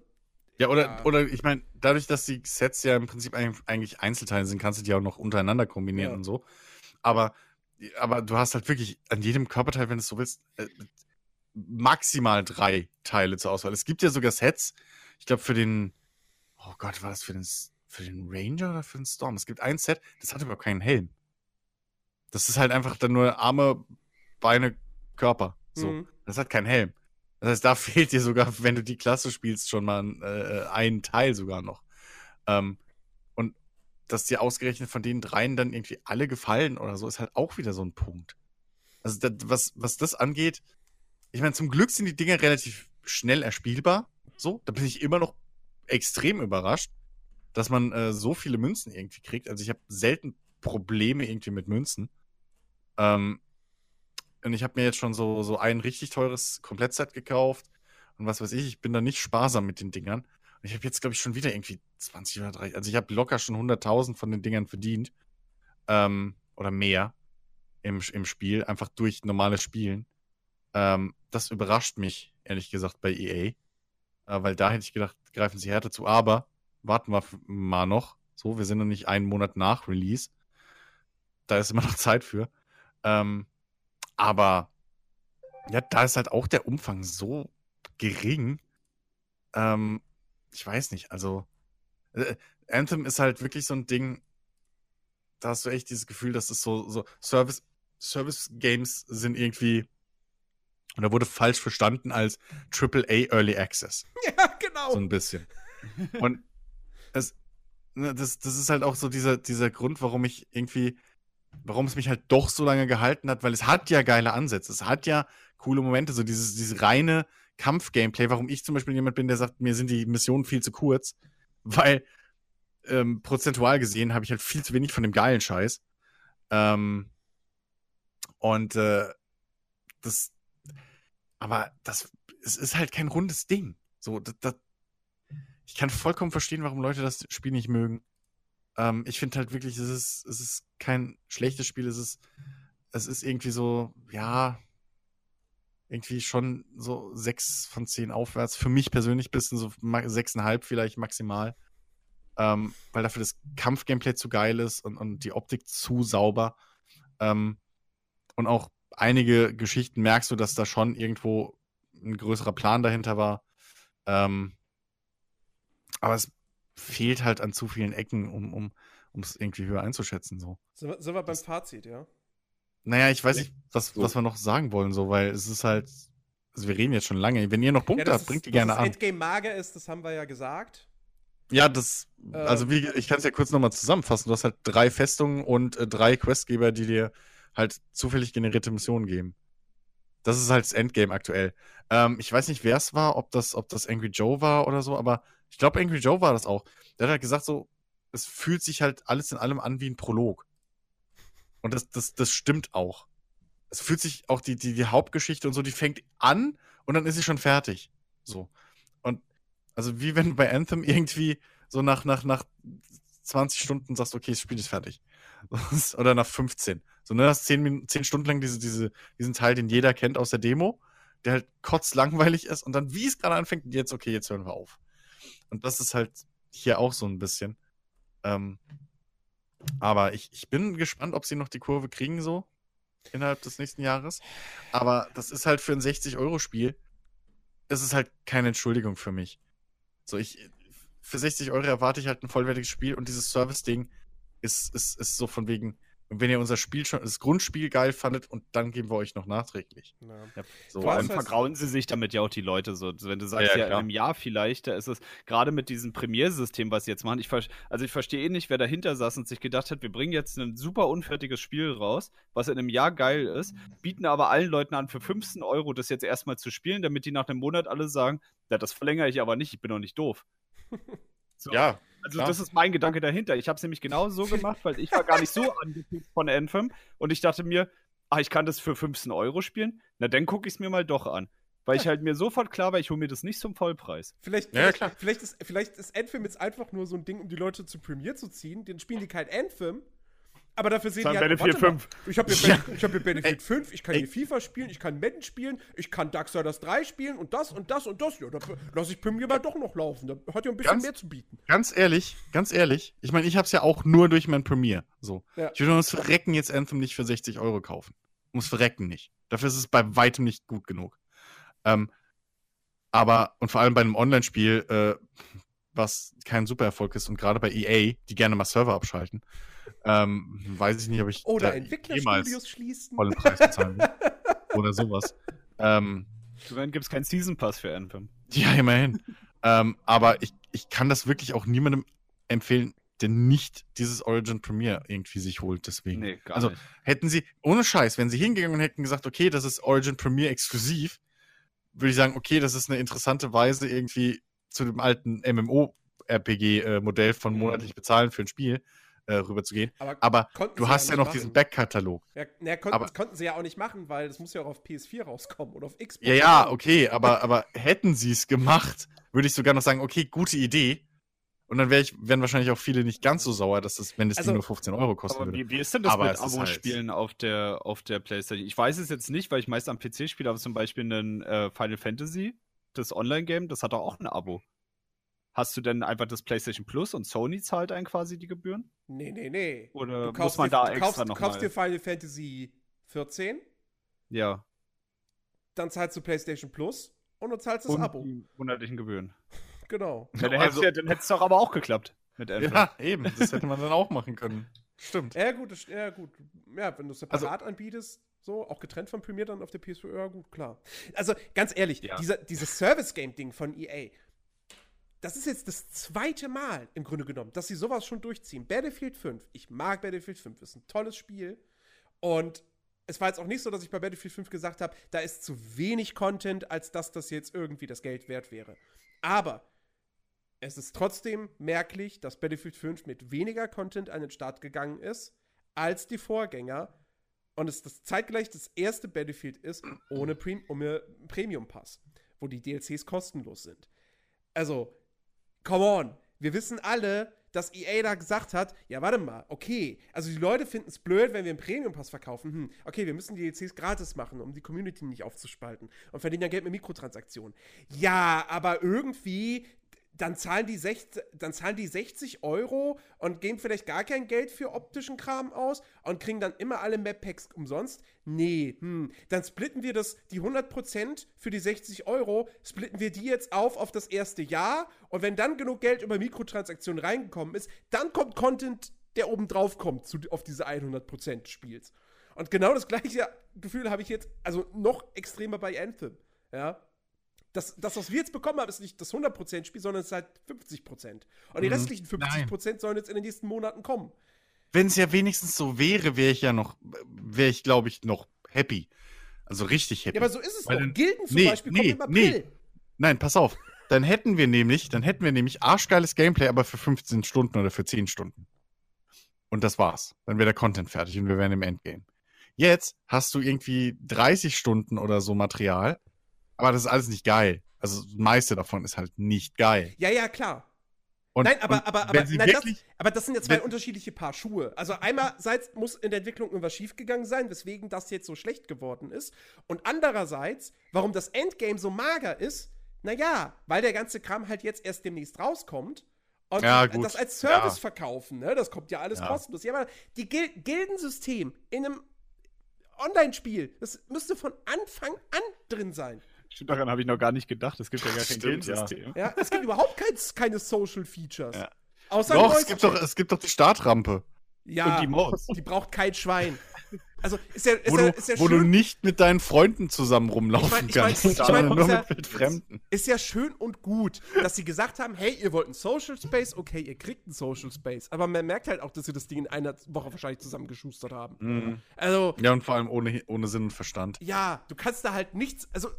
Ja, oder, Ja. oder ich meine, dadurch, dass die Sets ja im Prinzip eigentlich- Einzelteile sind, kannst du die auch noch untereinander kombinieren Ja. und so. Aber, aber du hast halt wirklich an jedem Körperteil, wenn du es so willst, äh, maximal drei Teile zur Auswahl. Es gibt ja sogar Sets, ich glaube für den, oh Gott, war das für den, für den Ranger oder für den Storm? Es gibt ein Set, das hat überhaupt keinen Helm. Das ist halt einfach dann nur Arme, Beine, Körper. So. Mhm. Das hat keinen Helm. Das heißt, da fehlt dir sogar, wenn du die Klasse spielst, schon mal äh, ein Teil sogar noch. Ähm, und dass dir ausgerechnet von den dreien dann irgendwie alle gefallen oder so, ist halt auch wieder so ein Punkt. Also, das, was, was das angeht, ich meine, zum Glück sind die Dinger relativ schnell erspielbar. So, da bin ich immer noch extrem überrascht, dass man äh, so viele Münzen irgendwie kriegt. Also, ich habe selten Probleme irgendwie mit Münzen. Ähm, und ich habe mir jetzt schon so, so ein richtig teures Komplettset gekauft. Und was weiß ich, ich bin da nicht sparsam mit den Dingern. Und ich habe jetzt, glaube ich, schon wieder irgendwie 20 oder 30. Also ich habe locker schon 100.000 von den Dingern verdient. Ähm, oder mehr im, im Spiel, einfach durch normales Spielen. Ähm, das überrascht mich, ehrlich gesagt, bei EA. Äh, weil da hätte ich gedacht, greifen sie härter zu. Aber warten wir mal noch. So, wir sind noch nicht einen Monat nach Release. Da ist immer noch Zeit für. Ähm, aber ja, da ist halt auch der Umfang so gering. Ähm, ich weiß nicht, also äh, Anthem ist halt wirklich so ein Ding, da hast du echt dieses Gefühl, dass es so, so Service, Service Games sind irgendwie, oder wurde falsch verstanden als AAA Early Access. Ja, genau. So ein bisschen. Und es, ne, das, das ist halt auch so dieser, dieser Grund, warum ich irgendwie, warum es mich halt doch so lange gehalten hat, weil es hat ja geile Ansätze, es hat ja coole Momente, so dieses, dieses reine Kampf-Gameplay, warum ich zum Beispiel jemand bin, der sagt, mir sind die Missionen viel zu kurz, weil ähm, prozentual gesehen habe ich halt viel zu wenig von dem geilen Scheiß. Ähm, und äh, das, aber das, es ist halt kein rundes Ding. So, das, das, ich kann vollkommen verstehen, warum Leute das Spiel nicht mögen. Ähm, ich finde halt wirklich, es ist, es ist kein schlechtes Spiel, es ist, es ist irgendwie so, ja, irgendwie schon so sechs von zehn aufwärts. Für mich persönlich bisschen so sechseinhalb vielleicht maximal. Ähm, weil dafür das Kampfgameplay zu geil ist und, und die Optik zu sauber. Ähm, und auch einige Geschichten merkst du, dass da schon irgendwo ein größerer Plan dahinter war. Ähm, aber es fehlt halt an zu vielen Ecken, um, um, um es irgendwie höher einzuschätzen. So. Sind wir, sind wir beim Fazit, ja? Naja, ich weiß nicht, was, so. was wir noch sagen wollen, so, weil es ist halt. Also wir reden jetzt schon lange. Wenn ihr noch Punkte ja, habt, bringt die gerne das an. Endgame mager ist, das haben wir ja gesagt. Ja, das, also wie, ich kann es ja kurz nochmal zusammenfassen. Du hast halt drei Festungen und äh, drei Questgeber, die dir halt zufällig generierte Missionen geben. Das ist halt das Endgame aktuell. Ähm, ich weiß nicht, wer es war, ob das, ob das Angry Joe war oder so, aber ich glaube, Angry Joe war das auch. Der hat halt gesagt, so, es fühlt sich halt alles in allem an wie ein Prolog. Und das, das, das stimmt auch. Es fühlt sich auch die, die, die Hauptgeschichte und so, die fängt an und dann ist sie schon fertig. So. Und also wie wenn du bei Anthem irgendwie so nach, nach, nach 20 Stunden sagst, okay, das Spiel ist fertig. Oder nach 15. So, ne, das 10, 10 Stunden lang diese, diese, diesen Teil, den jeder kennt aus der Demo, der halt kotzlangweilig ist und dann, wie es gerade anfängt, jetzt, okay, jetzt hören wir auf. Und das ist halt hier auch so ein bisschen. Ähm, aber ich, ich bin gespannt, ob sie noch die Kurve kriegen, so innerhalb des nächsten Jahres. Aber das ist halt für ein 60-Euro-Spiel, ist halt keine Entschuldigung für mich. So, ich, für 60 Euro erwarte ich halt ein vollwertiges Spiel und dieses Service-Ding ist, ist, ist so von wegen, und wenn ihr unser Spiel schon, das Grundspiel geil fandet und dann geben wir euch noch nachträglich. Ja. So, Vor allem vergrauen sie sich damit ja auch die Leute so. Wenn du sagst, ja, ja, ja in einem Jahr vielleicht, da ist es gerade mit diesem Premiersystem, was sie jetzt machen. Ich, also ich verstehe eh nicht, wer dahinter saß und sich gedacht hat, wir bringen jetzt ein super unfertiges Spiel raus, was in einem Jahr geil ist, bieten aber allen Leuten an, für 15 Euro das jetzt erstmal zu spielen, damit die nach einem Monat alle sagen, ja, das verlängere ich aber nicht, ich bin doch nicht doof. So. Ja, also Klar. das ist mein Gedanke dahinter. Ich habe es nämlich genau so gemacht, weil ich war gar nicht so angepisst von Anthem und ich dachte mir, ah, ich kann das für 15 Euro spielen. Na, dann gucke ich es mir mal doch an. Weil ich halt mir sofort klar war, ich hole mir das nicht zum Vollpreis. Vielleicht, ja, vielleicht, vielleicht, ist, vielleicht ist Anthem jetzt einfach nur so ein Ding, um die Leute zu Premiere zu ziehen. Dann spielen die kein Anthem, aber dafür sehen die halt, Battlefield 5. Ich habe hier, ja. hab hier Battlefield 5, ich kann hier FIFA spielen, ich kann Madden spielen, ich kann Darksiders 3 spielen und das und das und das. Ja, da lasse ich Premiere mal doch noch laufen. Da hat ja ein bisschen ganz, mehr zu bieten. Ganz ehrlich, ganz ehrlich, ich meine, ich habe es ja auch nur durch mein Premiere. So. Ja. Ich würde uns Verrecken jetzt Anthem nicht für 60 Euro kaufen. Muss Verrecken nicht. Dafür ist es bei weitem nicht gut genug. Ähm, aber, und vor allem bei einem Online-Spiel, äh, was kein Supererfolg ist und gerade bei EA, die gerne mal Server abschalten, ähm, weiß ich nicht, ob ich oder Entwicklerstudios schließen vollen Preis bezahlen will. oder sowas. Ähm, Immerhin gibt es keinen Season Pass für Anthem. Ja, immerhin. ähm, aber ich, ich kann das wirklich auch niemandem empfehlen, der nicht dieses Origin Premiere irgendwie sich holt, deswegen. Nee, gar also nicht. hätten sie, ohne Scheiß, wenn sie hingegangen und hätten gesagt, okay, das ist Origin Premiere exklusiv, würde ich sagen, okay, das ist eine interessante Weise, irgendwie zu dem alten MMO-RPG-Modell äh, von mhm. monatlich bezahlen für ein Spiel äh, rüberzugehen. Aber, aber du hast ja noch machen. diesen Backkatalog. Ja, ja kon aber, das konnten sie ja auch nicht machen, weil das muss ja auch auf PS4 rauskommen oder auf Xbox. Ja, ja, okay, aber, aber hätten sie es gemacht, würde ich sogar noch sagen, okay, gute Idee. Und dann wär ich, wären wahrscheinlich auch viele nicht ganz so sauer, dass das, wenn es also, nur 15 Euro kosten aber würde. Wie, wie ist denn das aber mit Abo-Spielen halt auf, der, auf der Playstation? Ich weiß es jetzt nicht, weil ich meist am PC spiele, aber zum Beispiel ein äh, Final Fantasy, das Online-Game, das hat doch auch ein Abo. Hast du denn einfach das PlayStation Plus und Sony zahlt einen quasi die Gebühren? Nee, nee, nee. Oder muss man dir, da extra kaufst, noch kaufst dir Final Fantasy 14? Ja. Dann zahlst du PlayStation Plus und du zahlst das und Abo. Die monatlichen Gebühren. Genau. Ja, dann also, hätte es doch aber auch geklappt mit Anthem. Ja, eben. Das hätte man dann auch machen können. Stimmt. Ja, gut. Das, ja, gut. Ja, wenn du es separat also, anbietest, so, auch getrennt von Premiere dann auf der PS4, ja, gut, klar. Also, ganz ehrlich, ja. dieser, dieses Service-Game-Ding von EA, das ist jetzt das zweite Mal im Grunde genommen, dass sie sowas schon durchziehen. Battlefield 5, ich mag Battlefield 5, ist ein tolles Spiel. Und es war jetzt auch nicht so, dass ich bei Battlefield 5 gesagt habe, da ist zu wenig Content, als dass das jetzt irgendwie das Geld wert wäre. Aber es ist trotzdem merklich, dass Battlefield 5 mit weniger Content an den Start gegangen ist als die Vorgänger und es das zeitgleich das erste Battlefield ist ohne, Pre ohne Premium Pass, wo die DLCs kostenlos sind. Also, come on. Wir wissen alle, dass EA da gesagt hat, ja, warte mal, okay, also die Leute finden es blöd, wenn wir einen Premium-Pass verkaufen. Hm, okay, wir müssen die DLCs gratis machen, um die Community nicht aufzuspalten und verdienen dann Geld mit Mikrotransaktionen. Ja, aber irgendwie, dann zahlen, die 60, dann zahlen die 60 Euro und geben vielleicht gar kein Geld für optischen Kram aus und kriegen dann immer alle Map-Packs umsonst. Nee, hm. Dann splitten wir das, die 100% für die 60 Euro, splitten wir die jetzt auf auf das erste Jahr und wenn dann genug Geld über Mikrotransaktionen reingekommen ist, dann kommt Content, der oben drauf kommt zu, auf diese 100% Spiels. Und genau das gleiche Gefühl habe ich jetzt, also noch extremer bei Anthem. Ja, das, das, was wir jetzt bekommen haben, ist nicht das 100%-Spiel, sondern es ist halt 50%. Und die Mhm. restlichen 50% sollen jetzt in den nächsten Monaten kommen. Wenn es ja wenigstens so wäre, wäre ich ja noch, wäre ich, glaube ich, noch happy. Also richtig happy. Ja, aber so ist es Weil doch. dann- Gilden zum nee, Beispiel nee, kommen im April. nee. Nein, pass auf. Dann hätten wir nämlich, dann hätten wir nämlich arschgeiles Gameplay, aber für 15 Stunden oder für 10 Stunden. Und das war's. Dann wäre der Content fertig und wir wären im Endgame. Jetzt hast du irgendwie 30 Stunden oder so Material, aber das ist alles nicht geil. Also das meiste davon ist halt nicht geil. Ja, ja, klar. Und, Nein, aber, aber, aber, nein, das, wirklich, aber das sind ja zwei unterschiedliche Paar Schuhe. Also einerseits muss in der Entwicklung irgendwas schiefgegangen sein, weswegen das jetzt so schlecht geworden ist. Und andererseits, warum das Endgame so mager ist, naja, weil der ganze Kram halt jetzt erst demnächst rauskommt. Und Ja, das als Service Ja. verkaufen, ne? Das kommt ja alles Ja. kostenlos. Ja, aber die Gil Gildensystem in einem Online-Spiel, das müsste von Anfang an drin sein. Stimmt, daran habe ich noch gar nicht gedacht. Es gibt ja gar kein Stimmt, ja. Geldsystem. Ja, es gibt überhaupt kein, keine Social Features. Ja. Außer doch, es gibt doch, es gibt doch die Startrampe, Ja, Und die Maus. die braucht kein Schwein. Also ist ja, ist wo, ja, du, ist ja wo du schön, nicht mit deinen Freunden zusammen rumlaufen Ich mein- ich mein- kannst, ich mein, nur ist ja- mit Wildfremden. ist ja schön und gut, dass sie gesagt haben, hey, ihr wollt einen Social Space, okay, ihr kriegt einen Social Space. Aber man merkt halt auch, dass sie das Ding in einer Woche wahrscheinlich zusammengeschustert haben. Mhm. Also, Ja, und vor allem ohne, ohne Sinn und Verstand. ja, du kannst da halt nichts, also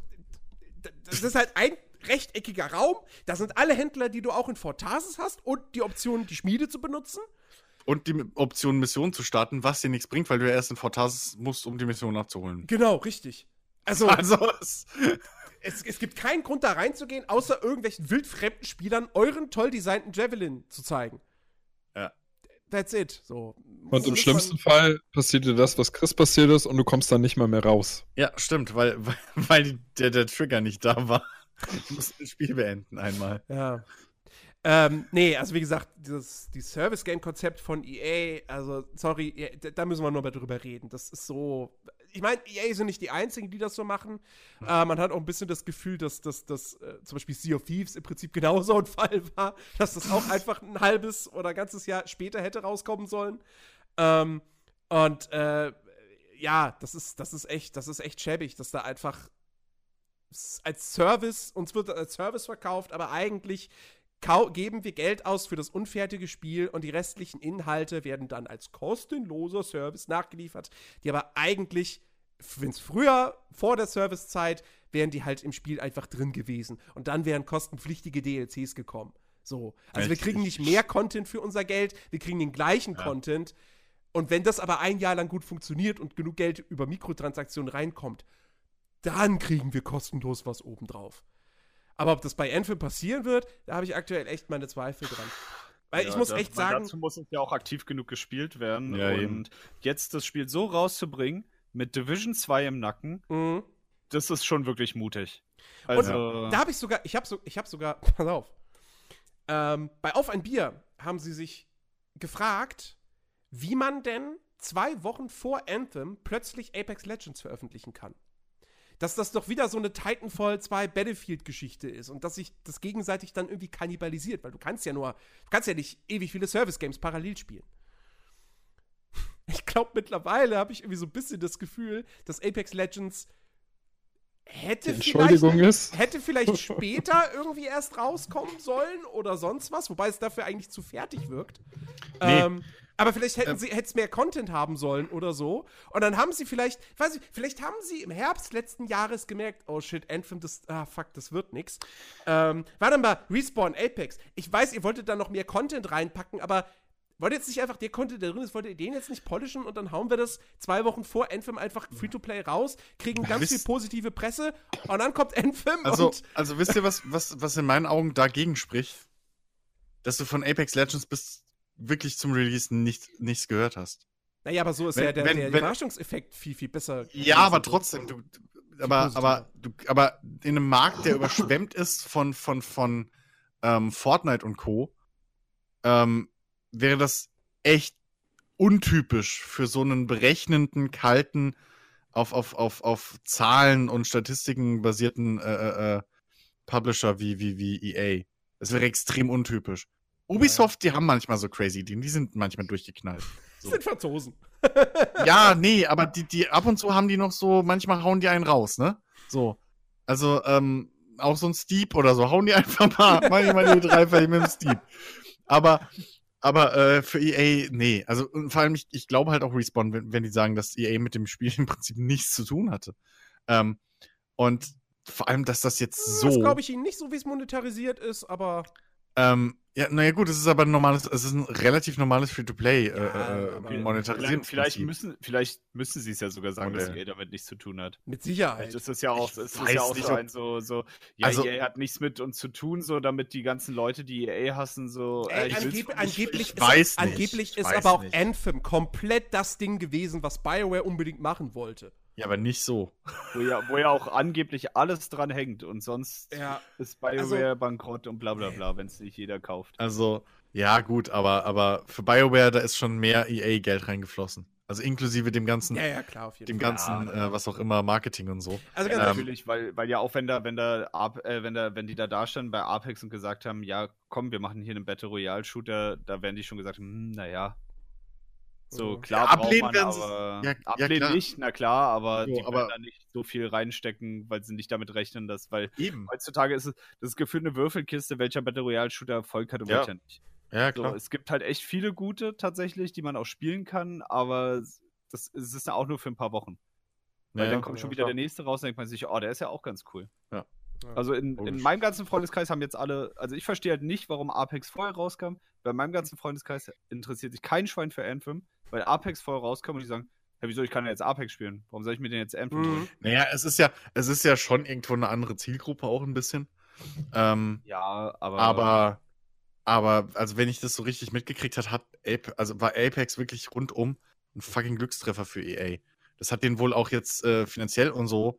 das ist halt ein rechteckiger Raum, da sind alle Händler, die du auch in Fortasis hast und die Option, die Schmiede zu benutzen. Und die Option, Mission zu starten, was dir nichts bringt, weil du ja erst in Fortasis musst, um die Mission abzuholen. Genau, richtig. Also, Also, es, es, es gibt keinen Grund da reinzugehen, außer irgendwelchen wildfremden Spielern euren toll designten Javelin zu zeigen. Ja. That's it. So. Und im schlimmsten Fall passiert dir das, was Chris passiert ist, und du kommst dann nicht mal mehr raus. ja, stimmt, weil, weil, der, der Trigger nicht da war. Du musst das Spiel beenden einmal. Ja. Ähm, nee, also wie gesagt, dieses, die Service-Game-Konzept von EA, also sorry, EA, da- müssen wir nur mal drüber reden. Das ist so. Ich meine, EA sind nicht die einzigen, die das so machen. Äh, man hat auch ein bisschen das Gefühl, dass das äh, zum Beispiel Sea of Thieves im Prinzip genauso ein Fall war, dass das auch einfach ein halbes oder ganzes Jahr später hätte rauskommen sollen. Ähm, und äh, ja, das ist, das ist echt, das ist echt schäbig, dass da einfach als Service, uns wird das als Service verkauft, aber eigentlich geben wir Geld aus für das unfertige Spiel und die restlichen Inhalte werden dann als kostenloser Service nachgeliefert, die aber eigentlich, wenn es früher, vor der Servicezeit, wären die halt im Spiel einfach drin gewesen. Und dann wären kostenpflichtige DLCs gekommen. So. Also wir kriegen nicht mehr Content für unser Geld, wir kriegen den gleichen Ja. Content. Und wenn das aber ein Jahr lang gut funktioniert und genug Geld über Mikrotransaktionen reinkommt, dann kriegen wir kostenlos was obendrauf. Aber ob das bei Anthem passieren wird, da habe ich aktuell echt meine Zweifel dran. Weil ich Ja, muss da- echt sagen, Dazu muss es ja auch aktiv genug gespielt werden. Ja, und eben. jetzt das Spiel so rauszubringen, mit Division 2 im Nacken, mh, das ist schon wirklich mutig. Also, da habe ich sogar, ich habe so, ich habe sogar, pass auf, ähm, bei Auf ein Bier haben sie sich gefragt, wie man denn zwei Wochen vor Anthem plötzlich Apex Legends veröffentlichen kann. Dass das doch wieder so eine Titanfall 2 Battlefield-Geschichte ist und dass sich das gegenseitig dann irgendwie kannibalisiert, weil du kannst ja nur, du kannst ja nicht ewig viele Service-Games parallel spielen. Ich glaube, mittlerweile habe ich irgendwie so ein bisschen das Gefühl, dass Apex Legends hätte vielleicht hätte vielleicht später irgendwie erst rauskommen sollen oder sonst was, wobei es dafür eigentlich zu fertig wirkt. Nee. Ähm, aber vielleicht hätten Ähm. sie hätte es mehr Content haben sollen oder so. Und dann haben sie vielleicht, weiß ich, vielleicht haben sie im Herbst letzten Jahres gemerkt, oh shit, Anthem, das, ah fuck, das wird nix. Ähm, warte mal, Respawn, Apex. Ich weiß, ihr wolltet da noch mehr Content reinpacken, aber wollt ihr jetzt nicht einfach der Content, der drin ist, wollt ihr den jetzt nicht polischen und dann hauen wir das zwei Wochen vor Anthem einfach Free-to-Play raus, kriegen ganz wisst- viel positive Presse und dann kommt Anthem Also, und also wisst ihr, was, was, was in meinen Augen dagegen spricht? Dass du von Apex Legends bis wirklich zum Release nicht, nichts gehört hast. Naja, aber so ist Wenn- ja der, wenn- der wenn- Überraschungseffekt viel, viel besser. Ja, aber trotzdem, du, aber, aber, du, aber in einem Markt, der überschwemmt ist von, von, von ähm, Fortnite und Co., ähm, wäre das echt untypisch für so einen berechnenden, kalten, auf, auf, auf, auf Zahlen und Statistiken basierten äh, äh, äh Publisher wie, wie, wie EA. Das wäre extrem untypisch. Ubisoft, die haben manchmal so crazy Ideen, die sind manchmal durchgeknallt. So. Das sind Franzosen. ja, nee, aber die, die ab und zu haben die noch so, manchmal hauen die einen raus, ne? So. Also, ähm, auch so ein Steep oder so, hauen die einfach mal, manchmal die drei mit dem Steep. Aber, aber äh, für EA, nee. Also vor allem, ich, ich glaube halt auch Respawn, wenn, wenn die sagen, dass EA mit dem Spiel im Prinzip nichts zu tun hatte. Ähm, und vor allem, dass das jetzt so. Das glaube ich ihnen nicht so, wie es monetarisiert ist, aber. Ähm, ja, naja gut, es ist aber ein normales, es ist ein relativ normales Free-to-Play äh, ja, äh, monetarisiert. Vielleicht, müssen, vielleicht müssen sie es ja sogar sagen, Modell. dass EA damit nichts zu tun hat. Mit Sicherheit. Das ist ja auch, das ist ja auch so ein so, so, ja, also, EA hat nichts mit uns zu tun, so damit die ganzen Leute, die EA hassen, so. Äh, angeb angeblich ich, ich ist, angeblich ist aber auch nicht. Anthem komplett das Ding gewesen, was BioWare unbedingt machen wollte. Ja, aber nicht so. Wo ja, wo ja auch angeblich alles dran hängt und sonst ja. ist BioWare also, bankrott und bla bla bla, wenn es nicht jeder kauft. Also, ja, gut, aber, aber für BioWare, da ist schon mehr EA-Geld reingeflossen. Also inklusive dem ganzen, ja, ja, klar, auf jeden dem Fall. ganzen, ja, äh, was auch immer, Marketing und so. Also ganz ähm, natürlich, weil, weil ja auch wenn da, wenn da, äh, wenn da, wenn die da dastanden bei Apex und gesagt haben, ja, komm, wir machen hier einen Battle Royale Shooter, da werden die schon gesagt, hm, naja, so, klar, ja, ablehnen werden sie. Ja, ablehnen ja, nicht, na klar, aber so, die aber werden da nicht so viel reinstecken, weil sie nicht damit rechnen, dass, weil eben. heutzutage ist es, das ist gefühlt eine Würfelkiste, welcher Battle Royale Shooter Erfolg hat und welcher nicht. Ja, klar. So, es gibt halt echt viele gute tatsächlich, die man auch spielen kann, aber das, das ist auch nur für ein paar Wochen. Weil dann kommt schon wieder klar. der nächste raus und denkt man sich, oh, der ist ja auch ganz cool. Ja. Also in, in meinem ganzen Freundeskreis haben jetzt alle, also ich verstehe halt nicht, warum Apex vorher rauskam. Bei meinem ganzen Freundeskreis interessiert sich kein Schwein für Anthem, weil Apex vorher rauskam und die sagen, ja, wieso, ich kann ja jetzt Apex spielen. Warum soll ich mir denn jetzt Anthem? Mhm. Naja, es ist ja, es ist ja schon irgendwo eine andere Zielgruppe auch ein bisschen. Ähm, ja, aber. Aber, aber, also wenn ich das so richtig mitgekriegt hat, hat Ape, also war Apex wirklich rundum ein fucking Glückstreffer für EA. Das hat den wohl auch jetzt äh, finanziell und so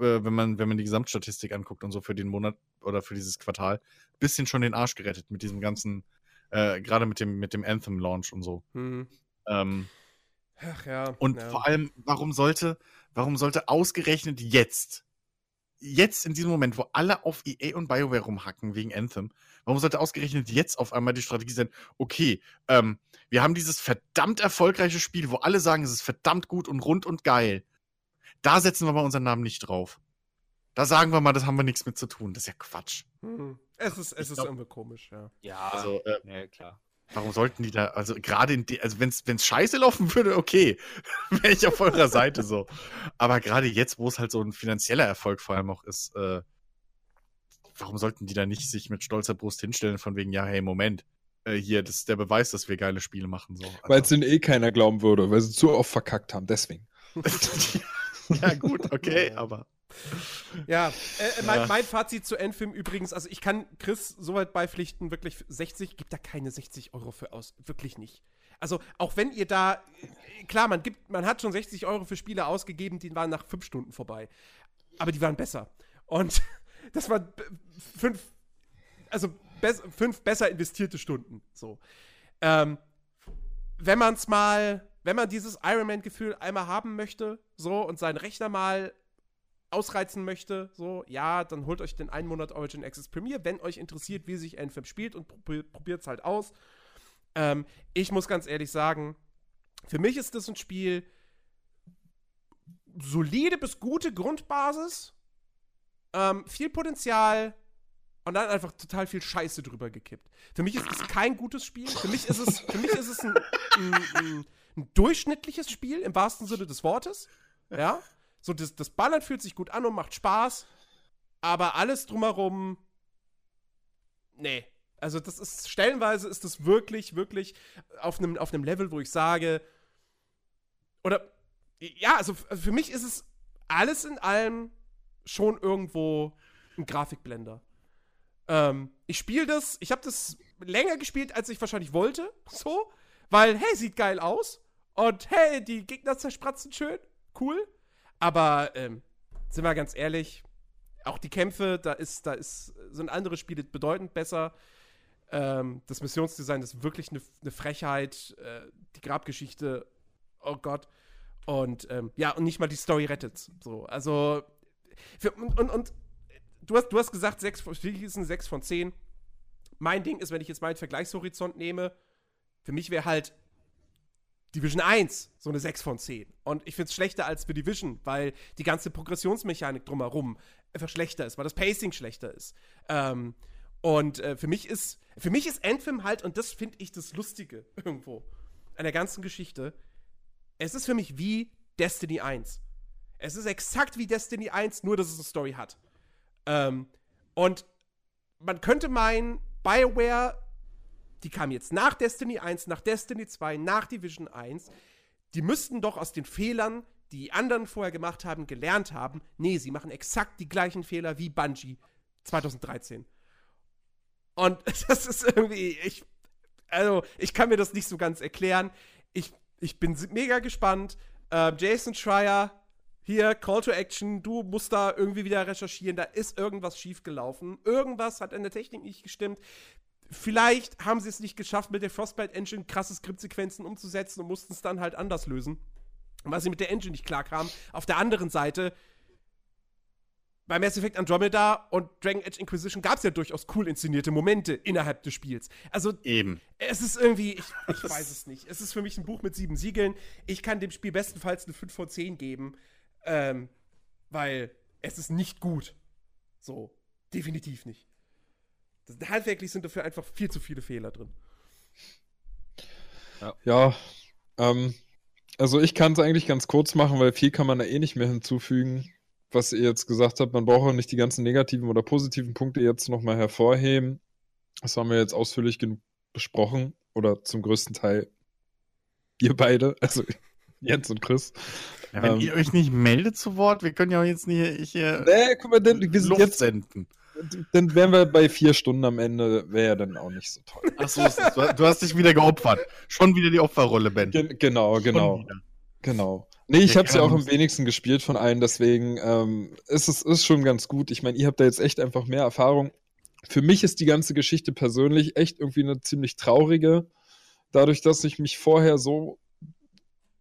äh, wenn man, wenn man die Gesamtstatistik anguckt und so für den Monat oder für dieses Quartal, bisschen schon den Arsch gerettet mit diesem ganzen, äh, gerade mit dem, mit dem Anthem-Launch und so. Mhm. Ähm, Ach ja. Und ja. vor allem, warum sollte, warum sollte ausgerechnet jetzt, jetzt in diesem Moment, wo alle auf EA und BioWare rumhacken wegen Anthem, warum sollte ausgerechnet jetzt auf einmal die Strategie sein, okay, ähm, wir haben dieses verdammt erfolgreiche Spiel, wo alle sagen, es ist verdammt gut und rund und geil. Da setzen wir mal unseren Namen nicht drauf. Da sagen wir mal, das haben wir nichts mit zu tun. Das ist ja Quatsch. Hm. Es ist, es ist irgendwie komisch, ja. Ja, also, äh, nee, klar. Warum sollten die da, also gerade in die, also wenn es scheiße laufen würde, okay, wäre ich auf eurer Seite so. Aber gerade jetzt, wo es halt so ein finanzieller Erfolg vor allem auch ist, äh, warum sollten die da nicht sich mit stolzer Brust hinstellen von wegen, ja, hey, Moment, äh, hier, das ist der Beweis, dass wir geile Spiele machen. So. Also, weil es denen eh keiner glauben würde, weil sie zu oft verkackt haben, deswegen. ja, gut, okay, aber. Ja, äh, äh, mein, mein, Fazit zu Endfilm übrigens, also ich kann Chris soweit beipflichten, wirklich 60, gibt da keine 60 Euro für aus, wirklich nicht. Also auch wenn ihr da, klar, man gibt, man hat schon 60 Euro für Spiele ausgegeben, die waren nach fünf Stunden vorbei, aber die waren besser. Und das waren fünf, also be fünf besser investierte Stunden. So, ähm, wenn man es mal wenn man dieses Ironman-Gefühl einmal haben möchte, so und seinen Rechner mal ausreizen möchte, so, ja, dann holt euch den einen Monat Origin Access Premier, wenn euch interessiert, wie sich Anthem spielt und probiert es halt aus. Ähm, ich muss ganz ehrlich sagen, für mich ist das ein Spiel solide bis gute Grundbasis, ähm, viel Potenzial, und dann einfach total viel Scheiße drüber gekippt. Für mich ist es kein gutes Spiel. Für mich ist es, für mich ist es ein, ein, ein, ein durchschnittliches Spiel im wahrsten Sinne des Wortes. Ja. So, das, das Ballern fühlt sich gut an und macht Spaß. Aber alles drumherum. Nee. Also, das ist, stellenweise ist das wirklich, wirklich auf einem auf Level, wo ich sage. Oder, ja, also für mich ist es alles in allem schon irgendwo ein Grafikblender. Ähm, ich spiele das, ich habe das länger gespielt, als ich wahrscheinlich wollte. So. Weil, hey, sieht geil aus. Und hey, die Gegner zerspratzen schön. Cool. Aber, ähm, sind wir ganz ehrlich, auch die Kämpfe, da ist, da ist, sind andere Spiele bedeutend besser. Ähm, das Missionsdesign ist wirklich eine ne Frechheit. Äh, die Grabgeschichte, oh Gott. Und ähm, ja, und nicht mal die Story rettet. So, also für, und, und, und, du hast, du hast gesagt, sechs, ist ein 6 von 10. Mein Ding ist, wenn ich jetzt meinen Vergleichshorizont nehme, für mich wäre halt Division 1 so eine 6 von 10. Und ich finde es schlechter als für Division, weil die ganze Progressionsmechanik drumherum einfach schlechter ist, weil das Pacing schlechter ist. Ähm, und äh, für mich ist, für mich ist Anthem halt, und das finde ich das Lustige irgendwo an der ganzen Geschichte, es ist für mich wie Destiny 1. Es ist exakt wie Destiny 1, nur dass es eine Story hat. Ähm, und man könnte meinen, BioWare die kamen jetzt nach Destiny 1, nach Destiny 2, nach Division 1. Die müssten doch aus den Fehlern, die anderen vorher gemacht haben, gelernt haben. Nee, sie machen exakt die gleichen Fehler wie Bungie 2013. Und das ist irgendwie, ich, also, ich kann mir das nicht so ganz erklären. Ich, ich bin mega gespannt. Äh, Jason Schreier, hier, Call to Action, du musst da irgendwie wieder recherchieren, da ist irgendwas schiefgelaufen. Irgendwas hat an der Technik nicht gestimmt. Vielleicht haben sie es nicht geschafft, mit der Frostbite Engine krasse Skriptsequenzen umzusetzen und mussten es dann halt anders lösen. Weil sie mit der Engine nicht klarkamen. Auf der anderen Seite, bei Mass Effect Andromeda und Dragon Age Inquisition gab es ja durchaus cool inszenierte Momente innerhalb des Spiels. Also, eben. Es ist irgendwie, ich, ich weiß es nicht. Es ist für mich ein Buch mit sieben Siegeln. Ich kann dem Spiel bestenfalls eine 5 von 10 geben, ähm, weil es ist nicht gut. So, definitiv nicht. Das, handwerklich sind dafür einfach viel zu viele Fehler drin. Ja, ja ähm, also ich kann es eigentlich ganz kurz machen, weil viel kann man da eh nicht mehr hinzufügen. Was ihr jetzt gesagt habt, man braucht auch nicht die ganzen negativen oder positiven Punkte jetzt nochmal hervorheben. Das haben wir jetzt ausführlich genug besprochen. Oder zum größten Teil ihr beide, also Jens und Chris. Ja, wenn ähm, ihr euch nicht meldet zu Wort, wir können ja auch jetzt nicht hier nee, guck mal, denn, wir sind Luft jetzt, senden dann wären wir bei vier Stunden am Ende, wäre ja dann auch nicht so toll. Achso, du hast dich wieder geopfert. Schon wieder die Opferrolle, Ben. Gen genau, genau. Genau. Nee, ich habe es ja auch am wenigsten gespielt von allen, deswegen ähm, ist es ist schon ganz gut. Ich meine, ihr habt da jetzt echt einfach mehr Erfahrung. Für mich ist die ganze Geschichte persönlich echt irgendwie eine ziemlich traurige. Dadurch, dass ich mich vorher so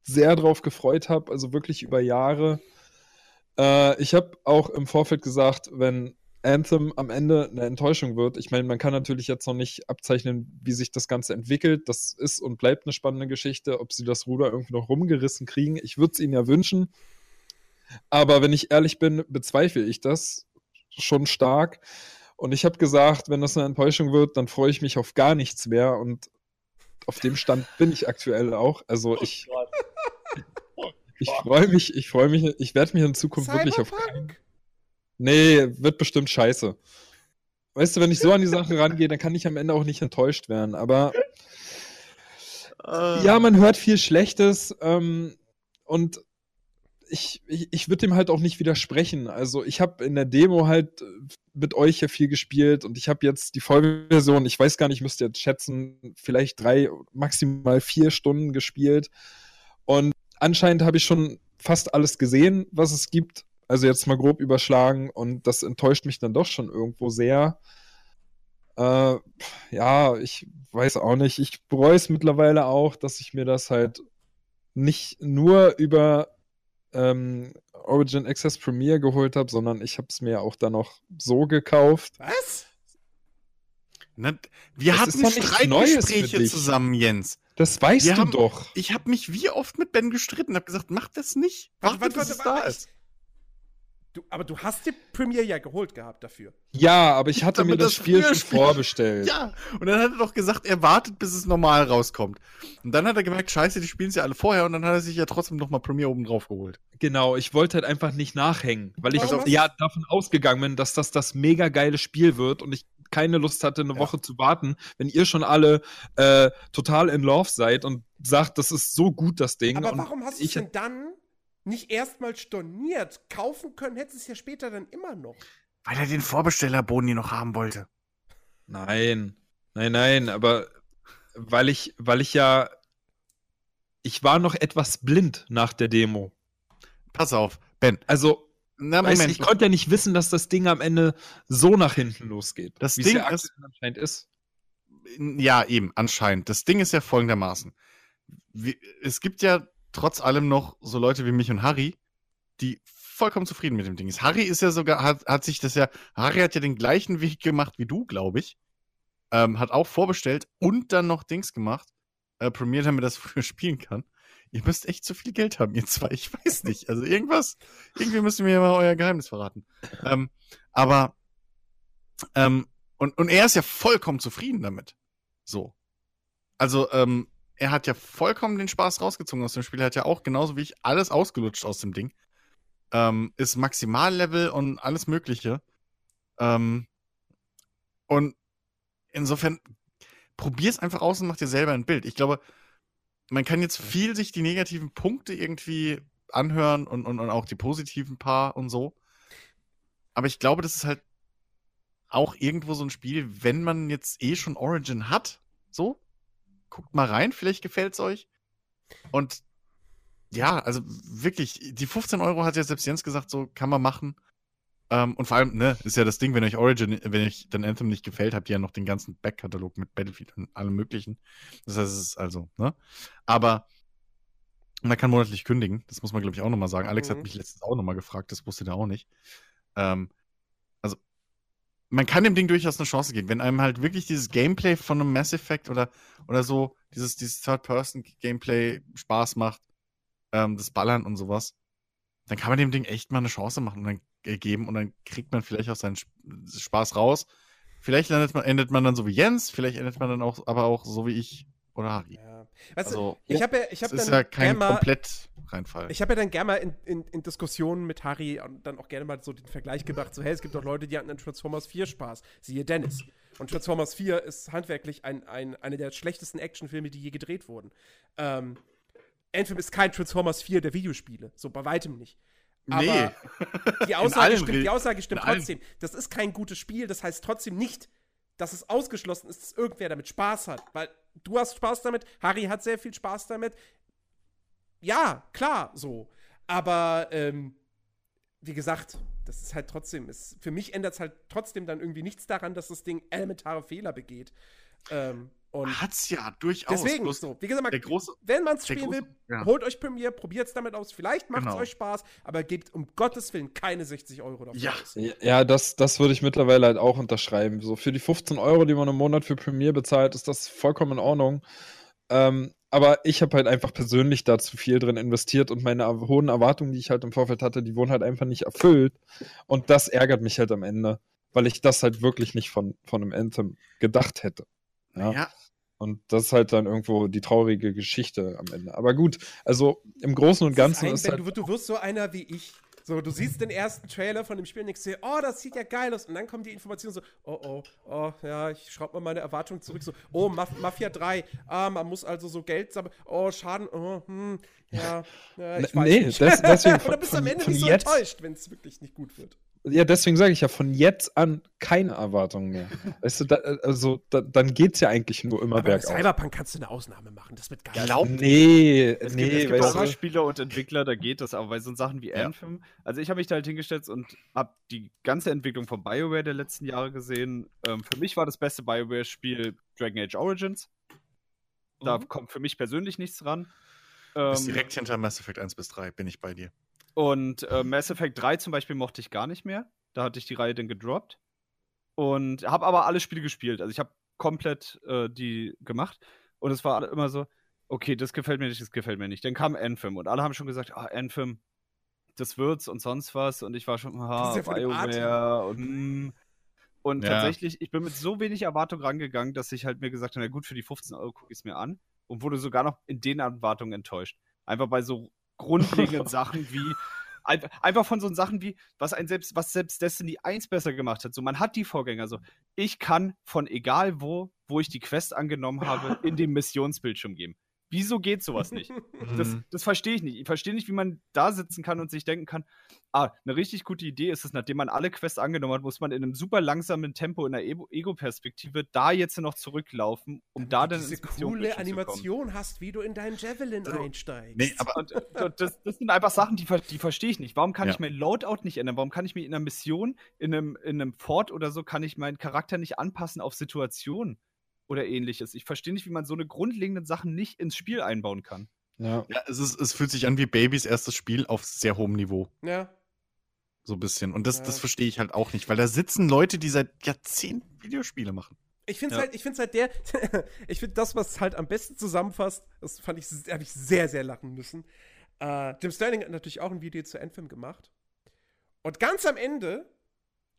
sehr drauf gefreut habe, also wirklich über Jahre. Äh, ich habe auch im Vorfeld gesagt, wenn Anthem am Ende eine Enttäuschung wird. Ich meine, man kann natürlich jetzt noch nicht abzeichnen, wie sich das Ganze entwickelt. Das ist und bleibt eine spannende Geschichte, ob sie das Ruder irgendwie noch rumgerissen kriegen. Ich würde es ihnen ja wünschen. Aber wenn ich ehrlich bin, bezweifle ich das schon stark. Und ich habe gesagt, wenn das eine Enttäuschung wird, dann freue ich mich auf gar nichts mehr. Und auf dem Stand bin ich aktuell auch. Also oh ich, ich freue mich, ich freue mich, ich werde mich in Zukunft Cyberpunk? wirklich auf keinen Nee, wird bestimmt scheiße. Weißt du, wenn ich so an die Sache rangehe, dann kann ich am Ende auch nicht enttäuscht werden. Aber uh. ja, man hört viel Schlechtes ähm, und ich, ich, ich würde dem halt auch nicht widersprechen. Also ich habe in der Demo halt mit euch ja viel gespielt und ich habe jetzt die Vollversion, ich weiß gar nicht, müsst ihr jetzt schätzen, vielleicht drei, maximal vier Stunden gespielt. Und anscheinend habe ich schon fast alles gesehen, was es gibt. Also jetzt mal grob überschlagen und das enttäuscht mich dann doch schon irgendwo sehr. Äh, ja, ich weiß auch nicht. Ich bereue es mittlerweile auch, dass ich mir das halt nicht nur über ähm, Origin Access Premier geholt habe, sondern ich habe es mir auch dann noch so gekauft. Was? Na, wir das hatten Streitgespräche zusammen, Jens. Das weißt wir du haben, doch. Ich habe mich wie oft mit Ben gestritten, habe gesagt, mach das nicht. Warte, warte, warte, warte, da ist. Du, aber du hast die Premiere ja geholt gehabt dafür. Ja, aber ich hatte mir das, das Spiel schon vorbestellt. Ja, und dann hat er doch gesagt, er wartet, bis es normal rauskommt. Und dann hat er gemerkt, scheiße, die spielen es ja alle vorher und dann hat er sich ja trotzdem nochmal Premiere oben drauf geholt. Genau, ich wollte halt einfach nicht nachhängen, weil ich also, ja davon ausgegangen bin, dass das das mega geile Spiel wird und ich keine Lust hatte, eine ja. Woche zu warten, wenn ihr schon alle äh, total in Love seid und sagt, das ist so gut, das Ding. Aber warum hast du es denn dann nicht erstmal storniert. Kaufen können hätte es ja später dann immer noch. Weil er den Vorbestellerboni noch haben wollte. Nein, nein, nein, aber weil ich, weil ich ja, ich war noch etwas blind nach der Demo. Pass auf, Ben. Also, Na, Weißt, du, Moment. ich konnte ja nicht wissen, dass das Ding am Ende so nach hinten losgeht. Das wie Ding es ja ist- anscheinend ist. Ja, eben, anscheinend. Das Ding ist ja folgendermaßen. Es gibt ja trotz allem noch so Leute wie mich und Harry, die vollkommen zufrieden mit dem Ding ist. Harry ist ja sogar, hat, hat sich das ja, Harry hat ja den gleichen Weg gemacht wie du, glaube ich. Ähm, hat auch vorbestellt und dann noch Dings gemacht, äh, Premiere, damit das früher spielen kann. Ihr müsst echt zu viel Geld haben, ihr zwei. Ich weiß nicht. Also irgendwas, irgendwie müsst ihr mir mal euer Geheimnis verraten. Ähm, aber, ähm, und, und er ist ja vollkommen zufrieden damit. So. Also, ähm, er hat ja vollkommen den Spaß rausgezogen aus dem Spiel. Er hat ja auch genauso wie ich alles ausgelutscht aus dem Ding. Ähm, ist Maximallevel und alles Mögliche. Ähm, und insofern, probier's einfach aus und mach dir selber ein Bild. Ich glaube, man kann jetzt viel sich die negativen Punkte irgendwie anhören und, und, und auch die positiven paar und so. Aber ich glaube, das ist halt auch irgendwo so ein Spiel, wenn man jetzt eh schon Origin hat, so, guckt mal rein, vielleicht gefällt's euch. Und ja, also wirklich, die 15 Euro hat ja selbst Jens gesagt, so kann man machen. Ähm, und vor allem, ne, ist ja das Ding, wenn euch Origin, wenn euch dann Anthem nicht gefällt, habt ihr ja noch den ganzen Backkatalog mit Battlefield und allem möglichen. Das heißt, es ist also, ne? Aber man kann monatlich kündigen, das muss man, glaube ich, auch nochmal sagen. Alex hat Mhm. mich letztens auch nochmal gefragt, das wusste der auch nicht. Ähm, man kann dem Ding durchaus eine Chance geben, wenn einem halt wirklich dieses Gameplay von einem Mass Effect oder, oder so, dieses, dieses Third-Person-Gameplay Spaß macht, ähm, das Ballern und sowas, dann kann man dem Ding echt mal eine Chance machen und dann äh, geben und dann kriegt man vielleicht auch seinen Sp- Spaß raus. Vielleicht landet man, endet man dann so wie Jens, vielleicht endet man dann auch, aber auch so wie ich oder Harry. Ja. Weißt Also, du, ich habe ja, ich das hab ist dann ja kein mal, komplett Reinfall. Ich habe ja dann gerne mal in, in, in Diskussionen mit Harry und dann auch gerne mal so den Vergleich gebracht, so hey, es gibt doch Leute, die hatten an Transformers 4 Spaß, siehe Dennis. Und Transformers 4 ist handwerklich ein, ein, eine der schlechtesten Actionfilme, die je gedreht wurden. Ähm, Anthem ist kein Transformers 4 der Videospiele, so bei weitem nicht. Aber Nee. die Aussage stimmt, die Aussage stimmt trotzdem. Das ist kein gutes Spiel, das heißt trotzdem nicht, dass es ausgeschlossen ist, dass irgendwer damit Spaß hat. Weil du hast Spaß damit, Harry hat sehr viel Spaß damit. Ja, klar, so. Aber ähm, wie gesagt, das ist halt trotzdem, ist, für mich ändert es halt trotzdem dann irgendwie nichts daran, dass das Ding elementare Fehler begeht. Ähm, und Hat's ja durchaus. deswegen, bloß so, wie gesagt, der große, wenn man es spielen will, große- ja. holt euch Premiere, probiert es damit aus. Vielleicht macht es Genau. euch Spaß, aber gebt um Gottes Willen keine 60 Euro dafür Ja. aus. Ja, das, das würde ich mittlerweile halt auch unterschreiben. So für die 15 Euro, die man im Monat für Premiere bezahlt, ist das vollkommen in Ordnung. Ähm, aber ich habe halt einfach persönlich da zu viel drin investiert und meine hohen Erwartungen, die ich halt im Vorfeld hatte, die wurden halt einfach nicht erfüllt. Und das ärgert mich halt am Ende, weil ich das halt wirklich nicht von, von einem Anthem gedacht hätte. Ja. ja, Und das ist halt dann irgendwo die traurige Geschichte am Ende. Aber gut, also im Großen und Ganzen ist wenn halt. du, wirst- du wirst so einer wie ich. So, du siehst den ersten Trailer von dem Spiel und denkst dir, oh, das sieht ja geil aus. Und dann kommt die Information so, oh, oh, oh, ja, ich schraube mal meine Erwartungen zurück. So, oh, Maf Mafia 3, ah, man muss also so Geld sammeln. Oh, Schaden, oh, hm, ja, ja ich Ne- weiß nee, nicht. das- deswegen dann bist du am Ende nicht so jetzt- enttäuscht, wenn es wirklich nicht gut wird. Ja, deswegen sage ich ja von jetzt an keine Erwartungen mehr. weißt du, da, also da, dann geht's ja eigentlich nur immer Aber bei bergauf. Cyberpunk kannst du eine Ausnahme machen, das wird geil. Glaub- Nee, Es nee, gibt, es gibt weißt auch du. Spieler und Entwickler, da geht das, aber bei so Sachen wie Ja. Anthem, also ich habe mich da halt hingestellt und habe die ganze Entwicklung von BioWare der letzten Jahre gesehen. Ähm, für mich war das beste BioWare-Spiel Dragon Age Origins. Da kommt für mich persönlich nichts dran. ist Ähm, direkt hinter Mass Effect 1 bis 3, bin ich bei dir. Und äh, Mass Effect 3 zum Beispiel mochte ich gar nicht mehr. Da hatte ich die Reihe dann gedroppt. Und habe aber alle Spiele gespielt. Also ich habe komplett äh, die gemacht. Und es war immer so, okay, das gefällt mir nicht, das gefällt mir nicht. Dann kam Anthem und alle haben schon gesagt, ah, Anthem, das wird's und sonst was. Und ich war schon, Das ah, ja BioWare und hm. Und Ja. tatsächlich, ich bin mit so wenig Erwartung rangegangen, dass ich halt mir gesagt habe, na gut, für die 15 Euro gucke ich es mir an. Und wurde sogar noch in den Erwartungen enttäuscht. Einfach bei so grundlegenden Sachen wie ein- einfach von so Sachen wie, was ein selbst, was selbst Destiny 1 besser gemacht hat. So, man hat die Vorgänger so. Ich kann von egal wo, wo ich die Quest angenommen habe, in dem Missionsbildschirm gehen. Wieso geht sowas nicht? Das, Mhm. das verstehe ich nicht. Ich verstehe nicht, wie man da sitzen kann und sich denken kann, ah, eine richtig gute Idee ist es, nachdem man alle Quests angenommen hat, muss man in einem super langsamen Tempo in der Ego- Ego-Perspektive da jetzt noch zurücklaufen, um da dann diese coole. Animation hast, wie du in deinen Javelin Also, einsteigst. Nee, aber Und, das, das sind einfach Sachen, die, die verstehe ich nicht. Warum kann Ja. ich mein Loadout nicht ändern? Warum kann ich mir in einer Mission, in einem, in einem Fort oder so, kann ich meinen Charakter nicht anpassen auf Situationen oder ähnliches? Ich verstehe nicht, wie man so eine grundlegenden Sachen nicht ins Spiel einbauen kann. Ja. ja, es, ist, es fühlt sich an wie Babys erstes Spiel auf sehr hohem Niveau. ja. So ein bisschen. Und das, Ja. das verstehe ich halt auch nicht, weil da sitzen Leute, die seit Jahrzehnten Videospiele machen. Ich finde Ja. halt, ich finde halt der, ich finde das, was halt am besten zusammenfasst, das fand ich, habe ich sehr, sehr lachen müssen. Äh, Jim Sterling hat natürlich auch ein Video zu Anthem gemacht. Und ganz am Ende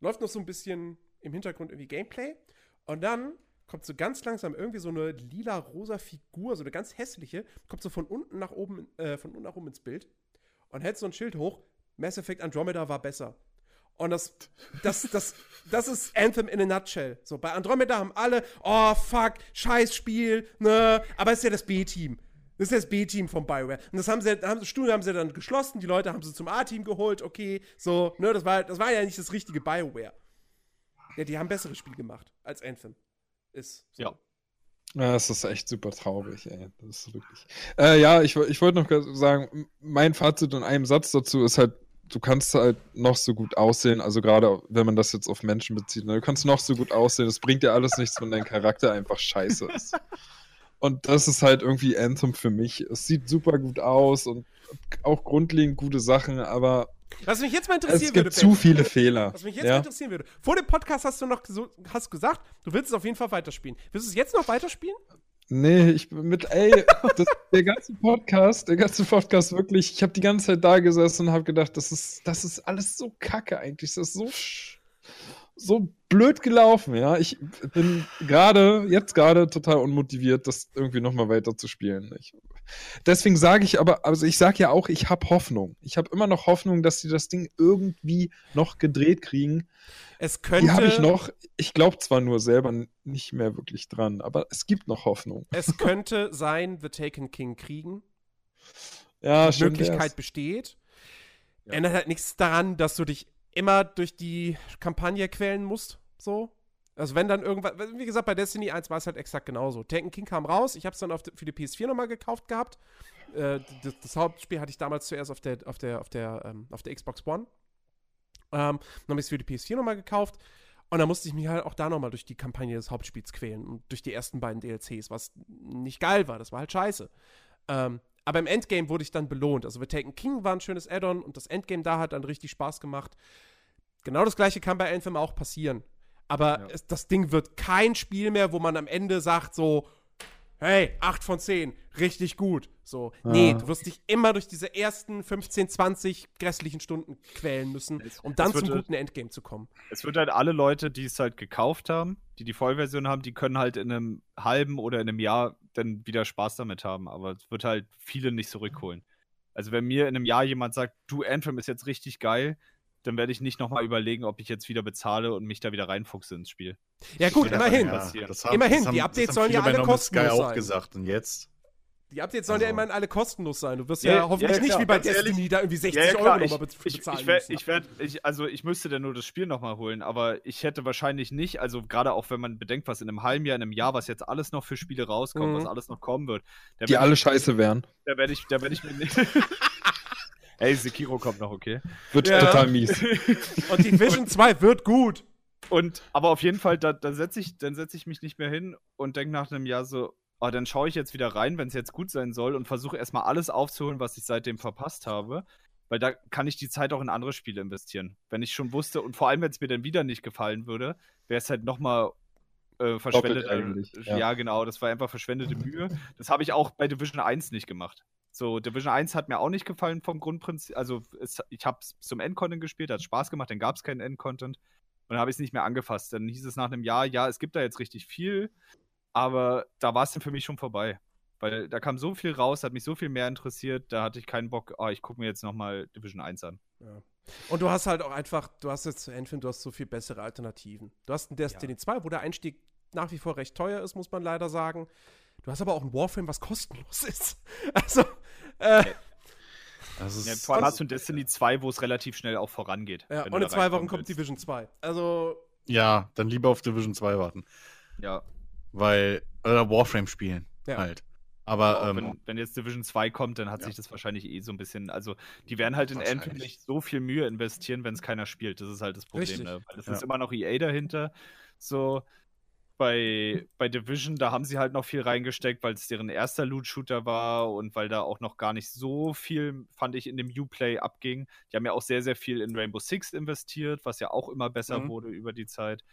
läuft noch so ein bisschen im Hintergrund irgendwie Gameplay. Und dann kommt so ganz langsam irgendwie so eine lila-rosa Figur, so eine ganz hässliche, kommt so von unten nach oben, äh, von unten nach oben ins Bild und hält so ein Schild hoch. Mass Effect Andromeda war besser. Und das, das, das, das ist Anthem in a nutshell. So, bei Andromeda haben alle, oh fuck, scheiß Spiel, ne, aber es ist ja das B-Team. Das ist ja das B-Team von BioWare. Und das haben sie, haben, Studio haben sie dann geschlossen, die Leute haben sie zum A-Team geholt, okay, so, ne, das war, das war ja nicht das richtige BioWare. Ja, die haben besseres Spiel gemacht als Anthem. Ist. So. Ja. Ja, es ist echt super traurig, ey. Das ist wirklich. Äh, ja, ich, ich wollte noch sagen, mein Fazit in einem Satz dazu ist halt, du kannst halt noch so gut aussehen, also gerade wenn man das jetzt auf Menschen bezieht, ne? du kannst noch so gut aussehen, das bringt dir alles nichts, wenn dein Charakter einfach scheiße ist. Und das ist halt irgendwie Anthem für mich. Es sieht super gut aus und auch grundlegend gute Sachen, aber Was mich jetzt mal es interessieren gibt würde, zu Ben, viele Fehler. was mich jetzt mal Ja? interessieren würde. Vor dem Podcast hast du noch so, hast gesagt, du willst es auf jeden Fall weiterspielen. Willst du es jetzt noch weiterspielen? Nee, ich bin mit, ey, das, der ganze Podcast, der ganze Podcast wirklich, ich habe die ganze Zeit da gesessen und habe gedacht, das ist, das ist alles so kacke eigentlich, das ist so, so blöd gelaufen, ja. Ich bin gerade, jetzt gerade total unmotiviert, das irgendwie nochmal weiter zu spielen. Ich, deswegen sage ich aber, also ich sage ja auch, ich habe Hoffnung. Ich habe immer noch Hoffnung, dass sie das Ding irgendwie noch gedreht kriegen. Es könnte. Die habe ich noch. Ich glaube zwar nur selber nicht mehr wirklich dran, aber es gibt noch Hoffnung. Es könnte sein, The Taken King kriegen. Ja, die schön Möglichkeit wär's. besteht. Ja. Ändert halt nichts daran, dass du dich immer durch die Kampagne quälen musst. So. Also wenn dann irgendwas, wie gesagt, bei Destiny 1 war es halt exakt genauso. Taken King kam raus, ich habe es dann auf, für die PS4 nochmal gekauft gehabt. Äh, das, das Hauptspiel hatte ich damals zuerst auf der, auf der, auf der, ähm, auf der Xbox One. Ähm, dann habe ich es für die PS4 nochmal gekauft. Und dann musste ich mich halt auch da nochmal durch die Kampagne des Hauptspiels quälen und durch die ersten beiden DLCs, was nicht geil war. Das war halt scheiße. Ähm, aber im Endgame wurde ich dann belohnt. Also The Taken King war ein schönes Add-on und das Endgame da hat dann richtig Spaß gemacht. Genau das gleiche kann bei Anthem auch passieren. Aber Ja. es, das Ding wird kein Spiel mehr, wo man am Ende sagt so, hey, 8 von 10, richtig gut. So, nee, Ah. du wirst dich immer durch diese ersten 15, 20 grässlichen Stunden quälen müssen, Es- um dann es wird, zum äh, guten Endgame zu kommen. Es wird halt alle Leute, die es halt gekauft haben, die die Vollversion haben, die können halt in einem halben oder in einem Jahr dann wieder Spaß damit haben. Aber es wird halt viele nicht zurückholen. Also wenn mir in einem Jahr jemand sagt, du Anthem ist jetzt richtig geil, dann werde ich nicht nochmal überlegen, ob ich jetzt wieder bezahle und mich da wieder reinfuchse ins Spiel. Ja gut, Ja, immerhin. ja. das Immerhin, das die das Updates haben sollen ja alle Man's Sky kostenlos auch sein. gesagt. Und jetzt? Die Updates sollen ja Also- immerhin alle kostenlos sein. Du wirst Ja, ja, ja, hoffentlich ja, nicht wie bei ganz Destiny ehrlich. da irgendwie 60 Ja, ja, Euro ich, nochmal bez ich, bezahlen ich, werd, müssen. ich werd, ich, also ich müsste dann nur das Spiel nochmal holen, aber ich hätte wahrscheinlich nicht, also gerade auch wenn man bedenkt, was in einem halben Jahr, in einem Jahr, was jetzt alles noch für Spiele rauskommt, Mhm. was alles noch kommen wird, da Die alle ich, scheiße wären. da werde ich, da werde ich mir nicht. Ey, Sekiro kommt noch, okay. Wird Ja. total mies. Und Division 2 wird gut. Und aber auf jeden Fall, da, da setze ich, dann setze ich mich nicht mehr hin und denke nach einem Jahr so, oh, dann schaue ich jetzt wieder rein, wenn es jetzt gut sein soll und versuche erstmal alles aufzuholen, was ich seitdem verpasst habe. Weil da kann ich die Zeit auch in andere Spiele investieren. Wenn ich schon wusste, und vor allem, wenn es mir dann wieder nicht gefallen würde, wäre es halt nochmal äh, verschwendet. eigentlich, ja. ja. genau, das war einfach verschwendete Mühe. Das habe ich auch bei Division 1 nicht gemacht. So, Division 1 hat mir auch nicht gefallen vom Grundprinzip. Also, es, ich habe es zum Endcontent gespielt, hat Spaß gemacht, dann gab es keinen Endcontent. Und dann habe ich es nicht mehr angefasst. Dann hieß es nach einem Jahr, ja, es gibt da jetzt richtig viel, aber da war es dann für mich schon vorbei. Weil da kam so viel raus, hat mich so viel mehr interessiert, da hatte ich keinen Bock, oh, ich gucke mir jetzt nochmal Division 1 an. Ja. Und du hast halt auch einfach, du hast jetzt zu Endfilm, du hast so viel bessere Alternativen. Du hast einen Destiny 2, wo der Einstieg nach wie vor recht teuer ist, muss man leider sagen. Du hast aber auch ein Warframe, was kostenlos ist. Also, äh, Das ist, Ja, vor allem hast du in Destiny 2, wo es relativ schnell auch vorangeht. ja, und in zwei Wochen reinkommen kommt willst. Division 2. Also, ja, dann lieber auf Division 2 warten. Ja, Weil, oder Warframe spielen Ja. halt. Aber, auch ähm, wenn, wenn jetzt Division 2 kommt, dann hat Ja. sich das wahrscheinlich eh so ein bisschen. Also, die werden halt in. Anthem nicht so viel Mühe investieren, wenn es keiner spielt. Das ist halt das Problem. Richtig. Ne? Weil es Ja. ist immer noch EA dahinter. So, bei, bei Division, da haben sie halt noch viel reingesteckt, weil es deren erster Loot-Shooter war und weil da auch noch gar nicht so viel, fand ich, in dem Uplay abging. Die haben ja auch sehr, sehr viel in Rainbow Six investiert, was ja auch immer besser Mhm. wurde über die Zeit.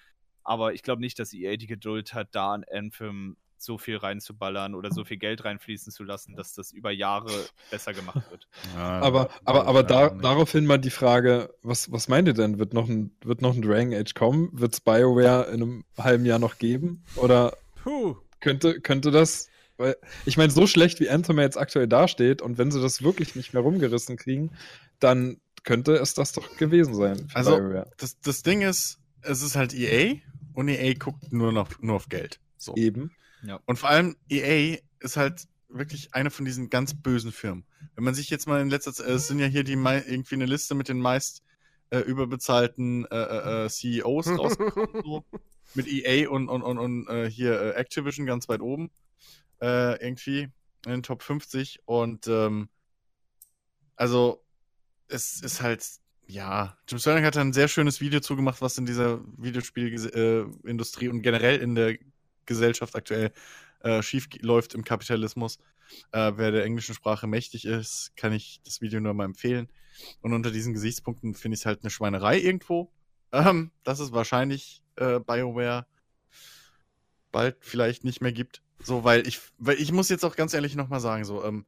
Aber ich glaube nicht, dass EA die Geduld hat, da an Anthem so viel reinzuballern oder so viel Geld reinfließen zu lassen, dass das über Jahre besser gemacht wird. ja, Aber, aber, aber da, daraufhin mal die Frage, was, was meint ihr denn? Wird noch ein, wird noch ein Dragon Age kommen? Wird es BioWare in einem halben Jahr noch geben? Oder puh. könnte, könnte das, weil, ich meine, so schlecht wie Anthem jetzt aktuell dasteht und wenn sie das wirklich nicht mehr rumgerissen kriegen, dann könnte es das doch gewesen sein für Also- BioWare. das, das Ding ist, es ist halt EA und EA guckt nur noch nur auf Geld. So. Eben. Und vor allem EA ist halt wirklich eine von diesen ganz bösen Firmen. Wenn man sich jetzt mal in letzter Zeit, es sind ja hier die irgendwie eine Liste mit den meist äh, überbezahlten äh, äh, äh, CEOs rausgekommen, so, mit EA und, und, und, und äh, hier äh, Activision ganz weit oben. Äh, irgendwie in den Top 50. Und ähm, also es ist halt, ja, Jim Sterling hat ein sehr schönes Video zugemacht, was in dieser Videospielindustrie äh, Industrie und generell in der Gesellschaft aktuell äh, schief läuft im Kapitalismus. Äh, wer der englischen Sprache mächtig ist, kann ich das Video nur mal empfehlen. Und unter diesen Gesichtspunkten finde ich es halt eine Schweinerei irgendwo. Ähm, dass es wahrscheinlich äh, BioWare bald vielleicht nicht mehr gibt. So, weil ich, weil ich muss jetzt auch ganz ehrlich nochmal sagen, so, ähm,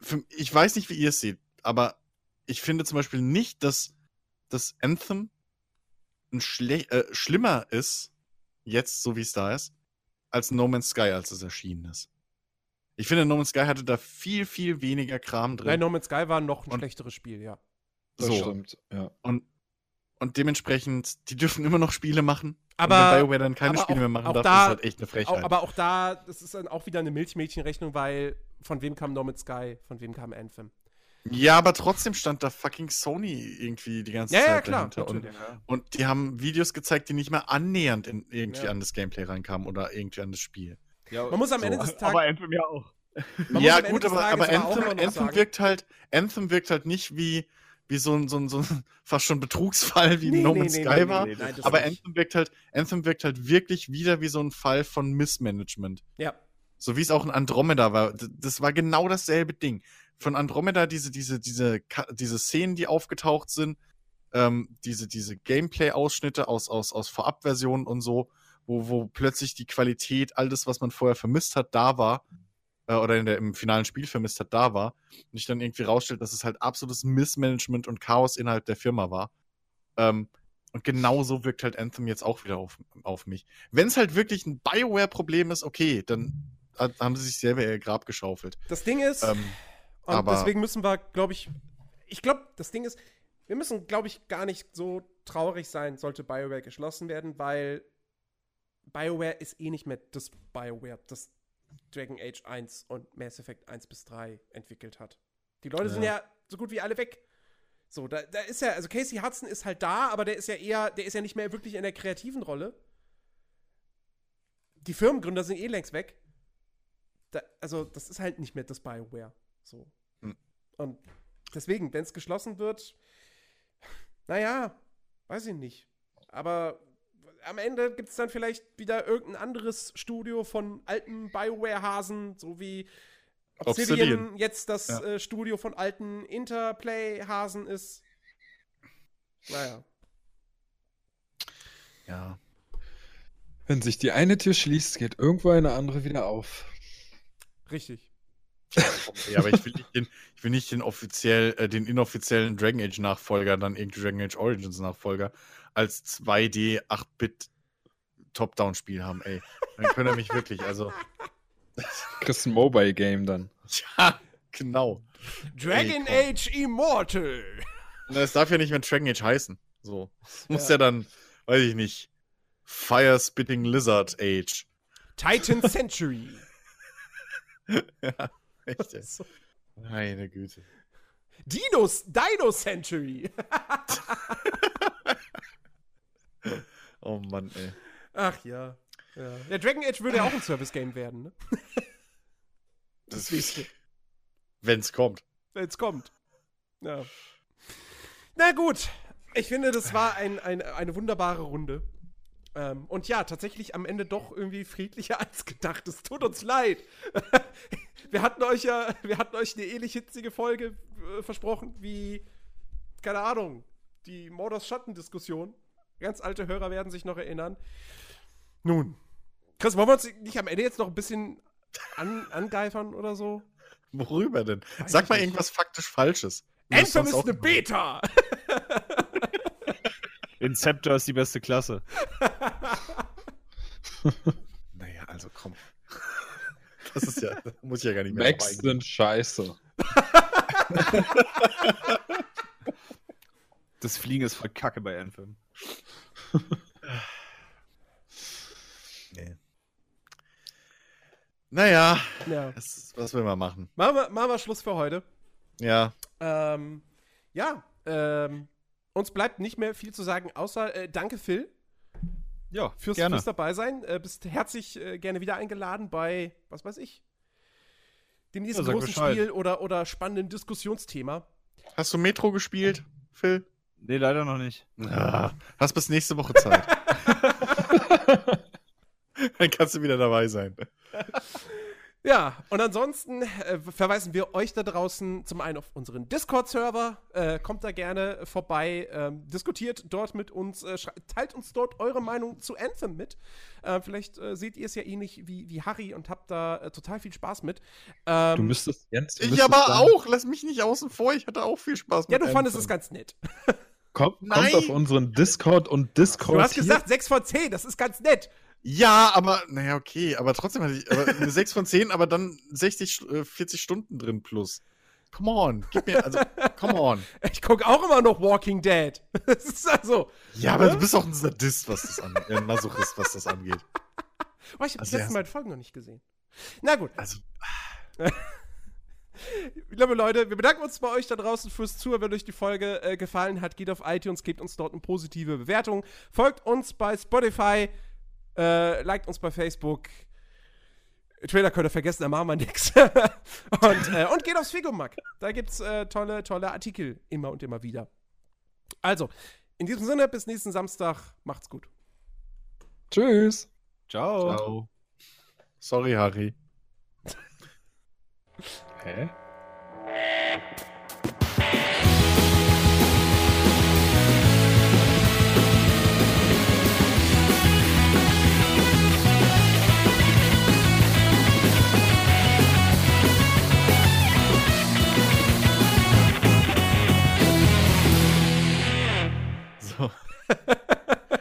für, ich weiß nicht, wie ihr es seht, aber ich finde zum Beispiel nicht, dass das Anthem ein schle äh, schlimmer ist, jetzt, so wie es da ist, als No Man's Sky, als es erschienen ist. Ich finde, No Man's Sky hatte da viel, viel weniger Kram drin. Nein, No Man's Sky war noch ein Und- schlechteres Spiel, ja. Das so. stimmt, ja. Und, und dementsprechend, die dürfen immer noch Spiele machen. Aber- und wenn BioWare dann keine aber Spiele auch- mehr machen darf, da- ist halt echt eine Frechheit. aber auch da, das ist dann auch wieder eine Milchmädchenrechnung, weil von wem kam No Man's Sky, von wem kam Anthem. Ja, aber trotzdem stand da fucking Sony irgendwie die ganze Ja, Zeit ja, klar. dahinter. Und, natürlich. und die haben Videos gezeigt, die nicht mehr annähernd in, irgendwie Ja. an das Gameplay reinkamen oder irgendwie an das Spiel. Ja, Man muss am So. Ende des Tages. aber Anthem ja auch. Man ja, gut, aber, aber Anthem, Anthem wirkt halt, Anthem wirkt halt nicht wie, wie so ein, so ein, so ein fast schon Betrugsfall wie Nee, No Man's nee, Sky nee, war. nee, nein, aber. Anthem wirkt halt, Anthem wirkt halt wirklich wieder wie so ein Fall von Missmanagement. Ja. So wie es auch in Andromeda war. Das war genau dasselbe Ding. Von Andromeda diese, diese, diese, diese Szenen, die aufgetaucht sind, ähm, diese, diese Gameplay-Ausschnitte aus, aus, aus Vorabversionen und so, wo, wo plötzlich die Qualität, all das, was man vorher vermisst hat, da war, äh, oder in der, im finalen Spiel vermisst hat, da war. Und ich dann irgendwie rausstellt, dass es halt absolutes Missmanagement und Chaos innerhalb der Firma war. Ähm, und genauso wirkt halt Anthem jetzt auch wieder auf, auf mich. Wenn es halt wirklich ein Bioware-Problem ist, okay, dann ha- haben sie sich selber ihr Grab geschaufelt. Das Ding ist, Ähm, und aber- deswegen müssen wir, glaube ich, ich glaube, das Ding ist, wir müssen, glaube ich, gar nicht so traurig sein, sollte BioWare geschlossen werden, weil BioWare ist eh nicht mehr das BioWare, das Dragon Age 1 und Mass Effect 1 bis 3 entwickelt hat. Die Leute sind ja so gut wie alle weg. So, da, da ist ja, also Casey Hudson ist halt da, aber der ist ja eher, der ist ja nicht mehr wirklich in der kreativen Rolle. Die Firmengründer sind eh längst weg. Da, also, das ist halt nicht mehr das BioWare. So. Und deswegen, wenn es geschlossen wird, naja, weiß ich nicht. Aber am Ende gibt es dann vielleicht wieder irgendein anderes Studio von alten BioWare-Hasen, so wie Obsidian, Obsidian. jetzt das Ja. äh, Studio von alten Interplay-Hasen ist. Naja. ja. Wenn sich die eine Tür schließt, geht irgendwo eine andere wieder auf. Richtig. Ja, aber ich will nicht den, ich will nicht den offiziell, äh, den inoffiziellen Dragon Age Nachfolger, dann irgendwie Dragon Age Origins Nachfolger, als 2D 8-Bit Top-Down-Spiel haben, ey. Dann könnt ihr mich wirklich, also. Kriegst ein Mobile-Game dann. Ja, genau. Dragon Ey, Age Immortal. Es darf ja nicht mehr Dragon Age heißen. So. Es muss Ja. ja. dann, weiß ich nicht, Fire Spitting Lizard Age. Titan Century. ja, echt jetzt. Meine Güte. Dinos, Dino Century. Oh Mann, ey. Ach ja. Ja, ja Dragon Age würde ja auch ein Service-Game werden, ne? Das Wenn's kommt. Wenn es kommt. Ja. Na gut. Ich finde, das war ein, ein, eine wunderbare Runde. Ähm, und ja, tatsächlich am Ende doch irgendwie friedlicher als gedacht. Es tut uns leid. Wir hatten euch ja, wir hatten euch eine ähnlich hitzige Folge äh, versprochen wie, keine Ahnung, die Mordors Schatten-Diskussion. Ganz alte Hörer werden sich noch erinnern. Nun, Chris, wollen wir uns nicht am Ende jetzt noch ein bisschen an, angeifern oder so? Worüber denn? Weiß Sag mal nicht. irgendwas faktisch Falsches. Anthem ist eine Beta! Inceptor ist die beste Klasse. Naja, also komm. Das ist ja, muss ich ja gar nicht mehr Max drauf eingehen. sind scheiße. Das Fliegen ist voll kacke bei Anthem. Nee. Naja, Ja. das, was will man machen? Machen wir, machen wir Schluss für heute. Ja, Ähm, ja, ähm, uns bleibt nicht mehr viel zu sagen, außer äh, danke, Phil, Ja, fürs, gerne. fürs dabei sein. Äh, bist herzlich äh, gerne wieder eingeladen bei, was weiß ich, dem nächsten Ja, großen Bescheid. Spiel oder, oder spannenden Diskussionsthema. hast du Metro gespielt, Phil? Nee, leider noch nicht. Ah, hast bis nächste Woche Zeit. Dann kannst du wieder dabei sein. Ja, und ansonsten äh, verweisen wir euch da draußen zum einen auf unseren Discord-Server. Äh, kommt da gerne vorbei, ähm, diskutiert dort mit uns, äh, teilt uns dort eure Meinung zu Anthem mit. Äh, vielleicht äh, seht ihr es ja ähnlich wie, wie Harry und habt da äh, total viel Spaß mit. Ähm, Du müsstest, Jens, Ich aber sagen, auch. Lass mich nicht außen vor. Ich hatte auch viel Spaß ja, mit du fandest es Anthem. ganz nett. Kommt, Nein! kommt auf unseren Discord und Discord. Du hast gesagt 6 von 10, das ist ganz nett. Ja, aber, naja, okay. Aber trotzdem hatte ich aber eine 6 von 10, aber dann 60, äh, 40 Stunden drin plus. Come on. Gib mir, also, come on. Ich gucke auch immer noch Walking Dead. Das ist also. Ja, aber du bist auch ein Sadist, was das angeht. Ein Masochist, was das angeht. Oh, ich habe Also die letzten erst- beiden Folgen noch nicht gesehen. Na gut. Also, Liebe Leute, wir bedanken uns bei euch da draußen fürs Zuhören. Wenn euch die Folge äh, gefallen hat, geht auf iTunes, gebt uns dort eine positive Bewertung. Folgt uns bei Spotify, äh, liked uns bei Facebook. Trailer könnt ihr vergessen, da machen wir nichts. und, äh, und geht aufs Figomag. Da gibt's äh, tolle, tolle Artikel immer und immer wieder. Also, in diesem Sinne, bis nächsten Samstag. Macht's gut. Tschüss. Ciao. ciao. Sorry, Harry. Hä?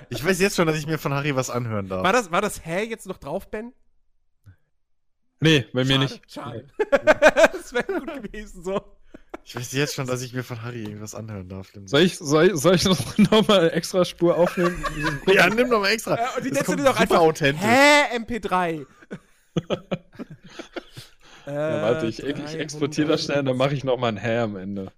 Ich weiß jetzt schon, dass ich mir von Harry was anhören darf. War das, war das Hä jetzt noch drauf, Ben? Nee, bei mir Schade, nicht. Schade. das wäre gut gewesen, so. Ich weiß jetzt schon, dass ich mir von Harry irgendwas anhören darf. Soll ich, soll, ich- soll ich noch, noch mal eine extra Spur aufnehmen? Ja, nimm doch mal extra. Äh, und die dir doch super einfach authentisch. Hä, MP3. Ja, warte, ich, ich exportiere das schnell, dann mache ich noch mal ein Hä am Ende.